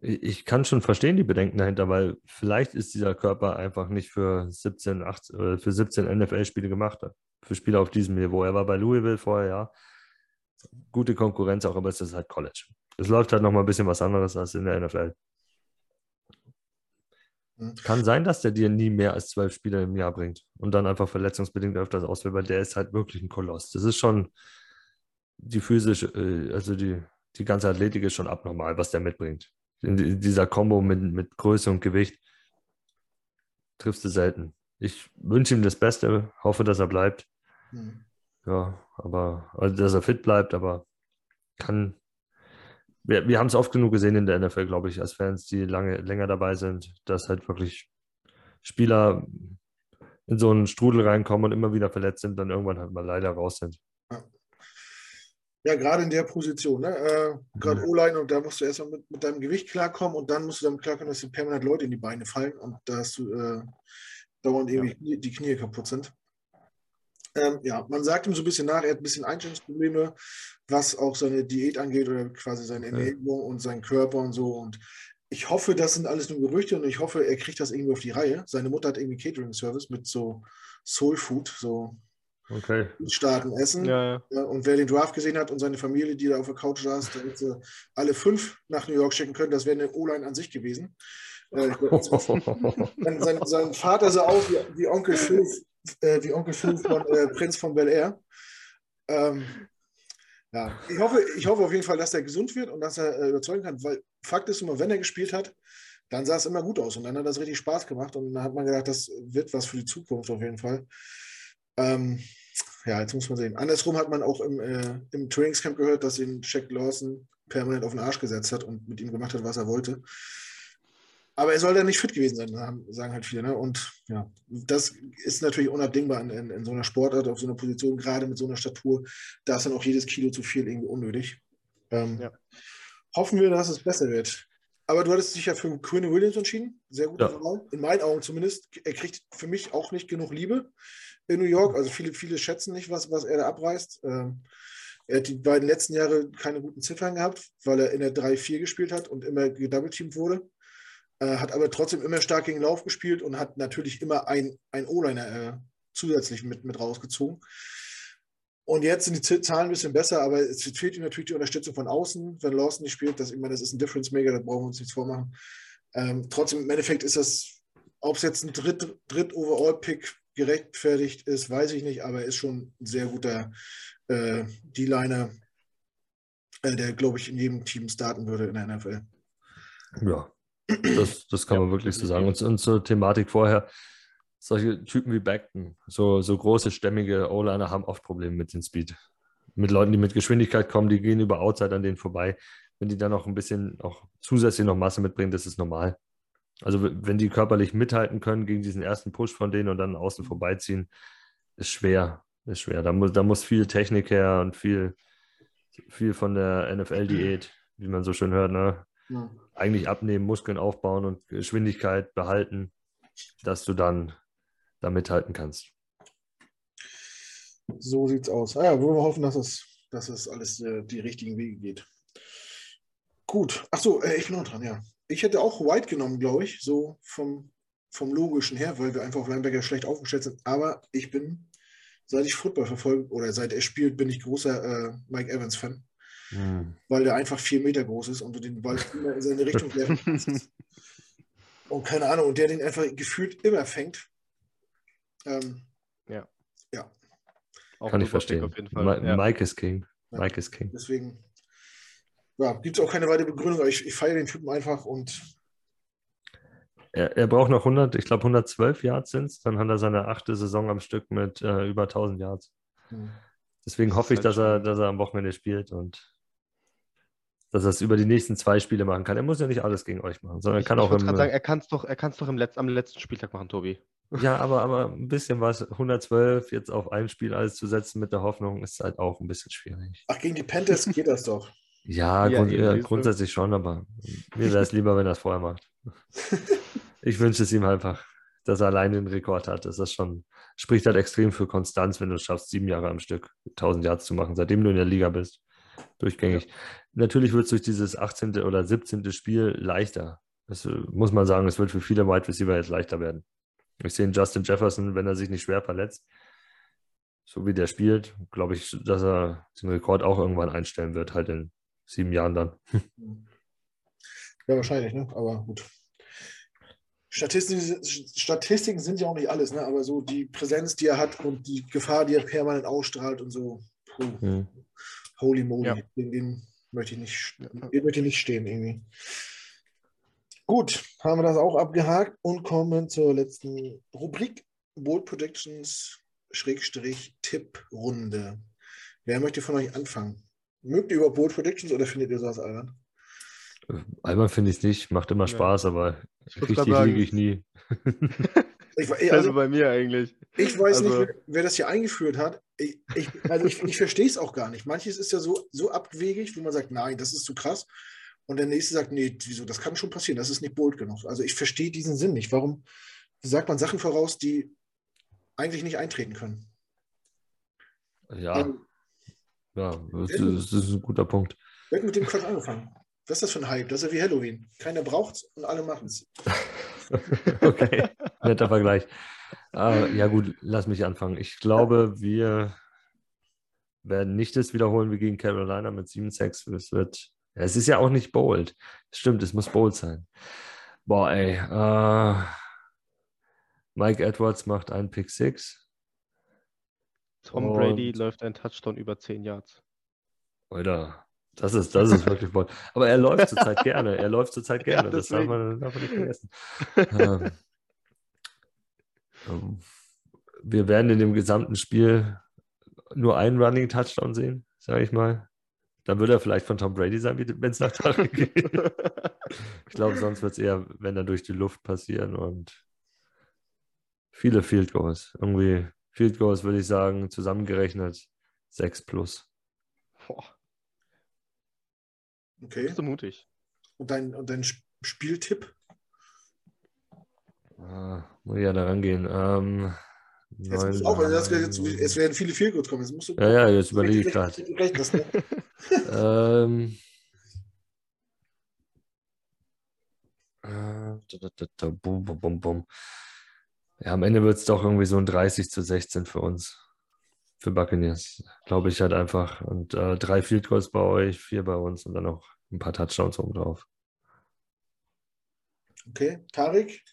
Ich kann schon verstehen die Bedenken dahinter, weil vielleicht ist dieser Körper einfach nicht für 17, 18, äh, für 17 NFL-Spiele gemacht. Für Spiele auf diesem Niveau. Er war bei Louisville vorher, ja. Gute Konkurrenz auch, aber es ist halt College. Es läuft halt nochmal ein bisschen was anderes als in der NFL. Mhm. Kann sein, dass der dir nie mehr als zwölf Spiele im Jahr bringt und dann einfach verletzungsbedingt öfters ausfällt, weil der ist halt wirklich ein Koloss. Das ist schon die physische, äh, also die, die ganze Athletik ist schon abnormal, was der mitbringt in dieser Kombo mit, mit Größe und Gewicht triffst du selten. Ich wünsche ihm das Beste, hoffe, dass er bleibt. Mhm. Ja, aber, also dass er fit bleibt, aber kann. Wir, wir haben es oft genug gesehen in der NFL, glaube ich, als Fans, die lange, länger dabei sind, dass halt wirklich Spieler in so einen Strudel reinkommen und immer wieder verletzt sind, dann irgendwann halt mal leider raus sind. Ja. Ja, gerade in der Position. Ne? Äh, gerade mhm. O-Line und da musst du erstmal mit, mit deinem Gewicht klarkommen und dann musst du damit klarkommen, dass dir permanent Leute in die Beine fallen und da hast du äh, dauernd irgendwie ja. die Knie kaputt sind. Ähm, ja, man sagt ihm so ein bisschen nach, er hat ein bisschen Einstellungsprobleme, was auch seine Diät angeht oder quasi seine Ernährung ja. und seinen Körper und so. Und ich hoffe, das sind alles nur Gerüchte und ich hoffe, er kriegt das irgendwie auf die Reihe. Seine Mutter hat irgendwie Catering-Service mit so Soul Food, so okay. Staaten essen. Ja, ja. Und wer den Draft gesehen hat und seine Familie, die da auf der Couch saß, damit sie alle fünf nach New York schicken können, das wäre eine O-Line an sich gewesen. Äh, sein, sein, Vater sah aus wie, wie Onkel Phil, äh, wie Onkel Phil von äh, Prinz von Bel Air. Ähm, ja, ich hoffe, ich hoffe auf jeden Fall, dass er gesund wird und dass er äh, überzeugen kann, weil Fakt ist immer, wenn er gespielt hat, dann sah es immer gut aus und dann hat das richtig Spaß gemacht und dann hat man gedacht, das wird was für die Zukunft auf jeden Fall. Ähm, ja, jetzt muss man sehen. Andersrum hat man auch im, äh, im Trainingscamp gehört, dass ihn Jack Lawson permanent auf den Arsch gesetzt hat und mit ihm gemacht hat, was er wollte. Aber er soll dann nicht fit gewesen sein, sagen halt viele. Ne? Und ja, das ist natürlich unabdingbar in, in, in, so einer Sportart, auf so einer Position, gerade mit so einer Statur. Da ist dann auch jedes Kilo zu viel irgendwie unnötig. Ähm, ja. Hoffen wir, dass es besser wird. Aber du hattest dich ja für Quinn Williams entschieden. Sehr gut. ja. In meinen Augen zumindest. Er kriegt für mich auch nicht genug Liebe in New York. Also viele, viele schätzen nicht, was, was er da abreißt. Ähm, er hat die beiden letzten Jahre keine guten Ziffern gehabt, weil er in der 3-4 gespielt hat und immer gedoubleteamt wurde. Äh, hat aber trotzdem immer stark gegen Lauf gespielt und hat natürlich immer ein, ein O-Liner äh, zusätzlich mit, mit rausgezogen. Und jetzt sind die Zahlen ein bisschen besser, aber es fehlt ihm natürlich die Unterstützung von außen. Wenn Lawson nicht spielt, das, ich meine, das ist ein Difference-Maker, da brauchen wir uns nichts vormachen. Ähm, trotzdem, im Endeffekt ist das, ob es jetzt ein Dritt-Overall-Pick gerechtfertigt ist, weiß ich nicht, aber er ist schon ein sehr guter äh, D-Liner, äh, der, glaube ich, in jedem Team starten würde in der NFL. Ja, das, das kann ja, man wirklich so sagen. Und, und zur Thematik vorher, solche Typen wie Beckton, so, so große, stämmige O-Liner haben oft Probleme mit dem Speed. Mit Leuten, die mit Geschwindigkeit kommen, die gehen über Outside an denen vorbei. Wenn die dann noch ein bisschen auch zusätzlich noch Masse mitbringen, das ist normal. Also wenn die körperlich mithalten können gegen diesen ersten Push von denen und dann außen vorbeiziehen, ist schwer. Ist schwer. Da muss, da muss viel Technik her und viel, viel von der NFL-Diät, wie man so schön hört, ne? Ja. Eigentlich abnehmen, Muskeln aufbauen und Geschwindigkeit behalten, dass du dann da mithalten kannst. So sieht's aus. Ah ja, wollen wir hoffen, dass es, dass es alles äh, die richtigen Wege geht. Gut. Achso, äh, ich bin noch dran, ja. Ich hätte auch White genommen, glaube ich, so vom, vom Logischen her, weil wir einfach auf Linebacker schlecht aufgestellt sind. Aber ich bin, seit ich Football verfolge oder seit er spielt, bin ich großer äh, Mike Evans-Fan. Mhm. Weil der einfach vier Meter groß ist und du den Ball immer in seine Richtung werfen kannst. und keine Ahnung, und der den einfach gefühlt immer fängt. Ähm, ja. Ja. Auch Kann ich verstehen. Ma ja. Mike ist King. Mike ist King. Deswegen ja, gibt es auch keine weitere Begründung, aber ich, ich feiere den Typen einfach und. Er, er braucht noch 100, ich glaube 112 Yards sind es, dann hat er seine achte Saison am Stück mit äh, über 1000 Yards. Hm. Deswegen hoffe ich, halt dass er, dass er am Wochenende spielt und dass er es über die nächsten zwei Spiele machen kann. Er muss ja nicht alles gegen euch machen, sondern er kann ich auch im. Sagen, er kann es doch, er doch im Letz-, am letzten Spieltag machen, Tobi. Ja, aber, aber ein bisschen was, 112 jetzt auf ein Spiel alles zu setzen mit der Hoffnung, ist halt auch ein bisschen schwierig. Ach, gegen die Panthers geht das doch. Ja, ja, grund, ja grundsätzlich schon, aber mir wäre es lieber, wenn er es vorher macht. ich wünsche es ihm einfach, dass er allein den Rekord hat. Das ist schon, spricht halt extrem für Konstanz, wenn du es schaffst, sieben Jahre am Stück 1000 Yards zu machen, seitdem du in der Liga bist. Durchgängig. Ja. Natürlich wird es durch dieses 18. oder 17. Spiel leichter. Das äh, muss man sagen, es wird für viele Wide Receiver jetzt leichter werden. Ich sehe Justin Jefferson, wenn er sich nicht schwer verletzt, so wie der spielt, glaube ich, dass er den Rekord auch irgendwann einstellen wird, halt in sieben Jahren dann. Ja, wahrscheinlich, ne? Aber gut. Statistiken, Statistiken sind ja auch nicht alles, ne? aber so die Präsenz, die er hat und die Gefahr, die er permanent ausstrahlt und so, puh, mhm. Holy moly, ja. den, den, möchte ich nicht, den möchte ich nicht stehen irgendwie. Gut, haben wir das auch abgehakt und kommen zur letzten Rubrik Bold Predictions Schrägstrich Tipprunde. Wer möchte von euch anfangen? Mögt ihr über Bold Predictions oder findet ihr sowas albern? Albern finde ich es nicht, macht immer Spaß, ja. aber richtig liege ich nie. ich, also, bei mir eigentlich. Ich weiß also, nicht, wer, wer, das hier eingeführt hat. Ich, ich also ich, ich verstehe es auch gar nicht. Manches ist ja so, so abwegig, wo man sagt, nein, das ist zu krass. Und der nächste sagt, nee, wieso, das kann schon passieren, das ist nicht bold genug. Also ich verstehe diesen Sinn nicht. Warum sagt man Sachen voraus, die eigentlich nicht eintreten können? Ja, ähm, ja das, das, ist ein guter Punkt. Wer hat mit dem Quatsch angefangen? Was ist das für ein Hype? Das ist ja wie Halloween. Keiner braucht es und alle machen es. okay, netter Vergleich. Uh, ja gut, lass mich anfangen. Ich glaube, wir werden nicht das wiederholen wie gegen Carolina mit 7-6. Es wird, ja, es ist ja auch nicht bold. Stimmt, es muss bold sein. Boah, ey. Uh, Mike Edwards macht einen Pick 6. Tom Brady läuft einen Touchdown über 10 Yards. Alter, das ist, das ist wirklich voll. Aber er läuft zurzeit gerne. Er läuft zurzeit gerne. Ja, das darf man, darf man, nicht vergessen. ähm, ähm, wir werden in dem gesamten Spiel nur einen Running Touchdown sehen, sage ich mal. Dann würde er vielleicht von Tom Brady sein, wenn es nach Tarek geht. ich glaube, sonst wird es eher, wenn er durch die Luft passieren und viele Field Goals. Irgendwie Field Goals würde ich sagen, zusammengerechnet 6 plus. Boah. Okay. Bist du mutig. Und dein, und dein Spieltipp? Ah, muss ich ja da rangehen. Ähm, jetzt neun, auch, das jetzt, es werden viele Fehlgutes kommen. Jetzt musst du ja, ja, jetzt überlege ich gerade. ähm, äh, Ja, am Ende wird es doch irgendwie so ein 30 zu 16 für uns. Für Buccaneers. Glaube ich halt einfach. Und äh, drei Field Goals bei euch, vier bei uns und dann noch ein paar Touchdowns oben drauf. Okay, Tarik?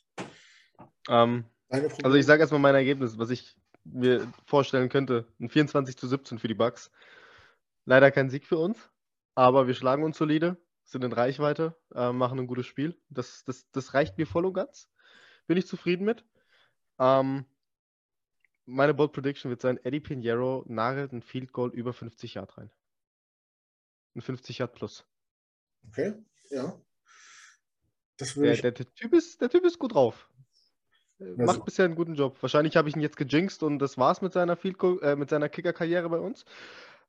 Ähm, also ich sage erstmal mein Ergebnis, was ich mir vorstellen könnte. Ein 24 zu 17 für die Bucks. Leider kein Sieg für uns, aber wir schlagen uns solide, sind in Reichweite, äh, machen ein gutes Spiel. Das, das, das reicht mir voll und ganz. Bin ich zufrieden mit. Ähm, meine Bold Prediction wird sein, Eddie Pinheiro nagelt ein Field Goal über 50 Yard rein. Ein 50 Yard plus. Okay, ja. Der, der, der, typ ist, der Typ ist gut drauf. Also, Macht bisher einen guten Job. Wahrscheinlich habe ich ihn jetzt gejinxt und das war's mit seiner, äh, mit seiner Kicker-Karriere bei uns.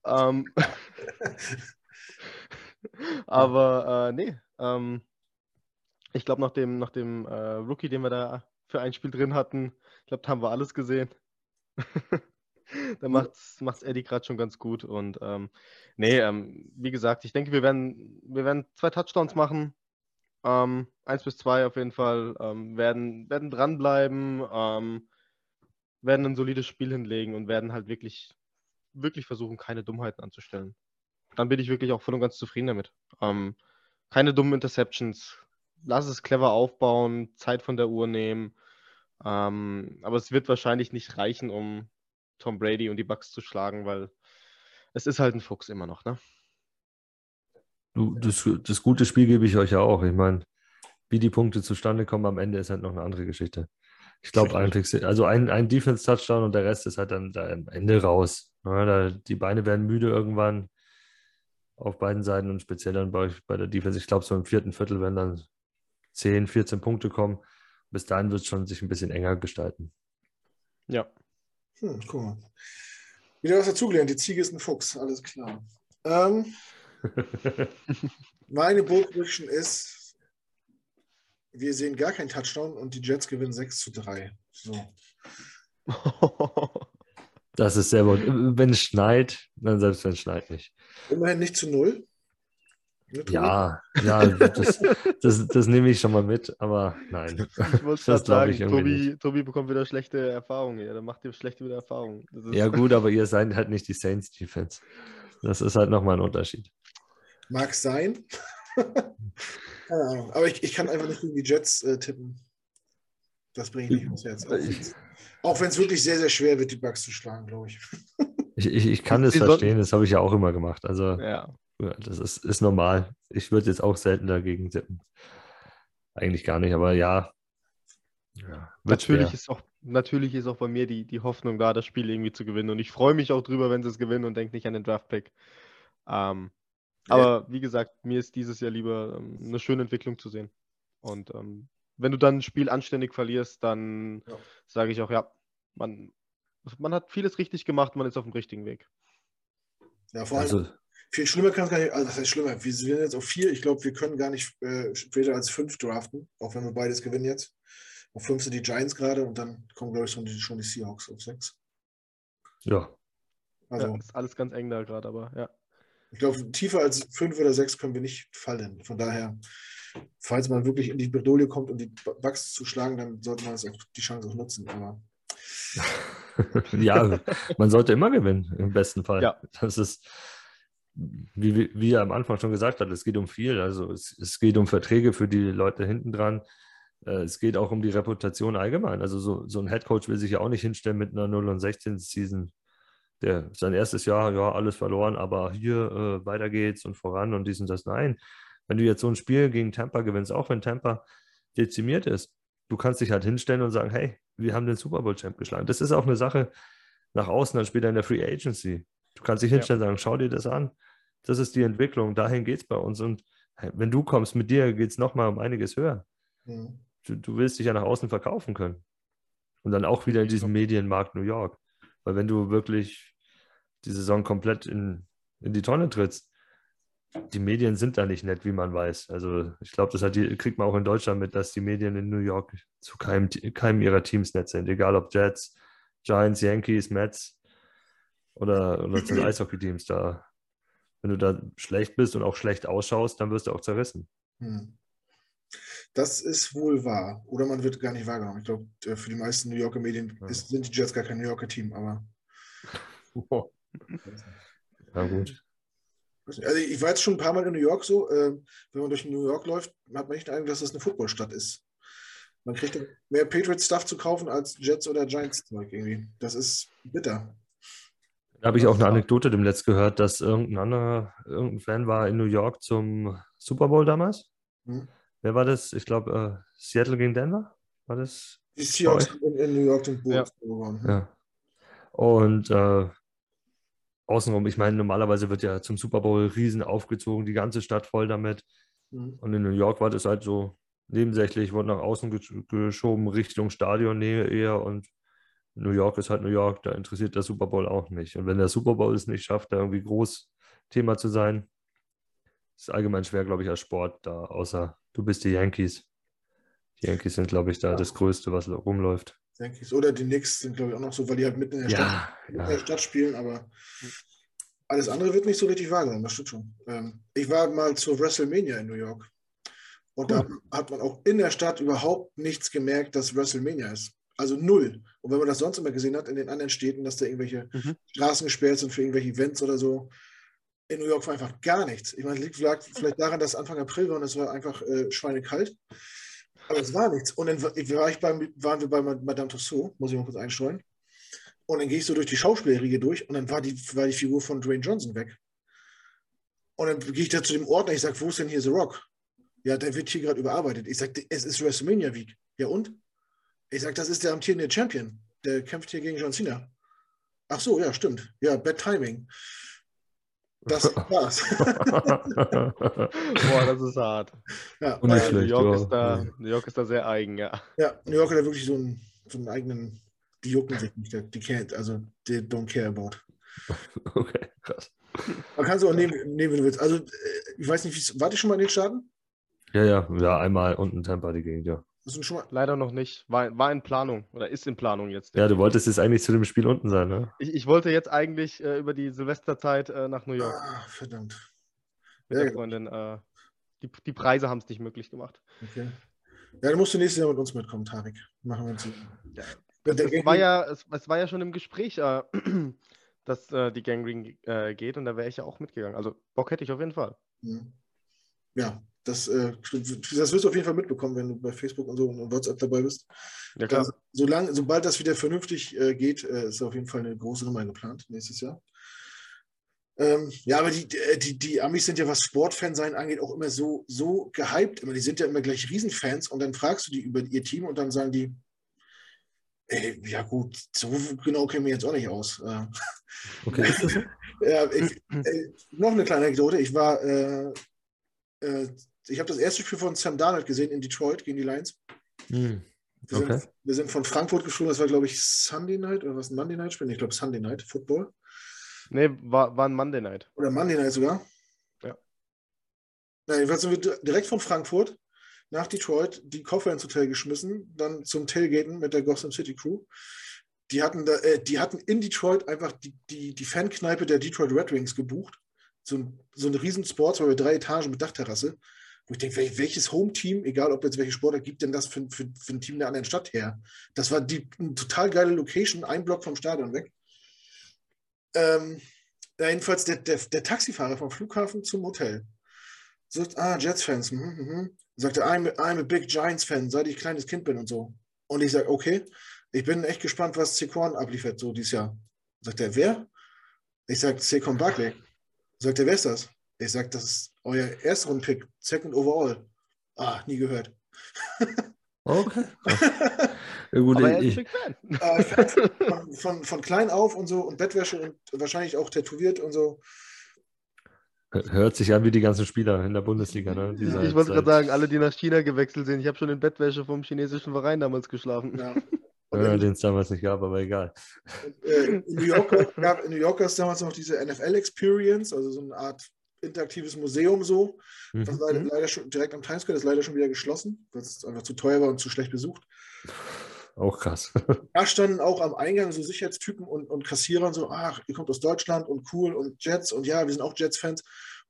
Ähm, aber äh, nee, ähm, ich glaube, nach dem, nach dem äh, Rookie, den wir da für ein Spiel drin hatten, ich glaube, da haben wir alles gesehen. Da macht es Eddie gerade schon ganz gut. Und ähm, nee, ähm, wie gesagt, ich denke, wir werden, wir werden zwei Touchdowns machen. Ähm, eins bis zwei auf jeden Fall. Ähm, werden, werden dranbleiben, ähm, werden ein solides Spiel hinlegen und werden halt wirklich, wirklich versuchen, keine Dummheiten anzustellen. Dann bin ich wirklich auch voll und ganz zufrieden damit. Ähm, keine dummen Interceptions. Lass es clever aufbauen, Zeit von der Uhr nehmen. Ähm, aber es wird wahrscheinlich nicht reichen, um Tom Brady und die Bucks zu schlagen, weil es ist halt ein Fuchs immer noch, ne? Du, das, das gute Spiel gebe ich euch ja auch. Ich meine, wie die Punkte zustande kommen am Ende ist halt noch eine andere Geschichte. Ich glaube, also ein, ein Defense-Touchdown und der Rest ist halt dann da am Ende raus. Ja, da, die Beine werden müde irgendwann auf beiden Seiten und speziell dann bei, bei der Defense. Ich glaube, so im vierten Viertel werden dann 10, 14 Punkte kommen. Bis dahin wird es schon sich ein bisschen enger gestalten. Ja. Hm, guck mal. Wieder was dazugelernt. Die Ziege ist ein Fuchs, alles klar. Ähm, meine Bold ist, wir sehen gar keinen Touchdown und die Jets gewinnen 6 zu 3. So. Das ist sehr gut. Wenn es schneit, dann selbst wenn es schneit nicht. Immerhin nicht zu null. Ja, ja, das, das, das, nehme ich schon mal mit, aber nein. Ich muss das sagen, ich Tobi, Tobi bekommt wieder schlechte Erfahrungen. Ja, dann macht ihr schlechte wieder Erfahrungen. Ja, gut, aber ihr seid halt nicht die Saints Defense. Das ist halt nochmal ein Unterschied. Mag sein. Keine Ahnung. Aber ich, ich kann einfach nicht gegen die Jets äh, tippen. Das bringe ich nicht ins Herz. Auch, auch wenn es wirklich sehr, sehr schwer wird, die Bugs zu schlagen, glaube ich. ich. Ich, ich kann das verstehen, das habe ich ja auch immer gemacht. Also ja. Das ist, ist normal. Ich würde jetzt auch selten dagegen tippen. Eigentlich gar nicht, aber ja. ja natürlich, ist auch, natürlich ist auch bei mir die, die Hoffnung da, das Spiel irgendwie zu gewinnen. Und ich freue mich auch drüber, wenn sie es gewinnen und denke nicht an den Draft-Pick. Ähm, aber wie gesagt, mir ist dieses Jahr lieber ähm, eine schöne Entwicklung zu sehen. Und ähm, wenn du dann ein Spiel anständig verlierst, dann ja. sage ich auch, ja, man, man hat vieles richtig gemacht, man ist auf dem richtigen Weg. Ja, vor allem, also, viel schlimmer kann es gar nicht, also das heißt schlimmer, wir sind jetzt auf vier, ich glaube, wir können gar nicht äh, später als fünf draften, auch wenn wir beides gewinnen jetzt. Auf fünf sind die Giants gerade und dann kommen, glaube ich, schon die, schon die Seahawks auf sechs. Ja. Also, ja, ist alles ganz eng da gerade, aber ja. Ich glaube, tiefer als fünf oder sechs können wir nicht fallen. Von daher, falls man wirklich in die Bredouille kommt, um die Bugs zu schlagen, dann sollte man auch, die Chance auch nutzen. Aber ja, man sollte immer gewinnen, im besten Fall. Ja. Das ist, wie, wie er am Anfang schon gesagt hat, es geht um viel. Also es, es geht um Verträge für die Leute hinten dran. Äh, es geht auch um die Reputation allgemein. Also so, so ein Headcoach will sich ja auch nicht hinstellen mit einer 0 und 16 Season der sein erstes Jahr, ja, alles verloren, aber hier äh, weiter geht's und voran und dies und das. Nein, wenn du jetzt so ein Spiel gegen Tampa gewinnst, auch wenn Tampa dezimiert ist, du kannst dich halt hinstellen und sagen, hey, wir haben den Super Bowl Champ geschlagen. Das ist auch eine Sache nach außen, dann später in der Free Agency. Du kannst dich hinstellen und sagen, schau dir das an. Das ist die Entwicklung, dahin geht es bei uns. Und wenn du kommst, mit dir geht es nochmal um einiges höher. Mhm. Du, du willst dich ja nach außen verkaufen können. Und dann auch wieder in diesem Medienmarkt New York. Weil wenn du wirklich die Saison komplett in, in die Tonne trittst, die Medien sind da nicht nett, wie man weiß. Also ich glaube, das die, kriegt man auch in Deutschland mit, dass die Medien in New York zu keinem, keinem ihrer Teams nett sind. Egal ob Jets, Giants, Yankees, Mets oder, oder zu den Eishockey-Teams da. Wenn du da schlecht bist und auch schlecht ausschaust, dann wirst du auch zerrissen. Hm. Das ist wohl wahr. Oder man wird gar nicht wahrgenommen. Ich glaube, äh, für die meisten New Yorker Medien ist, sind die Jets gar kein New Yorker Team, aber. Ja, gut. Also ich war jetzt schon ein paar Mal in New York so, äh, wenn man durch New York läuft, hat man nicht den Eindruck, dass das eine Footballstadt ist. Man kriegt mehr Patriots-Stuff zu kaufen als Jets oder Giants-Zeug irgendwie. Das ist bitter. Da habe ich auch eine Anekdote dem Letzt gehört, dass irgendein anderer, irgendein Fan war in New York zum Super Bowl damals. Hm. Wer war das? Ich glaube, äh, Seattle gegen Denver? War das? Die Seahawks in, in, New York sind Bulls ja. ja. Und äh, außenrum, ich meine, normalerweise wird ja zum Super Bowl riesen aufgezogen, die ganze Stadt voll damit. Mhm. Und in New York war das halt so nebensächlich, wurde nach außen geschoben, Richtung Stadionnähe eher. Und New York ist halt New York, da interessiert der Super Bowl auch nicht. Und wenn der Super Bowl es nicht schafft, da irgendwie groß Thema zu sein, ist allgemein schwer, glaube ich, als Sport da, außer du bist die Yankees. Die Yankees sind, glaube ich, da ja. das Größte, was rumläuft. Yankees. Oder die Knicks sind, glaube ich, auch noch so, weil die halt mitten in der, ja, Stadt, ja. in der Stadt spielen, aber alles andere wird nicht so richtig wahrgenommen, das stimmt schon. Ähm, ich war mal zur WrestleMania in New York. Und cool. da hat man auch in der Stadt überhaupt nichts gemerkt, dass WrestleMania ist. Also null. Und wenn man das sonst immer gesehen hat in den anderen Städten, dass da irgendwelche mhm. Straßen gesperrt sind für irgendwelche Events oder so, in New York war einfach gar nichts. Ich meine, es liegt vielleicht daran, dass Anfang April war und es war einfach äh, schweinekalt. Aber es war nichts. Und dann war ich beim, waren wir bei Madame Tussauds, muss ich mal kurz einstreuen. Und dann gehe ich so durch die Schauspielerriege durch und dann war die, war die Figur von Dwayne Johnson weg. Und dann gehe ich da zu dem Ordner, ich sage, wo ist denn hier The Rock? Ja, der wird hier gerade überarbeitet. Ich sage, es ist WrestleMania Week. Ja und? Ich sage, das ist der amtierende Champion. Der kämpft hier gegen John Cena. Ach so, ja, stimmt. Ja, Bad Timing. Das war's. Boah, das ist hart. Ja, Und nicht schlecht, New, York ist da, New York ist da sehr eigen, ja. Ja, New York hat ja wirklich so einen, so einen eigenen, die jucken sich nicht, die can't, also they don't care about. Okay, krass. Man kann es auch nehmen, nehmen, wenn du willst. Also, äh, ich weiß nicht, wie warte ich schon mal in den Staaten? Ja, ja, ja, einmal unten Tampa die Gegend, ja. Schon mal... Leider noch nicht. War, war in Planung oder ist in Planung jetzt. Ja, du wolltest jetzt eigentlich zu dem Spiel unten sein, ne? Ich, ich wollte jetzt eigentlich äh, über die Silvesterzeit äh, nach New York. Ah, verdammt. Mit ja, der Freundin. Äh, die, die Preise haben es nicht möglich gemacht. Okay. Ja, dann musst du nächstes Jahr mit uns mitkommen, Tarek. Machen wir uns. Ja. Es, war ja, es, es, war ja schon im Gespräch, äh, dass äh, die Gangrene äh, geht und da wäre ich ja auch mitgegangen. Also Bock hätte ich auf jeden Fall. Mhm. Ja, das, äh, das wirst du auf jeden Fall mitbekommen, wenn du bei Facebook und so und WhatsApp dabei bist. Ja, klar. Also, solange, sobald das wieder vernünftig äh, geht, äh, ist auf jeden Fall eine große Nummer geplant nächstes Jahr. Ähm, ja, aber die, die, die Amis sind ja, was Sportfan sein angeht, auch immer so, so gehypt. Immer. Die sind ja immer gleich Riesenfans und dann fragst du die über ihr Team und dann sagen die, ey, ja gut, so genau kennen wir jetzt auch nicht aus. Äh. Okay, ist das so? ja, ich, äh, noch eine kleine Anekdote. Ich war, äh, äh ich habe das erste Spiel von Sam Darnold gesehen in Detroit gegen die Lions. Hm. Wir, okay. sind, wir, sind, von Frankfurt geflogen, das war, glaube ich, Sunday Night oder was ein Monday Night Spiel? Ich glaube, Sunday Night Football. Nee, war, war ein Monday Night. Oder Monday Night sogar? Ja. Na, jedenfalls sind wir direkt von Frankfurt nach Detroit die Koffer ins Hotel geschmissen, dann zum Tailgaten mit der Gotham City Crew. Die hatten, da, äh, die hatten in Detroit einfach die, die, die Fankneipe der Detroit Red Wings gebucht. So ein, so ein riesen Sports, weil wir drei Etagen mit Dachterrasse. Wo ich denke, welches Home-Team, egal ob jetzt welche Sportler, gibt denn das für, für, für ein Team der anderen Stadt her? Das war die, eine total geile Location, ein Block vom Stadion weg. Ähm, jedenfalls der, der, der, Taxifahrer vom Flughafen zum Hotel sagt, ah, Jets-Fans, mhm, mhm. sagte, I'm, I'm a big Giants-Fan, seit ich kleines Kind bin und so. Und ich sage, okay, ich bin echt gespannt, was Sequan abliefert, so dieses Jahr. Sagt er, wer? Ich sage, Sequan Barkley. Sagt er, wer ist das? Ich sage, das ist euer erster Pick, second overall. Ah, nie gehört. Okay. Ja, gut, Aber er Fan. Äh, von, von, von, klein auf und so und Bettwäsche und wahrscheinlich auch tätowiert und so. Hört sich an wie die ganzen Spieler in der Bundesliga. Ne? Ich wollte gerade sagen, alle, die nach China gewechselt sind. Ich habe schon in Bettwäsche vom chinesischen Verein damals geschlafen. Ja. Ja, den es damals nicht gab, aber egal. Äh, in, New York gab in New York gab es damals noch diese NFL-Experience, also so eine Art interaktives Museum so. Mhm. Das leider, leider, schon direkt am Times Square, das ist leider schon wieder geschlossen, weil es einfach zu teuer war und zu schlecht besucht. Auch krass. Da standen auch am Eingang so Sicherheitstypen und, und Kassierer so, ach, ihr kommt aus Deutschland und cool und Jets und ja, wir sind auch Jets-Fans.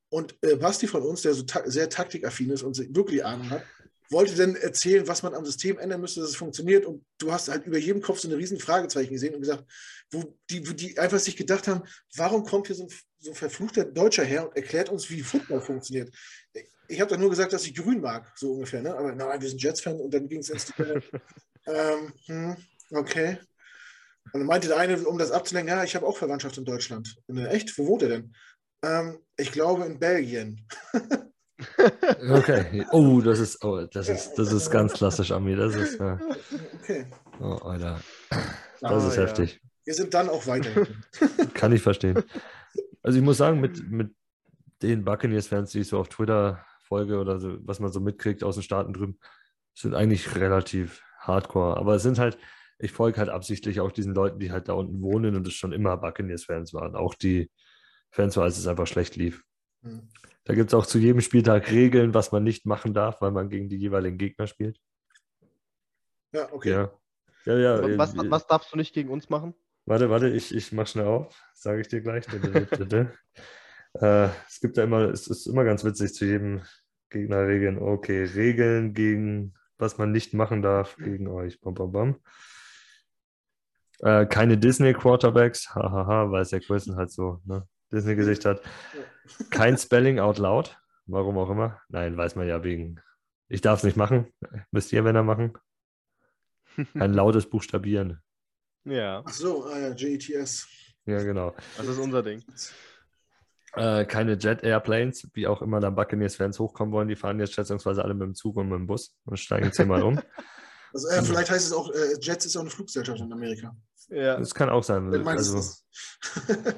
Und äh, Basti von uns, der so ta sehr taktikaffin ist und wirklich Ahnung hat, wollte dann erzählen, was man am System ändern müsste, dass es funktioniert. Und du hast halt über jedem Kopf so eine riesen Fragezeichen gesehen und gesagt, wo die, wo die einfach sich gedacht haben, warum kommt hier so ein, so ein verfluchter Deutscher her und erklärt uns, wie Football funktioniert. Ich habe da nur gesagt, dass ich grün mag, so ungefähr. Ne? Aber nein, wir sind Jets-Fan und dann ging es ins ähm, hm, Okay. Und dann meinte der eine, um das abzulenken, ja, ich habe auch Verwandtschaft in Deutschland. Und dann, echt? Wo wohnt er denn? Ähm, ich glaube in Belgien. okay. Oh, das ist, oh, das ist, das ist ganz klassisch an mir. Das ist. Äh, okay. Oh, Alter. Das ist ah, heftig. Wir sind dann auch weiter. Kann ich verstehen. Also ich muss sagen, mit, mit den Buccaneers-Fans, die ich so auf Twitter folge oder so, was man so mitkriegt aus den Staaten drüben, sind eigentlich relativ hardcore. Aber es sind halt, ich folge halt absichtlich auch diesen Leuten, die halt da unten wohnen und es schon immer Buccaneers-Fans waren. Auch die Fans, als es einfach schlecht lief. Mhm. Da gibt es auch zu jedem Spieltag Regeln, was man nicht machen darf, weil man gegen die jeweiligen Gegner spielt. Ja, okay. Ja. Ja, ja, was, was, was, darfst du nicht gegen uns machen? Warte, warte, ich, ich mach schnell auf, sage ich dir gleich. äh, es gibt ja immer, es ist immer ganz witzig zu jedem Gegner Regeln. Okay, Regeln gegen, was man nicht machen darf gegen euch. Bam, bam, bam. Äh, keine Disney-Quarterbacks, hahaha, weil es ja Wilson halt so ne, Disney-Gesicht hat. Kein Spelling out loud, warum auch immer. Nein, weiß man ja wegen. Ich darf es nicht machen. Müsst ihr, wenn er machen. Ein lautes Buchstabieren. Ja. Ach so, ah ja, JETS. Ja, genau. Das ist unser Ding. Äh, keine Jet Airplanes, wie auch immer da Buccaneers-Fans hochkommen wollen. Die fahren jetzt schätzungsweise alle mit dem Zug und mit dem Bus und steigen jetzt hier mal um. Also, äh, vielleicht heißt es auch, äh, Jets ist auch eine Fluggesellschaft in Amerika. Ja. Das kann auch sein. Also,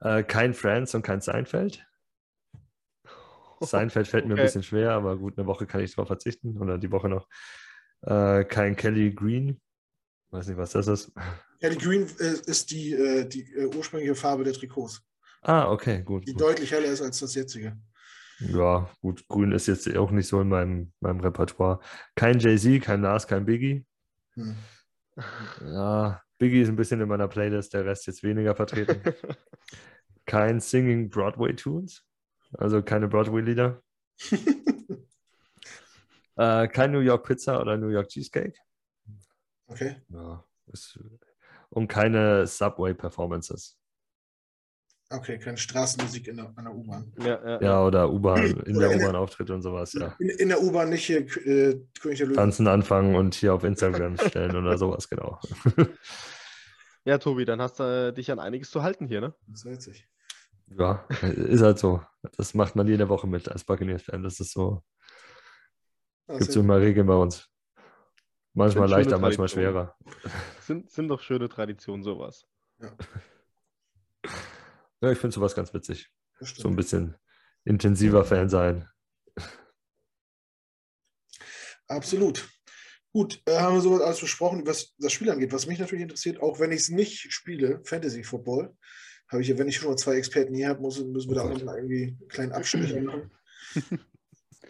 äh, kein Friends und kein Seinfeld. Seinfeld fällt mir okay. ein bisschen schwer, aber gut, eine Woche kann ich drauf verzichten oder die Woche noch. Äh, kein Kelly Green. Weiß nicht, was das ist. Kelly Green äh, ist die, äh, die äh, ursprüngliche Farbe der Trikots. Ah, okay, gut. Die gut. deutlich heller ist als das jetzige. Ja, gut, Grün ist jetzt auch nicht so in meinem, meinem Repertoire. Kein Jay-Z, kein Nas, kein Biggie. Hm. Ja, Biggie ist ein bisschen in meiner Playlist, der Rest jetzt weniger vertreten. kein Singing Broadway-Tunes, also keine Broadway-Lieder. äh, kein New York Pizza oder New York Cheesecake. Okay. Ja, ist, und keine Subway-Performances. Okay, keine Straßenmusik in der, der U-Bahn. Ja, ja, ja, oder U-Bahn, in der U-Bahn Auftritt und sowas, ja. In, in der U-Bahn nicht hier äh, König der Löwen. Tanzen anfangen und hier auf Instagram stellen oder sowas, genau. Ja, Tobi, dann hast du äh, dich an einiges zu halten hier, ne? Das ist witzig. Ja, ist halt so. Das macht man jede Woche mit als Buccaneers-Fan. Das ist so. Gibt es immer Regeln bei uns. Manchmal leichter, manchmal schwerer. Sind, sind doch schöne Traditionen, sowas. Ja. Ja, ich finde sowas ganz witzig. So ein bisschen intensiver Fan sein. Absolut. Gut, äh, haben wir soweit alles besprochen, was das Spiel angeht. Was mich natürlich interessiert, auch wenn ich es nicht spiele, Fantasy Football, habe ich ja, wenn ich schon mal zwei Experten hier habe, müssen wir da auch mal irgendwie einen kleinen Abstrich machen.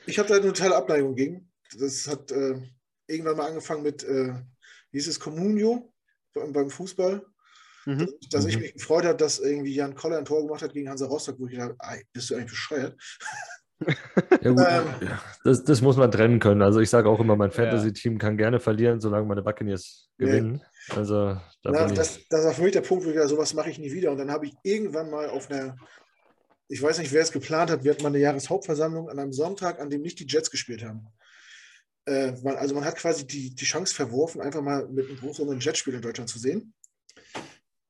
Ich habe da eine totale Abneigung gegen. Das hat äh, irgendwann mal angefangen mit, äh, wie hieß es, Communio beim Fußball. Mhm. Dass ich mhm. mich gefreut habe, dass irgendwie Jan Koller ein Tor gemacht hat gegen Hansa Rostock, wo ich dachte, bist du eigentlich bescheuert? Ja, gut, ähm, das, das, muss man trennen können. Also ich sage auch immer, mein Fantasy-Team kann gerne verlieren, solange meine Buccaneers gewinnen. Nee. Also da Na, das, das war für mich der Punkt, wo ich dachte, sowas mache ich nie wieder. Und dann habe ich irgendwann mal auf einer, ich weiß nicht, wer es geplant hat, wir hatten mal eine Jahreshauptversammlung an einem Sonntag, an dem nicht die Jets gespielt haben. Äh, man, also man hat quasi die, die Chance verworfen, einfach mal mit einem großen Jetspiel in Deutschland zu sehen.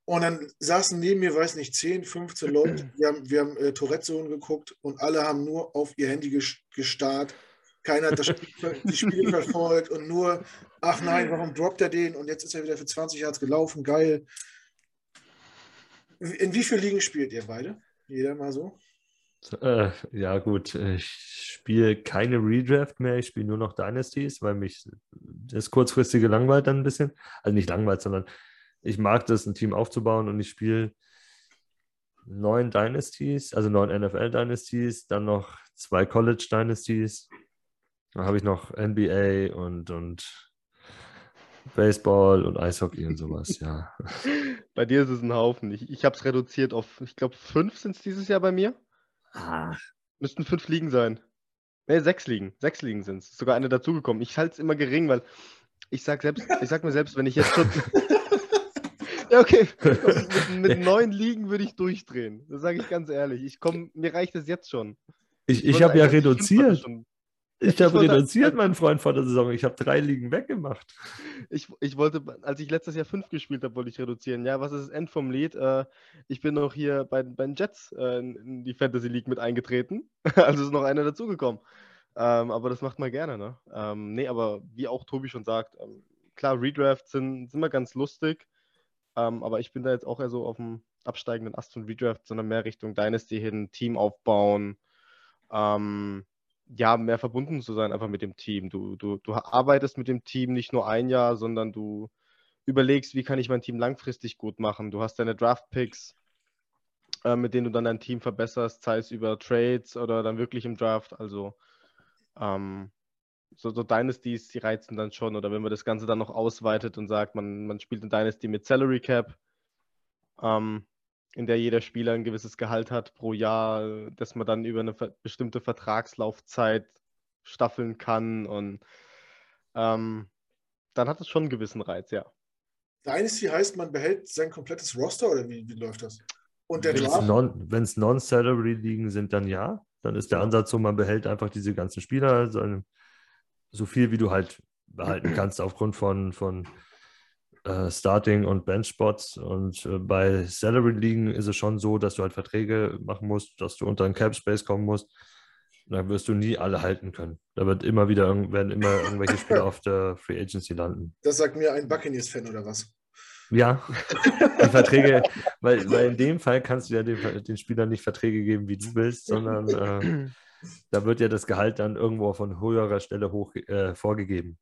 Und dann saßen neben mir, weiß nicht, 10, 15 Leute. Wir haben, wir haben äh, Tourette-Sohn geguckt und alle haben nur auf ihr Handy gestarrt. Keiner hat das Spiel, die Spiele verfolgt und nur, ach nein, warum droppt er den? Und jetzt ist er wieder für 20 Yards gelaufen, geil. In wie vielen Ligen spielt ihr beide? Jeder mal so? Äh, ja, gut. Ich spiele keine Redraft mehr. Ich spiele nur noch Dynasties, weil mich das kurzfristige langweilt dann ein bisschen. Also nicht langweilt, sondern ich mag das, ein Team aufzubauen und ich spiele neun Dynasties, also neun NFL Dynasties, dann noch zwei College Dynasties. Dann habe ich noch NBA und, und Baseball und Eishockey und sowas, ja. Bei dir ist es ein Haufen. Ich, ich habe es reduziert auf, ich glaube, fünf sind es dieses Jahr bei mir. Ach. Müssten fünf Ligen sein. Ne, sechs Ligen. Sechs Ligen sind es. Sogar eine dazugekommen. Ich halte es immer gering, weil ich sag selbst, ich sag mir selbst, wenn ich jetzt schon. Ja, okay. mit, mit neun Ligen würde ich durchdrehen. Das sage ich ganz ehrlich. Ich komm, mir reicht es jetzt schon. Ich, ich, ich habe ja reduziert. Ich habe reduziert, mein Freund, vor der Saison. Ich habe drei Ligen weggemacht. Ich, ich wollte, als ich letztes Jahr fünf gespielt habe, wollte ich reduzieren. Ja, was ist das End vom Lied? Äh, ich bin noch hier bei, bei den Jets äh, in die Fantasy League mit eingetreten. also ist noch einer dazugekommen. Ähm, aber das macht man gerne, ne? Ähm, nee, aber wie auch Tobi schon sagt, ähm, klar, Redrafts sind, sind immer ganz lustig. Ähm, aber ich bin da jetzt auch eher so auf dem absteigenden Ast von Redraft, sondern mehr Richtung Dynasty hin, Team aufbauen, ähm, ja, mehr verbunden zu sein einfach mit dem Team. Du, du, du arbeitest mit dem Team nicht nur ein Jahr, sondern du überlegst, wie kann ich mein Team langfristig gut machen. Du hast deine Draft-Picks, äh, mit denen du dann dein Team verbesserst, sei es über Trades oder dann wirklich im Draft. Also ähm, so, so Dynasties, die reizen dann schon. Oder wenn man das Ganze dann noch ausweitet und sagt, man, man spielt eine Dynasty mit Salary Cap, ähm, in der jeder Spieler ein gewisses Gehalt hat pro Jahr, dass man dann über eine bestimmte Vertragslaufzeit staffeln kann und ähm, dann hat es schon einen gewissen Reiz, ja. Dynasty heißt, man behält sein komplettes Roster oder wie, wie läuft das? Und der Wenn es Non-Salary-Ligen sind, dann ja. Dann ist der Ansatz so, man behält einfach diese ganzen Spieler, seine so viel wie du halt behalten kannst aufgrund von, von äh, Starting- und Bench-Spots. Und äh, bei Salary-Ligen ist es schon so, dass du halt Verträge machen musst, dass du unter einen Cap-Space kommen musst. Und dann wirst du nie alle halten können. Da wird immer wieder werden immer irgendwelche Spieler auf der Free Agency landen. Das sagt mir ein Buccaneers-Fan oder was? Ja, die Verträge, weil, weil in dem Fall kannst du ja den, den Spielern nicht Verträge geben, wie du willst, sondern äh, da wird ja das Gehalt dann irgendwo von höherer Stelle hoch äh, vorgegeben.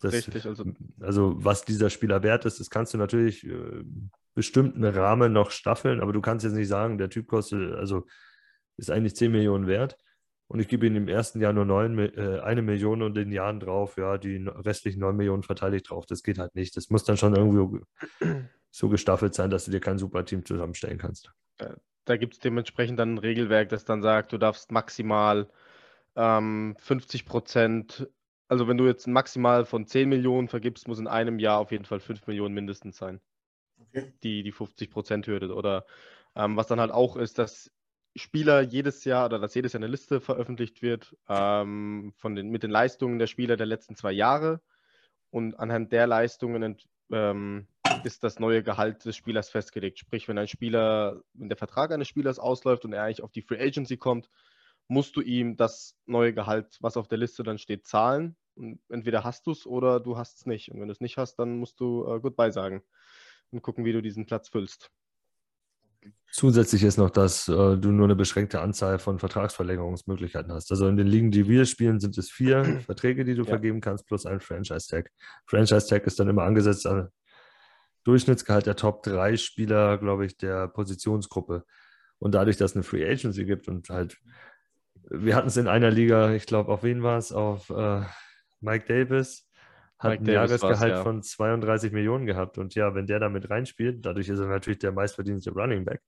Das, Richtig, also. also was dieser Spieler wert ist, das kannst du natürlich äh, bestimmten Rahmen noch staffeln, aber du kannst jetzt nicht sagen, der Typ kostet, also ist eigentlich 10 Millionen wert und ich gebe ihm im ersten Jahr nur neun, äh, eine Million und in den Jahren drauf, ja, die restlichen neun Millionen verteile ich drauf. Das geht halt nicht. Das muss dann schon irgendwie so gestaffelt sein, dass du dir kein super Team zusammenstellen kannst. Da gibt es dementsprechend dann ein Regelwerk, das dann sagt, du darfst maximal ähm, 50 Prozent, also wenn du jetzt maximal von 10 Millionen vergibst, muss in einem Jahr auf jeden Fall 5 Millionen mindestens sein. Okay. Die, die 50 Prozent Hürde. Oder ähm, was dann halt auch ist, dass Spieler jedes Jahr oder dass jedes Jahr eine Liste veröffentlicht wird ähm, von den, mit den Leistungen der Spieler der letzten zwei Jahre. Und anhand der Leistungen ähm, ist das neue Gehalt des Spielers festgelegt. Sprich, wenn ein Spieler, wenn der Vertrag eines Spielers ausläuft und er eigentlich auf die Free Agency kommt, musst du ihm das neue Gehalt, was auf der Liste dann steht, zahlen. Und entweder hast du es oder du hast es nicht. Und wenn du es nicht hast, dann musst du äh, Goodbye sagen und gucken, wie du diesen Platz füllst. Zusätzlich ist noch, dass äh, du nur eine beschränkte Anzahl von Vertragsverlängerungsmöglichkeiten hast. Also in den Ligen, die wir spielen, sind es vier Verträge, die du ja. vergeben kannst, plus ein Franchise-Tag. Franchise-Tag ist dann immer angesetzt an Durchschnittsgehalt der Top 3 Spieler, glaube ich, der Positionsgruppe. Und dadurch, dass es eine Free Agency gibt und halt, wir hatten es in einer Liga, ich glaube, auf wen war es? Auf äh, Mike Davis hat Mike ein Jahresgehalt ja. von 32 Millionen gehabt. Und ja, wenn der da mit reinspielt, dadurch ist er natürlich der meistverdienste Running Back.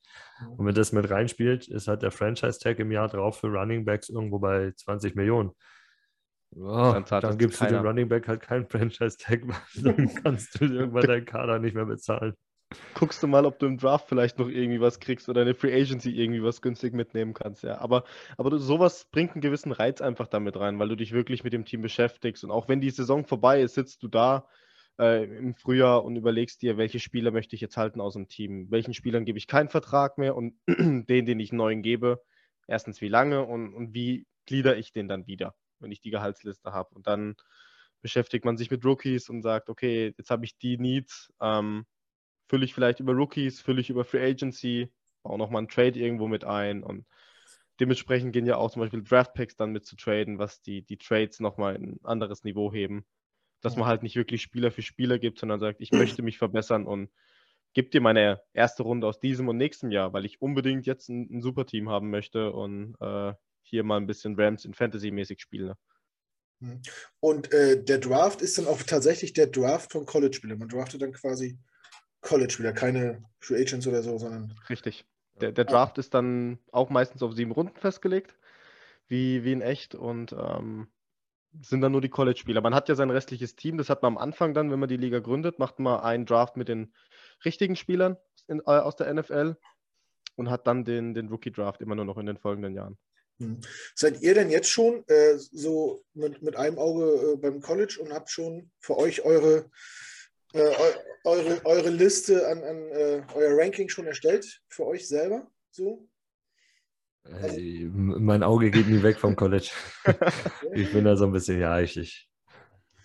Und wenn das mit reinspielt, ist halt der Franchise-Tag im Jahr drauf für Running Backs irgendwo bei 20 Millionen. Oh, dann, gibst du dem Running Back halt keinen Franchise-Tag, dann kannst du irgendwann deinen Kader nicht mehr bezahlen guckst du mal, ob du im Draft vielleicht noch irgendwie was kriegst oder eine Free Agency irgendwie was günstig mitnehmen kannst, ja. Aber, aber du, sowas bringt einen gewissen Reiz einfach damit rein, weil du dich wirklich mit dem Team beschäftigst. Und auch wenn die Saison vorbei ist, sitzt du da äh, im Frühjahr und überlegst dir, welche Spieler möchte ich jetzt halten aus dem Team? Welchen Spielern gebe ich keinen Vertrag mehr und den, den ich neuen gebe, erstens wie lange und, und wie glieder ich den dann wieder, wenn ich die Gehaltsliste habe. Und dann beschäftigt man sich mit Rookies und sagt, okay, jetzt habe ich die Needs. Ähm, fülle ich vielleicht über Rookies, fülle ich über Free Agency, auch nochmal einen Trade irgendwo mit ein und dementsprechend gehen ja auch zum Beispiel Draft Picks dann mit zu traden, was die, die Trades nochmal ein anderes Niveau heben. Dass man halt nicht wirklich Spieler für Spieler gibt, sondern sagt, ich möchte mich verbessern und gib dir meine erste Runde aus diesem und nächstem Jahr, weil ich unbedingt jetzt ein, ein super Team haben möchte und äh, hier mal ein bisschen Rams in Fantasy-mäßig spiele. Mhm. Und äh, der Draft ist dann auch tatsächlich der Draft von College-Spielern. Man draftet dann quasi College-Spieler, keine Free Agents oder so, sondern. Richtig. Der, der Draft ah. ist dann auch meistens auf sieben Runden festgelegt, wie, wie in echt, und ähm, sind dann nur die College-Spieler. Man hat ja sein restliches Team, das hat man am Anfang dann, wenn man die Liga gründet, macht man einen Draft mit den richtigen Spielern in, äh, aus der NFL und hat dann den, den Rookie-Draft immer nur noch in den folgenden Jahren. Hm. Seid ihr denn jetzt schon äh, so mit, mit einem Auge äh, beim College und habt schon für euch eure äh, eure, eure Liste an, an äh, euer Ranking schon erstellt für euch selber? So? Also, mein Auge geht nie weg vom College. ich bin da so ein bisschen, ja, ich, ich,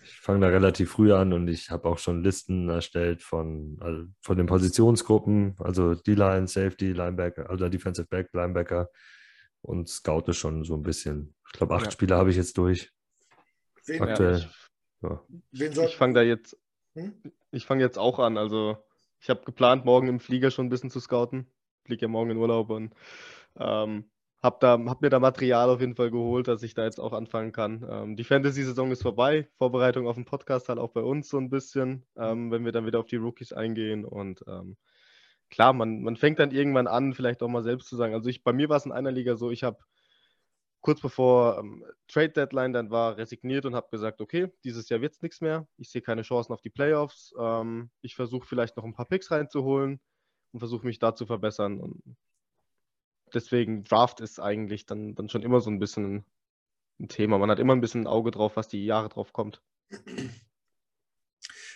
ich fange da relativ früh an und ich habe auch schon Listen erstellt von, also von den Positionsgruppen, also D-Line, Safety, Linebacker, also Defensive Back, Linebacker und scoute schon so ein bisschen. Ich glaube, acht ja. Spiele habe ich jetzt durch. Wen, Aktuell. Ja, ich, ja. ich fange da jetzt hm? Ich fange jetzt auch an. Also ich habe geplant, morgen im Flieger schon ein bisschen zu scouten. Ich fliege ja morgen in Urlaub und ähm, habe hab mir da Material auf jeden Fall geholt, dass ich da jetzt auch anfangen kann. Ähm, die Fantasy-Saison ist vorbei. Vorbereitung auf den Podcast halt auch bei uns so ein bisschen, ähm, wenn wir dann wieder auf die Rookies eingehen. Und ähm, klar, man, man fängt dann irgendwann an, vielleicht auch mal selbst zu sagen. Also ich, bei mir war es in einer Liga so, ich habe kurz bevor ähm, Trade Deadline dann war, resigniert und habe gesagt, okay, dieses Jahr wird es nichts mehr. Ich sehe keine Chancen auf die Playoffs. Ähm, ich versuche vielleicht noch ein paar Picks reinzuholen und versuche mich da zu verbessern. Und deswegen Draft ist eigentlich dann, dann schon immer so ein bisschen ein Thema. Man hat immer ein bisschen ein Auge drauf, was die Jahre drauf kommt.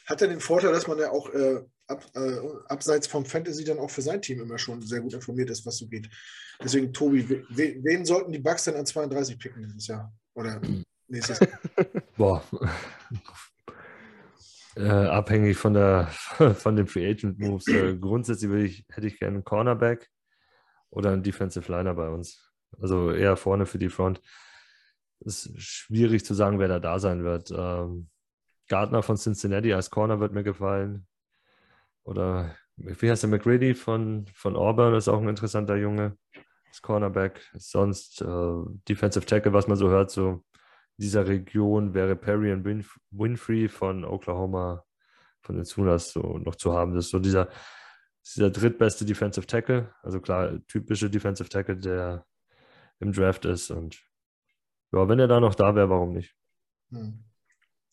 Hat er den Vorteil, dass man ja auch äh, ab, äh, abseits vom Fantasy dann auch für sein Team immer schon sehr gut informiert ist, was so geht. Deswegen, Tobi, wen, wen sollten die Bugs denn an 32 picken dieses Jahr? Oder nächstes Jahr? Boah. Äh, abhängig von, der, von den Free Agent Moves. Äh, grundsätzlich ich, hätte ich gerne einen Cornerback oder einen Defensive Liner bei uns. Also eher vorne für die Front. Es ist schwierig zu sagen, wer da da sein wird. Ähm, Gardner von Cincinnati als Corner wird mir gefallen. Oder wie heißt der McReady von, von Auburn, ist auch ein interessanter Junge. das Cornerback. Sonst äh, Defensive Tackle, was man so hört, so in dieser Region wäre Perry und Winf Winfrey von Oklahoma, von den Sooners so noch zu haben. Das ist so dieser, dieser drittbeste Defensive Tackle. Also klar, typische Defensive Tackle, der im Draft ist. Und ja, wenn er da noch da wäre, warum nicht? Hm.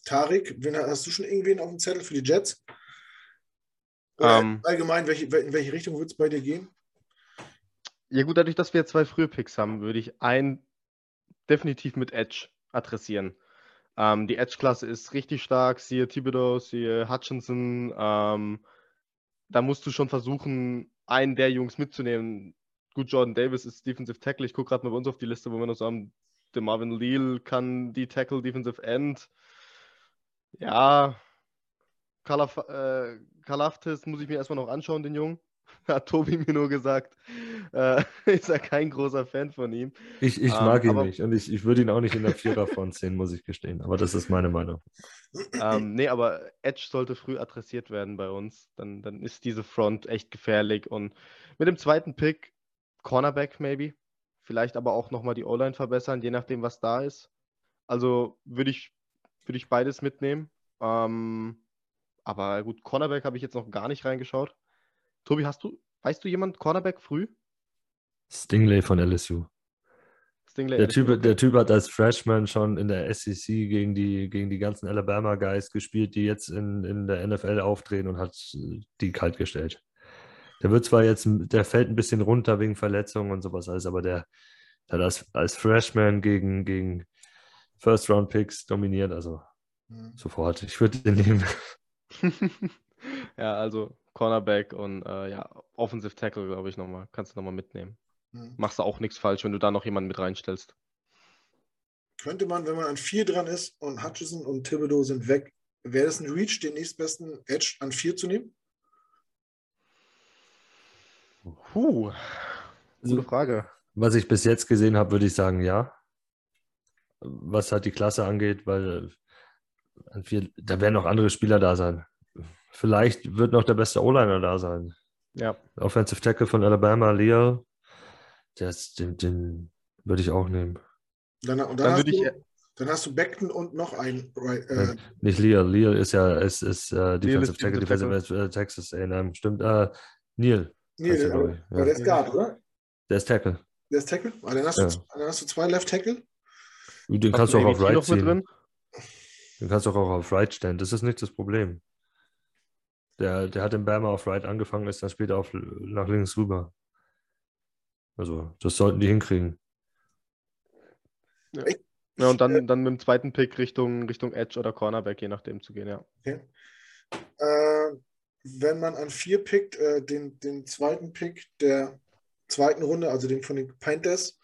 Tarik, hast du schon irgendwen auf dem Zettel für die Jets? Um, ähm. allgemein, welche, in welche Richtung wird es bei dir gehen? Ja, gut, dadurch, dass wir zwei frühe Picks haben, würde ich einen definitiv mit Edge adressieren. Ähm, die Edge-Klasse ist richtig stark, siehe Thibodeau, siehe Hutchinson. Ähm, da musst du schon versuchen, einen der Jungs mitzunehmen. Gut, Jordan Davis ist Defensive Tackle. Ich gucke gerade mal bei uns auf die Liste, wo wir noch so haben. Der Marvin Leal kann die Tackle Defensive End. Ja, Kalaf, äh, Kalaftis muss ich mir erstmal noch anschauen, den Jungen. Hat Tobi mir nur gesagt. Äh, ist er kein großer Fan von ihm. Ich, ich ähm, mag ihn aber, nicht und ich, ich würde ihn auch nicht in der Vierer von sehen, muss ich gestehen. Aber das ist meine Meinung. Ähm, nee, aber Edge sollte früh adressiert werden bei uns. Dann, dann ist diese Front echt gefährlich. Und mit dem zweiten Pick, Cornerback maybe. Vielleicht aber auch nochmal die O-Line verbessern, je nachdem, was da ist. Also würde ich, würd ich beides mitnehmen. Ähm, aber gut, Cornerback habe ich jetzt noch gar nicht reingeschaut. Tobi, hast du, weißt du jemand Cornerback früh? Stingley von LSU. Stingley der, typ, okay. der Typ hat als Freshman schon in der SEC gegen die, gegen die ganzen Alabama Guys gespielt, die jetzt in, in der NFL auftreten und hat die kalt gestellt. Der wird zwar jetzt, der fällt ein bisschen runter wegen Verletzungen und sowas alles, aber der, der hat als, als Freshman gegen, gegen First-Round-Picks dominiert, also mhm. sofort. Ich würde den nehmen. ja, also Cornerback und äh, ja, Offensive Tackle, glaube ich, nochmal. Kannst du nochmal mitnehmen. Mhm. Machst du auch nichts falsch, wenn du da noch jemanden mit reinstellst. Könnte man, wenn man an vier dran ist und Hutchison und Thibodeau sind weg, wäre das ein Reach, den nächstbesten Edge an vier zu nehmen? Puh, gute also, Frage. Was ich bis jetzt gesehen habe, würde ich sagen, ja. Was halt die Klasse angeht, weil äh, da werden noch andere Spieler da sein. Vielleicht wird noch der beste O-Liner da sein. Ja. Offensive Tackle von Alabama, Leo. den, den würde ich auch nehmen. Dann, dann, dann, hast du, dann, hast du, Beckton und noch einen. Äh, Nicht Leal. Leal ist ja ist, ist, uh, Defensive Tackle, Defensive Tackle. Texas A&M. Stimmt. Uh, Neil. Neil, der, ja. der ist Guard, oder? Der ist Tackle. Der ist Tackle? Ah, dann, hast ja. du, dann hast du zwei Left Tackle. Den kannst du auch auf Right ziehen. Den kannst du auch auf Right stellen. Das ist nicht das Problem. Der, der hat in Bama auf Right angefangen, ist dann später auf, nach links rüber. Also, das sollten die hinkriegen. Ja, ja und dann, dann mit dem zweiten Pick Richtung, Richtung Edge oder Cornerback, je nachdem zu gehen, ja. Okay. Äh, wenn man an vier pickt, äh, den, den zweiten Pick der zweiten Runde, also den von den Panthers,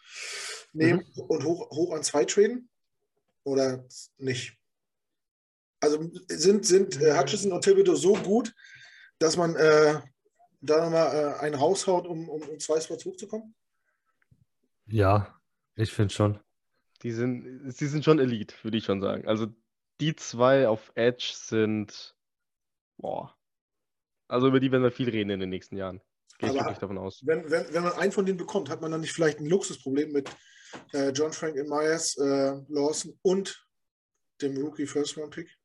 nehmen mhm. und hoch, hoch an zwei traden? Oder nicht? Also sind, sind äh, Hutchison und Thibodeau so gut, dass man äh, da nochmal äh, einen raushaut, um, um, um zwei Spots hochzukommen? Ja, ich finde schon. Die sind, sie sind schon Elite, würde ich schon sagen. Also die zwei auf Edge sind, boah. Also über die werden wir viel reden in den nächsten Jahren. Gehe ich wirklich davon aus. Wenn, wenn, wenn man einen von denen bekommt, hat man dann nicht vielleicht ein Luxusproblem mit äh, John Frank Myers, äh, Lawson und dem Rookie First Round Pick?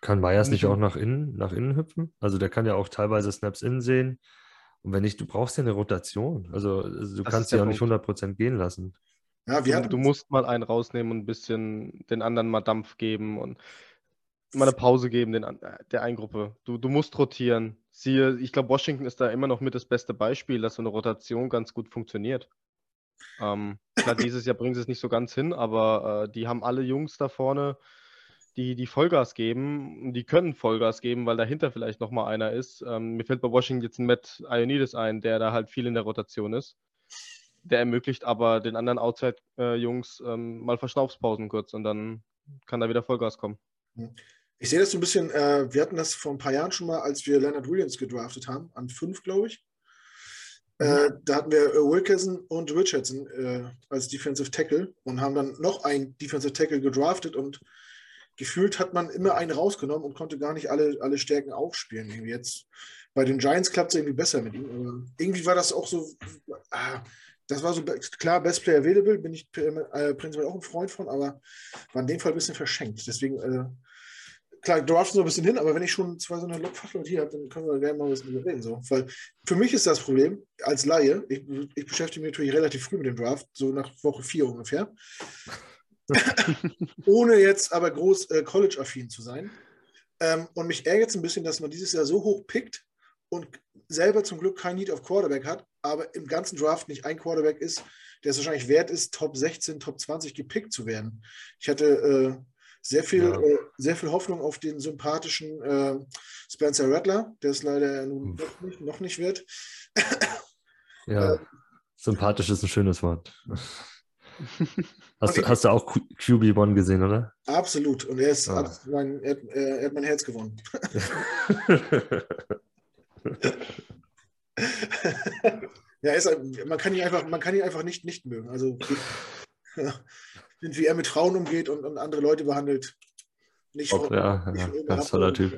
Kann Myers nicht auch nach innen, nach innen hüpfen? Also der kann ja auch teilweise Snaps innen sehen. Und wenn nicht, du brauchst ja eine Rotation. Also, also du das kannst ja auch nicht 100% gehen lassen. Ja, wir du, du musst mal einen rausnehmen und ein bisschen den anderen mal Dampf geben und mal eine Pause geben den, der einen Gruppe. Du, du musst rotieren. Siehe, ich glaube, Washington ist da immer noch mit das beste Beispiel, dass so eine Rotation ganz gut funktioniert. Ähm, klar, dieses Jahr bringen sie es nicht so ganz hin, aber äh, die haben alle Jungs da vorne, die, die Vollgas geben. Die können Vollgas geben, weil dahinter vielleicht nochmal einer ist. Ähm, mir fällt bei Washington jetzt ein Matt Ioannidis ein, der da halt viel in der Rotation ist. Der ermöglicht aber den anderen Outside-Jungs ähm, mal Verschnaufspausen kurz und dann kann da wieder Vollgas kommen. Ich sehe das so ein bisschen, äh, wir hatten das vor ein paar Jahren schon mal, als wir Leonard Williams gedraftet haben, an fünf, glaube ich. Äh, da hatten wir äh, Wilkerson und Richardson äh, als Defensive Tackle und haben dann noch einen Defensive Tackle gedraftet und gefühlt hat man immer einen rausgenommen und konnte gar nicht alle, alle Stärken aufspielen. Irgendwie jetzt bei den Giants klappt es irgendwie besser mit ihm. Aber irgendwie war das auch so, ah, das war so klar, Best Player Available, bin ich äh, prinzipiell auch ein Freund von, aber war in dem Fall ein bisschen verschenkt. Deswegen, äh, klar, draften so ein bisschen hin, aber wenn ich schon zwei so eine Lockfachleute hier habe, dann können wir gerne mal was mit reden. So. Weil für mich ist das Problem, als Laie, ich, ich beschäftige mich natürlich relativ früh mit dem Draft, so nach Woche vier ungefähr. Ohne jetzt aber groß äh, College-affin zu sein. Ähm, und mich ärgert es ein bisschen, dass man dieses Jahr so hoch pickt und selber zum Glück kein Need auf Quarterback hat, aber im ganzen Draft nicht ein Quarterback ist, der es wahrscheinlich wert ist, Top 16, Top 20 gepickt zu werden. Ich hatte äh, sehr, viel, ja. äh, sehr viel Hoffnung auf den sympathischen äh, Spencer Rattler, der es leider nun noch nicht, noch nicht wird. ja, ähm, sympathisch ist ein schönes Wort. Hast du, hast du auch QB1 gesehen, oder? Absolut. Und er, ist, ah. mein, er, er, hat mein Herz gewonnen. ja, ist, man kann ihn einfach, man kann ihn einfach nicht, nicht mögen. Also wie er mit Frauen umgeht und, und andere Leute behandelt. Nicht, Auch, ja, nicht ja, ganz toller Typ.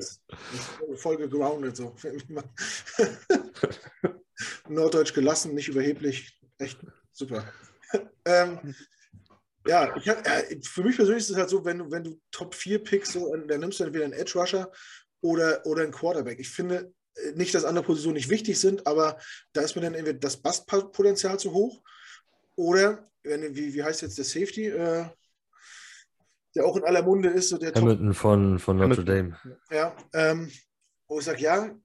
voll gegroundet. So. Norddeutsch gelassen, nicht überheblich. Echt super. ähm, ja, hab, äh, für mich persönlich ist es halt so, wenn du, wenn du Top 4 pickst, so, dann nimmst du entweder einen Edge Rusher oder, oder einen Quarterback. Ich finde äh, nicht, dass andere Positionen nicht wichtig sind, aber da ist mir dann entweder das Bastpotenzial zu hoch oder, wenn, wie, wie heißt jetzt der Safety, äh, der auch in aller Munde ist. So der Hamilton von, von Notre Dame. Ja, ähm, wo ich sage, ja,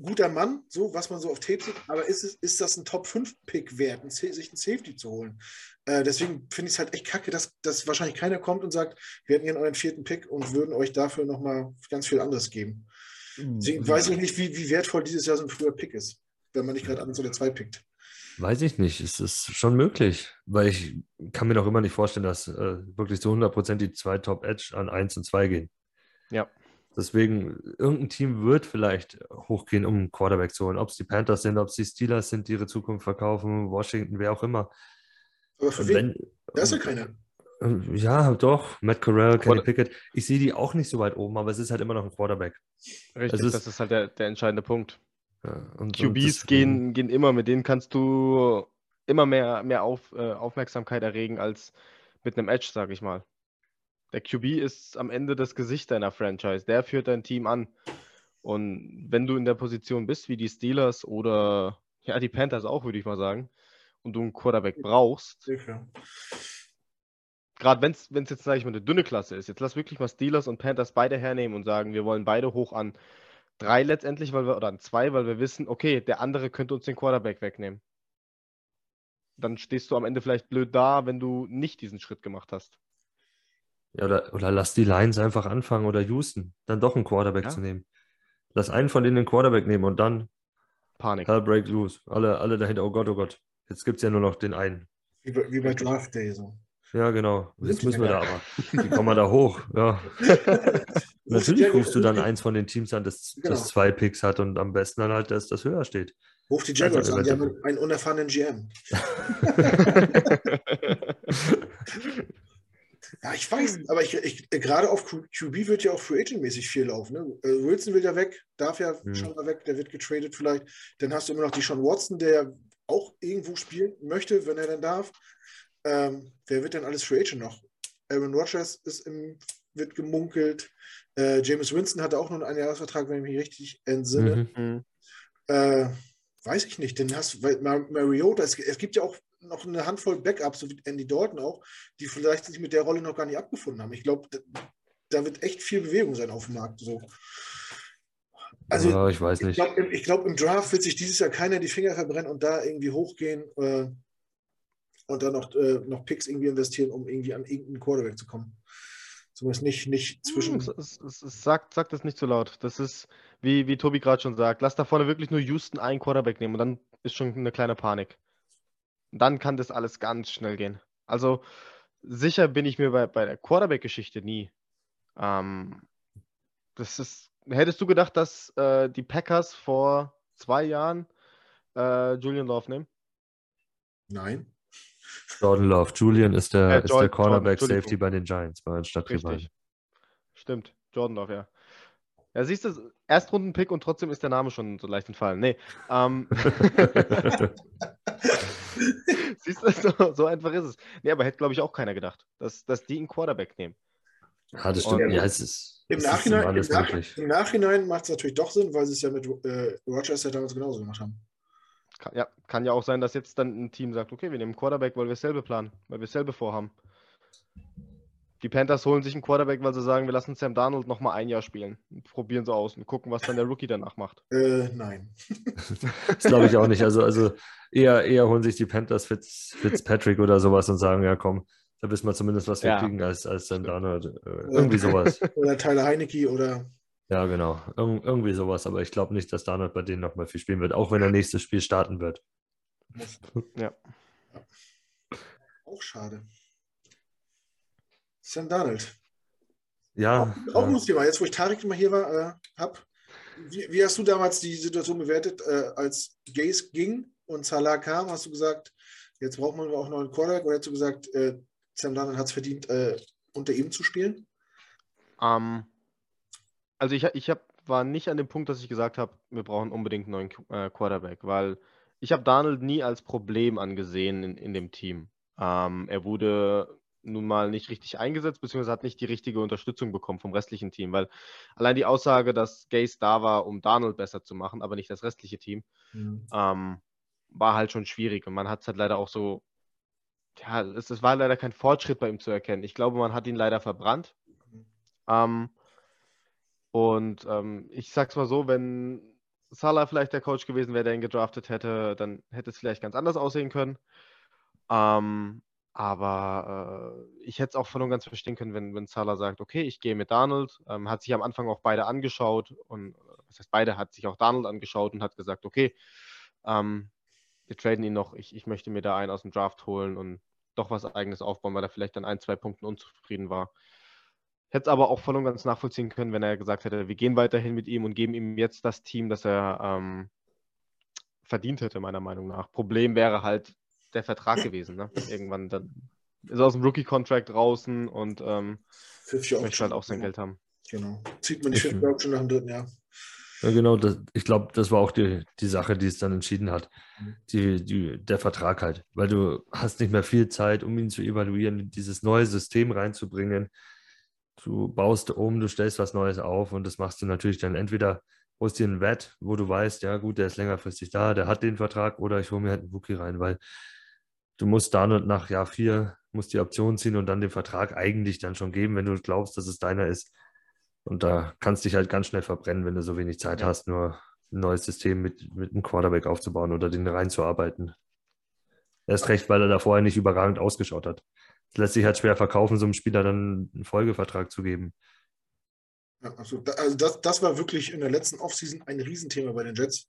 guter Mann, so was man so auf Tape sieht, aber ist, es, ist das ein Top-5-Pick wert, sich einen Safety zu holen? Äh, deswegen finde ich es halt echt kacke, dass, dass wahrscheinlich keiner kommt und sagt, wir hätten hier euren vierten Pick und würden euch dafür nochmal ganz viel anderes geben. Deswegen mhm. weiß ich nicht, wie, wie wertvoll dieses Jahr so ein früher Pick ist, wenn man nicht gerade eins oder zwei pickt. Weiß ich nicht. Es ist schon möglich, weil ich kann mir doch immer nicht vorstellen, dass äh, wirklich zu 100% die zwei Top-Edge an 1 und 2 gehen. Ja. Deswegen, irgendein Team wird vielleicht hochgehen, um einen Quarterback zu holen. Ob es die Panthers sind, ob es die Steelers sind, die ihre Zukunft verkaufen, Washington, wer auch immer. Aber für wen? da ist ja keiner. Ähm, ja, doch. Matt Corral, Kenny Pickett. Ich sehe die auch nicht so weit oben, aber es ist halt immer noch ein Quarterback. Richtig, ist, das ist halt der, der entscheidende Punkt. Ja, und, QBs und gehen, gehen immer, mit denen kannst du immer mehr, mehr auf, äh, Aufmerksamkeit erregen als mit einem Edge, sag ich mal. Der QB ist am Ende das Gesicht deiner Franchise. Der führt dein Team an. Und wenn du in der Position bist, wie die Steelers oder ja, die Panthers auch, würde ich mal sagen, und du einen Quarterback brauchst, gerade wenn es jetzt, sage ich mal, eine dünne Klasse ist, jetzt lass wirklich mal Steelers und Panthers beide hernehmen und sagen, wir wollen beide hoch an drei letztendlich, weil wir, oder an zwei, weil wir wissen, okay, der andere könnte uns den Quarterback wegnehmen. Dann stehst du am Ende vielleicht blöd da, wenn du nicht diesen Schritt gemacht hast. Ja, oder, oder lass die Lions einfach anfangen oder Houston, dann doch einen Quarterback ja. zu nehmen. Lass einen von denen den Quarterback nehmen und dann Panik. Hell break loose. Alle, alle dahinter, oh Gott, oh Gott. Jetzt gibt es ja nur noch den einen. Wie bei, wie bei Draft Day so. Ja, genau. Jetzt müssen wir da aber. Wie kommen wir da hoch? Ja. Natürlich rufst du dann eins von den Teams an, das, genau. das zwei Picks hat und am besten dann halt, dass das höher steht. Ruf die Jaguars an, die haben einen unerfahrenen GM. Ja, ich weiß, aber ich, ich, gerade auf QB wird ja auch Free Agent-mäßig viel laufen. Ne? Äh, Wilson will ja weg, darf ja mhm. schon mal weg, der wird getradet vielleicht. Dann hast du immer noch die Sean Watson, der auch irgendwo spielen möchte, wenn er dann darf. Ähm, wer wird denn alles Free Agent noch? Aaron Rodgers ist im, wird gemunkelt. Äh, James Winston hatte auch nur einen Jahresvertrag, wenn ich mich richtig entsinne. Mhm. mhm. Äh, weiß ich nicht, denn hast weil Mariota, es, es gibt ja auch noch eine Handvoll Backups, so wie Andy Dalton auch, die vielleicht sich mit der Rolle noch gar nicht abgefunden haben. Ich glaube, da, da, wird echt viel Bewegung sein auf dem Markt. So. Also, ja, ich weiß nicht. Ich glaube, glaub, im Draft wird sich dieses Jahr keiner die Finger verbrennen und da irgendwie hochgehen äh, und dann noch, äh, noch Picks irgendwie investieren, um irgendwie an irgendeinen Quarterback zu kommen. Zumindest nicht, nicht zwischen. Es, es sagt, sagt das nicht so laut. Das ist, wie, wie Tobi gerade schon sagt, lass da vorne wirklich nur Houston einen Quarterback nehmen und dann ist schon eine kleine Panik. dann kann das alles ganz schnell gehen. Also sicher bin ich mir bei, bei der Quarterback-Geschichte nie. Ähm, das ist. Hättest du gedacht, dass äh, die Packers vor zwei Jahren äh, Julian Love nehmen? Nein. Jordan Love. Julian ist der, äh, ist der Cornerback Jordan, Safety bei den Giants, bei den Stadtrivalen. Stimmt, Jordan Love, ja. Ja, siehst du, Erstrunden-Pick und trotzdem ist der Name schon so leicht entfallen. Nee. Ähm, Siehst du, so, so, einfach ist es. Nee, aber hätte, glaube ich, auch keiner gedacht, dass, dass die einen Quarterback nehmen. Ja, das stimmt. Und, ja, es ist, im, es Nachhinein, ist im, Nach im Nachhinein macht es natürlich doch Sinn, weil sie es ja mit äh, Rogers ja damals genauso gemacht haben. Kann, ja, kann ja auch sein, dass jetzt dann ein Team sagt, okay, wir nehmen Quarterback, weil wir dasselbe planen, weil wir dasselbe vorhaben. Die Panthers holen sich einen Quarterback, weil sie sagen, wir lassen Sam Darnold noch mal ein Jahr spielen. Probieren sie aus und gucken, was dann der Rookie danach macht. Äh, nein. das glaube ich auch nicht. Also, also eher, eher holen sich die Panthers Fitz, Fitzpatrick oder sowas und sagen, ja komm, da wissen wir zumindest, was wir ja. kriegen als, als Sam Darnold. Äh, irgendwie sowas. Oder Tyler Heinecke oder... Ja, genau. Ir irgendwie sowas. Aber ich glaube nicht, dass Darnold bei denen noch mal viel spielen wird, auch wenn er nächstes Spiel starten wird. Ja. Auch schade. Sam Darnold. Ja. Auch, auch ein Thema. Jetzt, wo ich Tarek mal hier war, äh, hab. Wie, wie, hast du damals die Situation bewertet, äh, als Gaze ging und Salah kam? Hast du gesagt, jetzt braucht man auch noch einen Quarterback? Oder hast du gesagt, äh, Sam Darnold hat es verdient, äh, unter ihm zu spielen? Um, ähm, also ich, ich hab, war nicht an dem Punkt, dass ich gesagt habe, wir brauchen unbedingt einen neuen äh, Quarterback, weil ich habe Darnold nie als Problem angesehen in, in dem Team. Ähm, er wurde nun mal nicht richtig eingesetzt, beziehungsweise hat nicht die richtige Unterstützung bekommen vom restlichen Team, weil allein die Aussage, dass Gaze da war, um Darnold besser zu machen, aber nicht das restliche Team, mhm. ähm, war halt schon schwierig und man hat es halt leider auch so, ja, es, es, war leider kein Fortschritt bei ihm zu erkennen. Ich glaube, man hat ihn leider verbrannt. Mhm. Ähm, und ähm, ich sag's mal so, wenn Salah vielleicht der Coach gewesen wäre, der ihn gedraftet hätte, dann hätte es vielleicht ganz anders aussehen können. Ähm, aber äh, ich hätte es auch voll und ganz verstehen können, wenn, wenn Salah sagt, okay, ich gehe mit Donald. Ähm, hat sich am Anfang auch beide angeschaut und was heißt beide, hat sich auch Donald angeschaut und hat gesagt, okay, ähm, wir traden ihn noch, ich, ich möchte mir da einen aus dem Draft holen und doch was eigenes aufbauen, weil er vielleicht an ein, zwei Punkten unzufrieden war. Hätte es aber auch voll und ganz nachvollziehen können, wenn er gesagt hätte, wir gehen weiterhin mit ihm und geben ihm jetzt das Team, das er ähm, verdient hätte, meiner Meinung nach. Problem wäre halt, der Vertrag gewesen. Ne? Irgendwann dann ist er aus dem Rookie-Contract draußen und ähm, möchte halt auch sein Geld haben. Genau. Zieht man die Fifth Option nach dem dritten Jahr. Ja, genau. Das, ich glaube, das war auch die, die Sache, die es dann entschieden hat. Mhm. Die, die, der Vertrag halt. Weil du hast nicht mehr viel Zeit, um ihn zu evaluieren, dieses neue System reinzubringen. Du baust um, du stellst was Neues auf und das machst du natürlich dann entweder holst dir einen Wett, wo du weißt, ja gut, der ist längerfristig da, der hat den Vertrag oder ich hole mir halt einen Wookie rein, weil du musst da nach Jahr vier musst die Option ziehen und dann den Vertrag eigentlich dann schon geben, wenn du glaubst, dass es deiner ist. Und da kannst du dich halt ganz schnell verbrennen, wenn du so wenig Zeit ja. hast, nur ein neues System mit, mit einem Quarterback aufzubauen oder den reinzuarbeiten. Erst recht, weil er da vorher nicht überragend ausgeschaut hat. Lässt sich halt schwer verkaufen, so einem Spieler dann einen Folgevertrag zu geben. Ja, also, also das, das war wirklich in der letzten Offseason ein Riesenthema bei den Jets.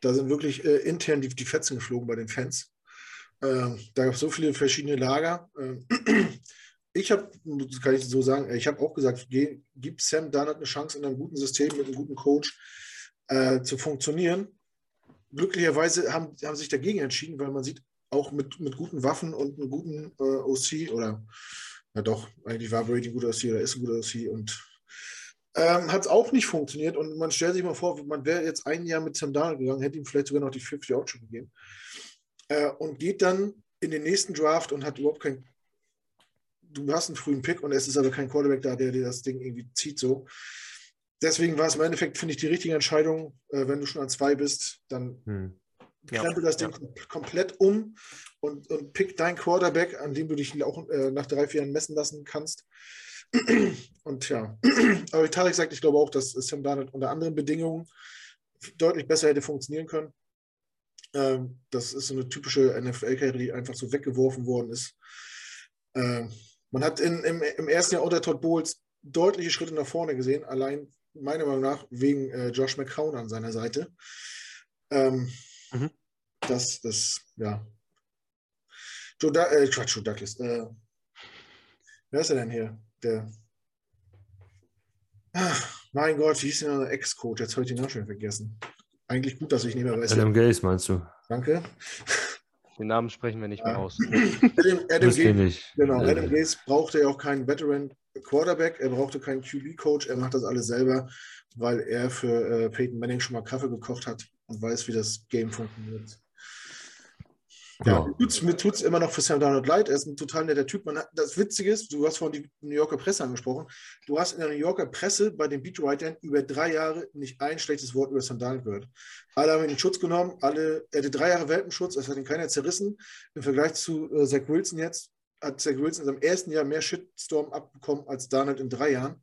Da sind wirklich äh, intern die, die Fetzen geflogen bei den Fans. Äh, da gab es so viele verschiedene Lager. Äh, ich habe, kann ich so sagen, ich habe auch gesagt, gib Sam Darnold eine Chance in einem guten System mit einem guten Coach äh, zu funktionieren. Glücklicherweise haben, haben sich dagegen entschieden, weil man sieht, auch mit, mit guten Waffen und einem guten äh, OC oder ja doch, eigentlich war Brady ein guter OC oder ist ein guter OC und ähm, hat es auch nicht funktioniert und man stellt sich mal vor, man wäre jetzt ein Jahr mit Sam Darnold gegangen, hätte ihm vielleicht sogar noch die 50 Option gegeben äh, und geht dann in den nächsten Draft und hat überhaupt kein. Du hast einen frühen Pick und es ist aber kein Quarterback da, der dir das Ding irgendwie zieht so. Deswegen war es im Endeffekt, finde ich, die richtige Entscheidung. Äh, wenn du schon an zwei bist, dann hm. Krempel das Ding ja. komplett um und, und pick dein Quarterback, an dem du dich auch äh, nach drei, vier Jahren messen lassen kannst. Und ja, aber wie Tarek sagt, ich glaube auch, dass Sam Darnold unter anderen Bedingungen deutlich besser hätte funktionieren können. Ähm, das ist so eine typische NFL-Karriere, die einfach so weggeworfen worden ist. Ähm, man hat in, im, im, ersten Jahr unter Todd Bowles deutliche Schritte nach vorne gesehen, allein meiner Meinung nach wegen äh, Josh McCown an seiner Seite. Ähm, mhm. Das, das, ja. Joe, da äh, Quatsch, Joe Douglas. Äh, wer ist er denn hier? Der. Ach, mein Gott, wie hieß denn der Ex-Coach? Jetzt habe ich den Namen schon vergessen eigentlich gut, dass ich nicht mehr weiß. Adam Gaze meinst du? Danke. Den Namen sprechen wir nicht mehr aus. Adam, Adam Gaze, genau, Adam Gaze brauchte ja auch keinen Veteran Quarterback, er brauchte keinen QB-Coach, er macht das alles selber, weil er für äh, Peyton Manning schon mal Kaffee gekocht hat und weiß, wie das Game funktioniert. Ja, ja. mir tut es immer noch für Sam Donald leid. Er ist ein total netter Typ. Man das Witzige ist, du hast vorhin die New Yorker Presse angesprochen. Du hast in der New Yorker Presse bei den Beatwritern über drei Jahre nicht ein schlechtes Wort über Sam Donald gehört. Alle haben ihn in Schutz genommen. Alle, er hatte drei Jahre Welpenschutz. Es hat ihn keiner zerrissen. Im Vergleich zu äh, Zach Wilson jetzt hat Zach Wilson in seinem ersten Jahr mehr Shitstorm abbekommen als Donald in drei Jahren.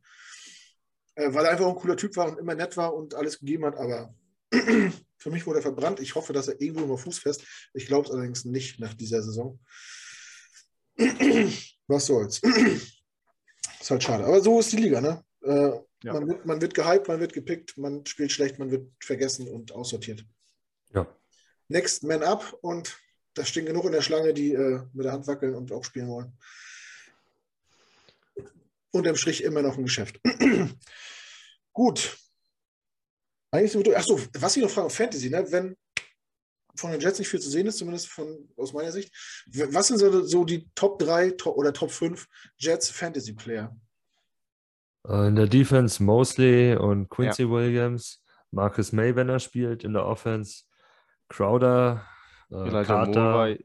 Äh, weil er einfach ein cooler Typ war und immer nett war und alles gegeben hat. Aber Für mich wurde er verbrannt. Ich hoffe, dass er irgendwo immer fußfest. Ich glaube es allerdings nicht nach dieser Saison. Was soll's. ist halt schade. Aber so ist die Liga, ne? Äh, ja. man, wird, man wird gehypt, man wird gepickt, man spielt schlecht, man wird vergessen und aussortiert. Ja. Next Man Up und da stehen genug in der Schlange, die äh, mit der Hand wackeln und auch spielen wollen. Unterm Strich immer noch ein Geschäft. Gut, eigentlich so, achso, was ich noch frage, Fantasy, ne? wenn von den Jets nicht viel zu sehen ist, zumindest von, aus meiner Sicht, was sind so, so die Top 3 top, oder Top 5 Jets Fantasy Player? Äh, in der Defense Mosley und Quincy ja. Williams, Marcus May, wenn er spielt, in der Offense Crowder, äh, Elijah Carter.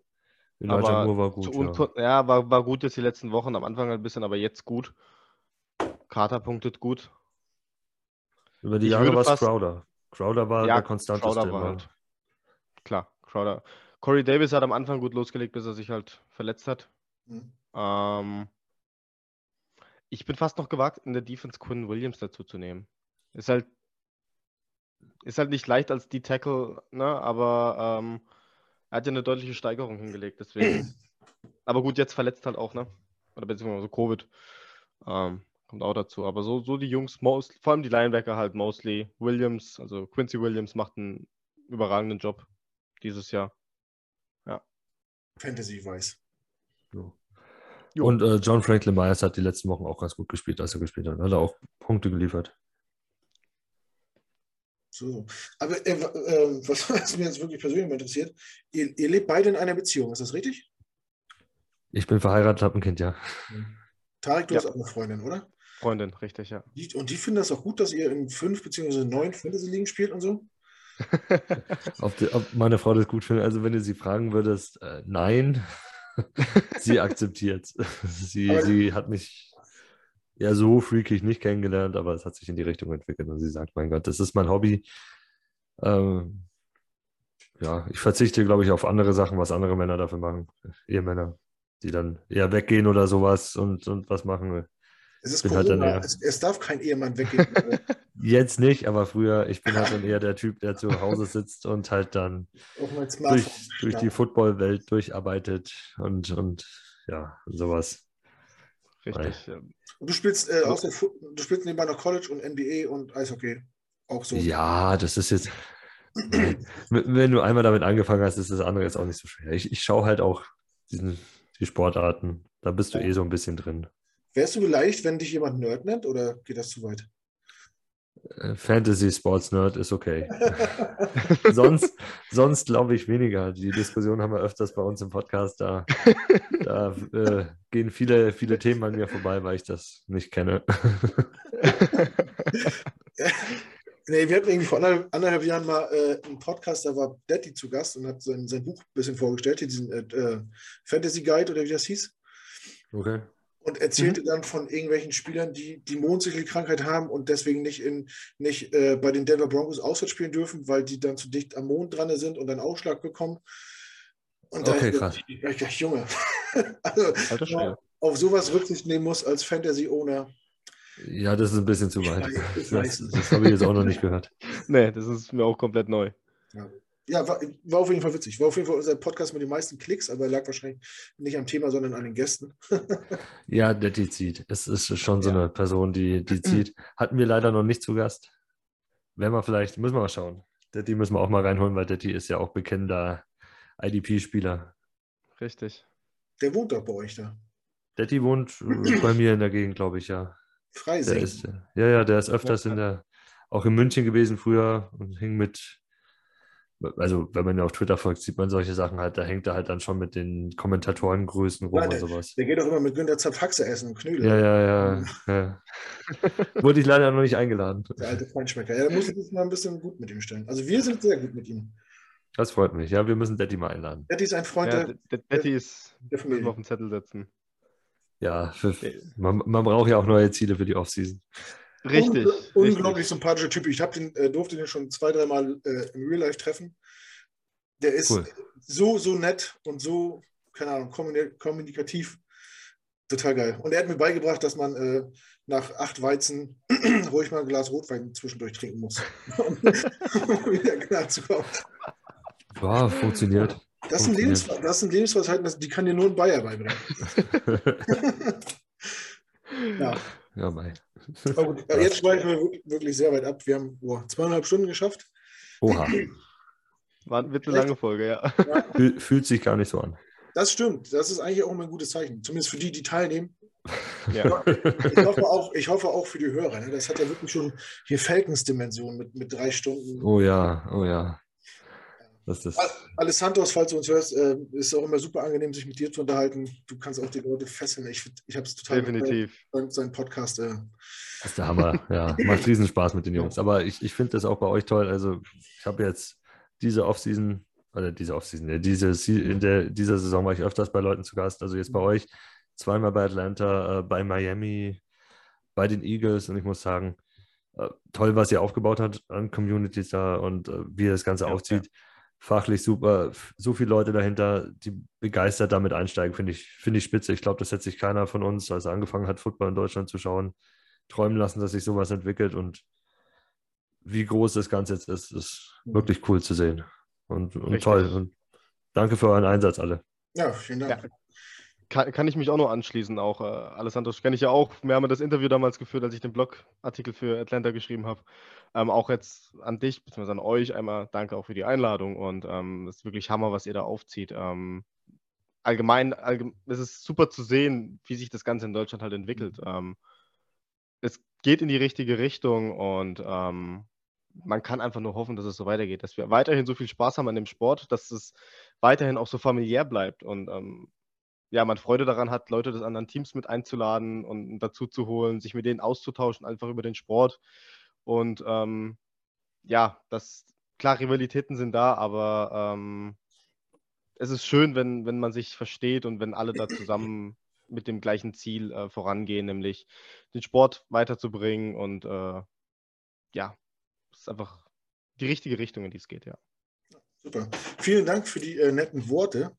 Elijah Moore war gut. Ja, ja war, war gut jetzt die letzten Wochen, am Anfang ein bisschen, aber jetzt gut. Carter punktet gut. Über die ich Jahre war es Crowder. Crowder war ja, der konstanteste. Crowder war halt. Klar, Crowder. Corey Davis hat am Anfang gut losgelegt, bis er sich halt verletzt hat. Mhm. Ähm, ich bin fast noch gewagt, in der Defense Quinn Williams dazu zu nehmen. Ist halt, ist halt nicht leicht als die Tackle, ne? aber ähm, er hat ja eine deutliche Steigerung hingelegt, deswegen. aber gut, jetzt verletzt halt auch, ne? Oder beziehungsweise Covid. Ähm, Kommt auch dazu. Aber so, so die Jungs, most, vor allem die Linebacker halt mostly. Williams, also Quincy Williams macht einen überragenden Job dieses Jahr. Ja. Fantasy weiß. Ja. Und äh, John Franklin Myers hat die letzten Wochen auch ganz gut gespielt, als er gespielt hat. Hat er auch Punkte geliefert. So. Aber äh, äh, was, was, mir jetzt wirklich persönlich interessiert, ihr, ihr, lebt beide in einer Beziehung, ist das richtig? Ich bin verheiratet, habe ein Kind, ja. Tarek, du ja. hast auch eine Freundin, oder? Freundin, richtig, ja. Die, und die finden das auch gut, dass ihr in fünf bzw. neun Fantasy-Ligen spielt und so? ob, die, ob, meine Frau das gut findet, also wenn du sie fragen würdest, äh, nein, sie akzeptiert. sie, sie hat mich ja so freakig nicht kennengelernt, aber es hat sich in die Richtung entwickelt und sie sagt, mein Gott, das ist mein Hobby. Ähm, ja, ich verzichte, glaube ich, auf andere Sachen, was andere Männer dafür machen. Ehemänner, die dann eher weggehen oder sowas und, und was machen. Es ist halt Corona, halt es, es, darf kein Ehemann weggehen. Jetzt nicht, aber früher, ich bin halt dann eher der Typ, der zu Hause sitzt und halt dann durch, durch die Footballwelt durcharbeitet und, und ja, sowas. Richtig. Ja. Und du spielst, äh, der, du spielst nebenbei noch College und NBA und Eishockey. Auch so. Ja, das ist jetzt. wenn du einmal damit angefangen hast, ist das andere jetzt auch nicht so schwer. Ich, ich schaue halt auch diesen, die Sportarten. Da bist du eh so ein bisschen drin. Wärst du vielleicht, wenn dich jemand Nerd nennt oder geht das zu weit? Äh, Fantasy Sports Nerd ist okay. sonst sonst glaube ich weniger. Die Diskussion haben wir öfters bei uns im Podcast. Da, da äh, gehen viele, viele Themen an mir vorbei, weil ich das nicht kenne. nee, wir hatten irgendwie vor anderthalb, anderthalb Jahren mal äh, einen Podcast, da war Daddy zu Gast und hat sein, sein Buch ein bisschen vorgestellt, diesen äh, äh Fantasy Guide oder wie das hieß. Okay und erzählte mhm. dann von irgendwelchen Spielern, die die Mondsichel-Krankheit haben und deswegen nicht, in, nicht äh, bei den Denver Broncos auswärts spielen dürfen, weil die dann zu dicht am Mond dran sind und einen Ausschlag bekommen. Und okay, da krass. Ich, ich, Junge, also, auf sowas Rücksicht nehmen muss als Fantasy-Owner. Ja, das ist ein bisschen zu weit. das, das habe ich jetzt auch noch nicht gehört. Nee, das ist mir auch komplett neu. Ja. Ja, war, war, auf jeden Fall witzig. War auf jeden Fall unser Podcast mit den meisten Klicks, aber lag wahrscheinlich nicht am Thema, sondern an den Gästen. ja, der die zieht. Es ist schon so ja. eine Person, die, die zieht. Hatten wir leider noch nicht zu Gast. Wenn wir vielleicht, müssen wir mal schauen. Detti müssen wir auch mal reinholen, weil Detti ist ja auch bekennender IDP-Spieler. Richtig. Der wohnt doch bei euch da. Detti wohnt äh, bei mir in der Gegend, glaube ich, ja. Freising. Ist, ja, ja, der ist öfters in der, auch in München gewesen früher und hing mit also wenn man ja auf Twitter folgt, sieht man solche Sachen halt, da hängt er halt dann schon mit den Kommentatorengrößen rum ja, der, und sowas. Der geht auch immer mit Günter Zapfaxe essen und Knödel. Ja, ja, ja. ja. Wurde ich leider noch nicht eingeladen. Der alte Feinschmecker. Ja, da muss ich jetzt mal ein bisschen gut mit ihm stellen. Also wir sind sehr gut mit ihm. Das freut mich. Ja, wir müssen Detti mal einladen. Detti ist ein Freund Ja, der, Detti ist, der müssen wir Familie. auf den Zettel setzen. Ja, für, man, man braucht ja auch neue Ziele für die Offseason. Richtig. Unglaublich richtig. sympathischer Typ. Ich den, äh, durfte den schon zwei, dreimal äh, im Real Life treffen. Der ist Cool. so, so nett und so, keine Ahnung, kommuni- kommunikativ. Total geil. Und er hat mir beigebracht, dass man äh, nach acht Weizen ruhig mal ein Glas Rotwein zwischendurch trinken muss. um wieder klar zu kommen. Ja, funktioniert. Das sind, Funktioniert. Lebens das sind Lebensweisheiten, die kann dir nur ein Bayer beibringen. Ja. ja, mei. Äh, jetzt schweifen wir wirklich- sehr weit ab. Wir haben oh, zweieinhalb Stunden geschafft. Oha. War, wird eine lange Folge, ja. Fühl, fühlt sich gar nicht so an. Das stimmt. Das ist eigentlich auch immer ein gutes Zeichen. Zumindest für die, die teilnehmen. ja. Ich hoffe auch, ich hoffe auch für die Hörer. Ne? Das hat ja wirklich schon hier Falcons-Dimension mit, mit drei Stunden. Oh ja, oh ja. Das ist, Alessandros, falls du uns hörst, äh, ist auch immer super angenehm, sich mit dir zu unterhalten. Du kannst auch die Leute fesseln. Ich, ich habe es total Definitiv. gefeiert, seinen Podcast. Äh, das ist der Hammer. Ja, macht riesen Spaß mit den Jungs. Aber ich, ich finde das auch bei euch toll. Also ich habe jetzt diese Offseason, oder diese Offseason, ja, diese, Se- in der, dieser Saison war ich öfters bei Leuten zu Gast. Also jetzt bei euch, zweimal bei Atlanta, äh, bei Miami, bei den Eagles. Und ich muss sagen, äh, toll, was ihr aufgebaut habt an Communities da und äh, wie ihr das Ganze Ja, aufzieht. Fachlich super, so viele Leute dahinter, die begeistert damit einsteigen, finde ich, finde ich spitze. Ich glaube, das hätte sich keiner von uns, als er angefangen hat, Football in Deutschland zu schauen, träumen lassen, dass sich sowas entwickelt und wie groß das Ganze jetzt ist, ist wirklich cool zu sehen. Und, und toll. Und danke für euren Einsatz alle. ja, vielen Dank. Ja. Kann, kann ich mich auch nur anschließen. Auch äh, Alessandro kenne ich ja auch. Wir haben das Interview damals geführt, als ich den Blogartikel für Atlanta geschrieben habe. Ähm, auch jetzt an dich bzw. an euch einmal danke auch für die Einladung und ähm, es ist wirklich Hammer, was ihr da aufzieht. Ähm, allgemein, allgem es ist super zu sehen, wie sich das Ganze in Deutschland halt entwickelt. Ähm, es geht in die richtige Richtung und ähm, man kann einfach nur hoffen, dass es so weitergeht, dass wir weiterhin so viel Spaß haben an dem Sport, dass es weiterhin auch so familiär bleibt und ähm, ja, man Freude daran hat, Leute des anderen Teams mit einzuladen und dazu zu holen, sich mit denen auszutauschen, einfach über den Sport. Und ähm, ja, das, klar, Rivalitäten sind da, aber ähm, es ist schön, wenn, wenn man sich versteht und wenn alle da zusammen mit dem gleichen Ziel äh, vorangehen, nämlich den Sport weiterzubringen. Und äh, ja, es ist einfach die richtige Richtung, in die es geht, ja. Super. Vielen Dank für die äh, netten Worte.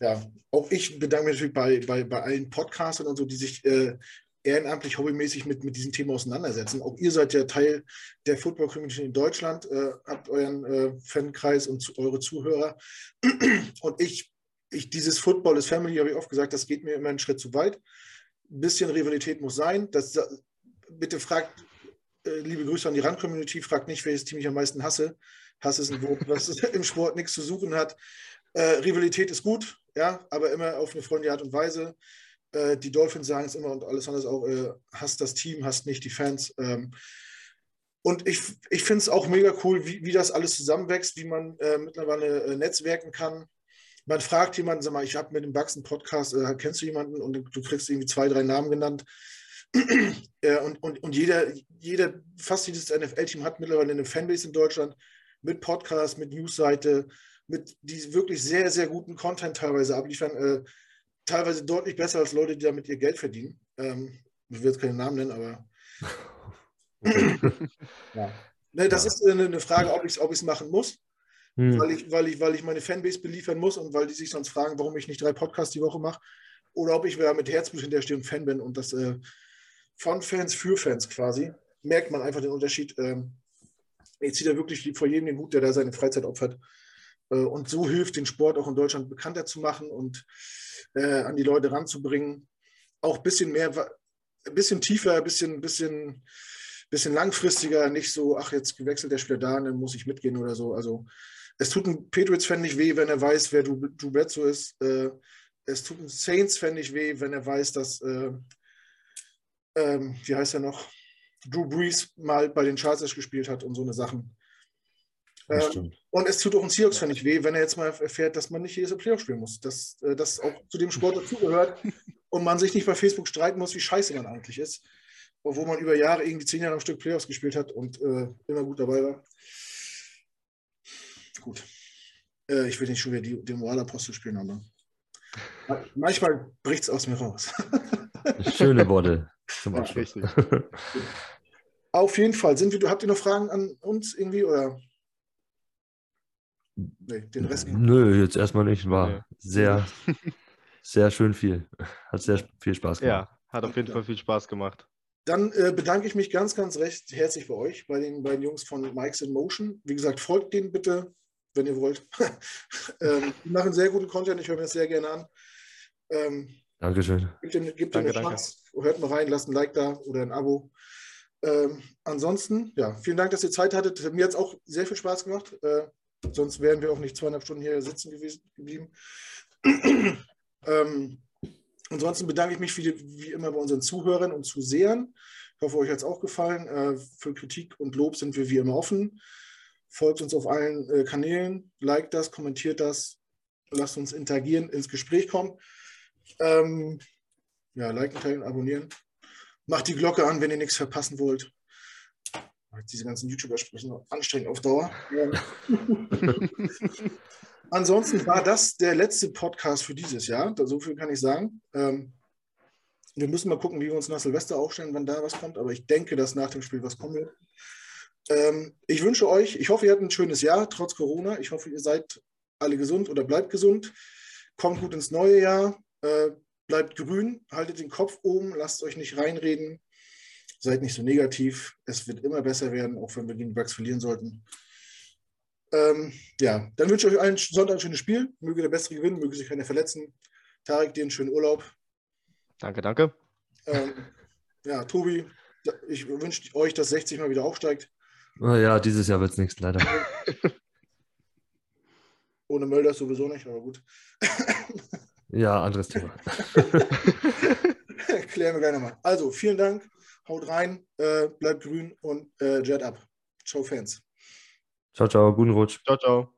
Ja, auch ich bedanke mich natürlich bei, bei, bei allen Podcastern und so, die sich äh, ehrenamtlich, hobbymäßig mit, mit diesem Thema auseinandersetzen. Auch ihr seid ja Teil der Football Community in Deutschland, äh, habt euren äh, Fankreis und zu, eure Zuhörer. Und ich, ich, dieses Football ist Family, habe ich oft gesagt, das geht mir immer einen Schritt zu weit. Ein bisschen Rivalität muss sein. Das, bitte fragt, äh, liebe Grüße an die Rand-Community, fragt nicht, welches Team ich am meisten hasse. Hass ist ein Wort, was im Sport nichts zu suchen hat. Äh, Rivalität ist gut, ja, aber immer auf eine freundliche Art und Weise. Äh, die Dolphins sagen es immer und alles andere auch, äh, hasst das Team, hasst nicht die Fans. Ähm, und ich, ich finde es auch mega cool, wie, wie das alles zusammenwächst, wie man äh, mittlerweile äh, netzwerken kann. Man fragt jemanden, sag mal, ich habe mit dem Bugs einen Podcast, äh, kennst du jemanden? Und du kriegst irgendwie zwei, drei Namen genannt. äh, und, und, und jeder, jeder, fast jedes NFL-Team hat mittlerweile eine Fanbase in Deutschland mit Podcast, mit Newsseite, mit die wirklich sehr, sehr guten Content teilweise abliefern. Äh, teilweise deutlich besser als Leute, die damit ihr Geld verdienen. Ähm, ich will jetzt keinen Namen nennen, aber ja. Ne, das Ja. ist eine, eine Frage, ob ich es ob ich's machen muss, Hm. weil, ich, weil, ich, weil ich meine Fanbase beliefern muss und weil die sich sonst fragen, warum ich nicht drei Podcasts die Woche mache. Oder ob ich mit Herzblut hinterstehe und Fan bin und das äh, von Fans für Fans quasi. Merkt man einfach den Unterschied. Ähm, ich ziehe da wirklich vor jedem den Hut, der da seine Freizeit opfert. Äh, und so hilft, den Sport auch in Deutschland bekannter zu machen und äh, an die Leute ranzubringen. Auch ein bisschen mehr, ein bisschen tiefer, ein bisschen, bisschen, bisschen langfristiger, nicht so, ach, jetzt gewechselt der Spieler da, dann muss ich mitgehen oder so. Also es tut ein Patriots-Fan nicht weh, wenn er weiß, wer Drew, Drew Bledsoe ist. Äh, es tut ein Saints-Fan nicht weh, wenn er weiß, dass, äh, ähm, wie heißt er noch, Drew Brees mal bei den Chargers gespielt hat und so eine Sachen. Ähm, stimmt. Und es tut auch ein Seahawks-Fan nicht weh, wenn er jetzt mal erfährt, dass man nicht jedes Playoff spielen muss. Dass äh, das auch zu dem Sport dazugehört und man sich nicht bei Facebook streiten muss, wie scheiße man eigentlich ist. Obwohl man über Jahre irgendwie zehn Jahre am Stück Playoffs gespielt hat und äh, immer gut dabei war. Gut. Äh, ich will nicht schon wieder die, den Moralapostel spielen, aber manchmal bricht es aus mir raus. Schöne Worte zum Abschluss. Ja, Auf jeden Fall. Sind wir, habt ihr noch Fragen an uns irgendwie oder? Nee, den Rest. Nö, jetzt erstmal nicht. War nee. sehr, sehr schön viel. Hat sehr viel Spaß gemacht. Ja, hat auf jeden Fall viel Spaß gemacht. Dann äh, bedanke ich mich ganz, ganz recht herzlich bei euch, bei den beiden Jungs von Mike's in Motion. Wie gesagt, folgt denen bitte, wenn ihr wollt. ähm, die machen sehr guten Content, ich höre mir das sehr gerne an. Ähm, Dankeschön. Gebt dem, gebt danke, eine Chance, hört mal rein, lasst ein Like da oder ein Abo. Ähm, ansonsten, ja, vielen Dank, dass ihr Zeit hattet. Mir hat es auch sehr viel Spaß gemacht. Äh, sonst wären wir auch nicht zweieinhalb Stunden hier sitzen gewesen, geblieben. ähm, ansonsten bedanke ich mich wie, wie, immer bei unseren Zuhörern und Zusehern. Ich hoffe, euch hat es auch gefallen. Äh, für Kritik und Lob sind wir wie immer offen. Folgt uns auf allen äh, Kanälen, liked das, kommentiert das, lasst uns interagieren, ins Gespräch kommen. Ähm, ja, liken, teilen, abonnieren. Macht die Glocke an, wenn ihr nichts verpassen wollt. Diese ganzen YouTuber sprechen anstrengend auf Dauer. Ansonsten war das der letzte Podcast für dieses Jahr. So viel kann ich sagen. Ähm, wir müssen mal gucken, wie wir uns nach Silvester aufstellen, wann da was kommt. Aber ich denke, dass nach dem Spiel was kommen wird. Ähm, ich wünsche euch, ich hoffe, ihr habt ein schönes Jahr, trotz Corona. Ich hoffe, ihr seid alle gesund oder bleibt gesund. Kommt gut ins neue Jahr. Äh, bleibt grün, haltet den Kopf oben, lasst euch nicht reinreden, seid nicht so negativ. Es wird immer besser werden, auch wenn wir gegen Bugs verlieren sollten. Ähm, ja, dann wünsche ich euch allen Sonntag ein schönes Spiel. Möge der Bessere gewinnen, möge sich keiner verletzen. Tarek, dir einen schönen Urlaub. Danke, danke. Ähm, ja, Tobi, ich wünsche euch, dass 60 mal wieder aufsteigt. Oh ja, dieses Jahr wird es nichts, leider. Ohne Mölder sowieso nicht, aber gut. Ja, anderes Thema. Klären wir gerne mal. Also, vielen Dank. Haut rein, äh, bleibt grün und äh, Jet ab. Ciao, Fans. Ciao, ciao. Guten Rutsch. Ciao, ciao.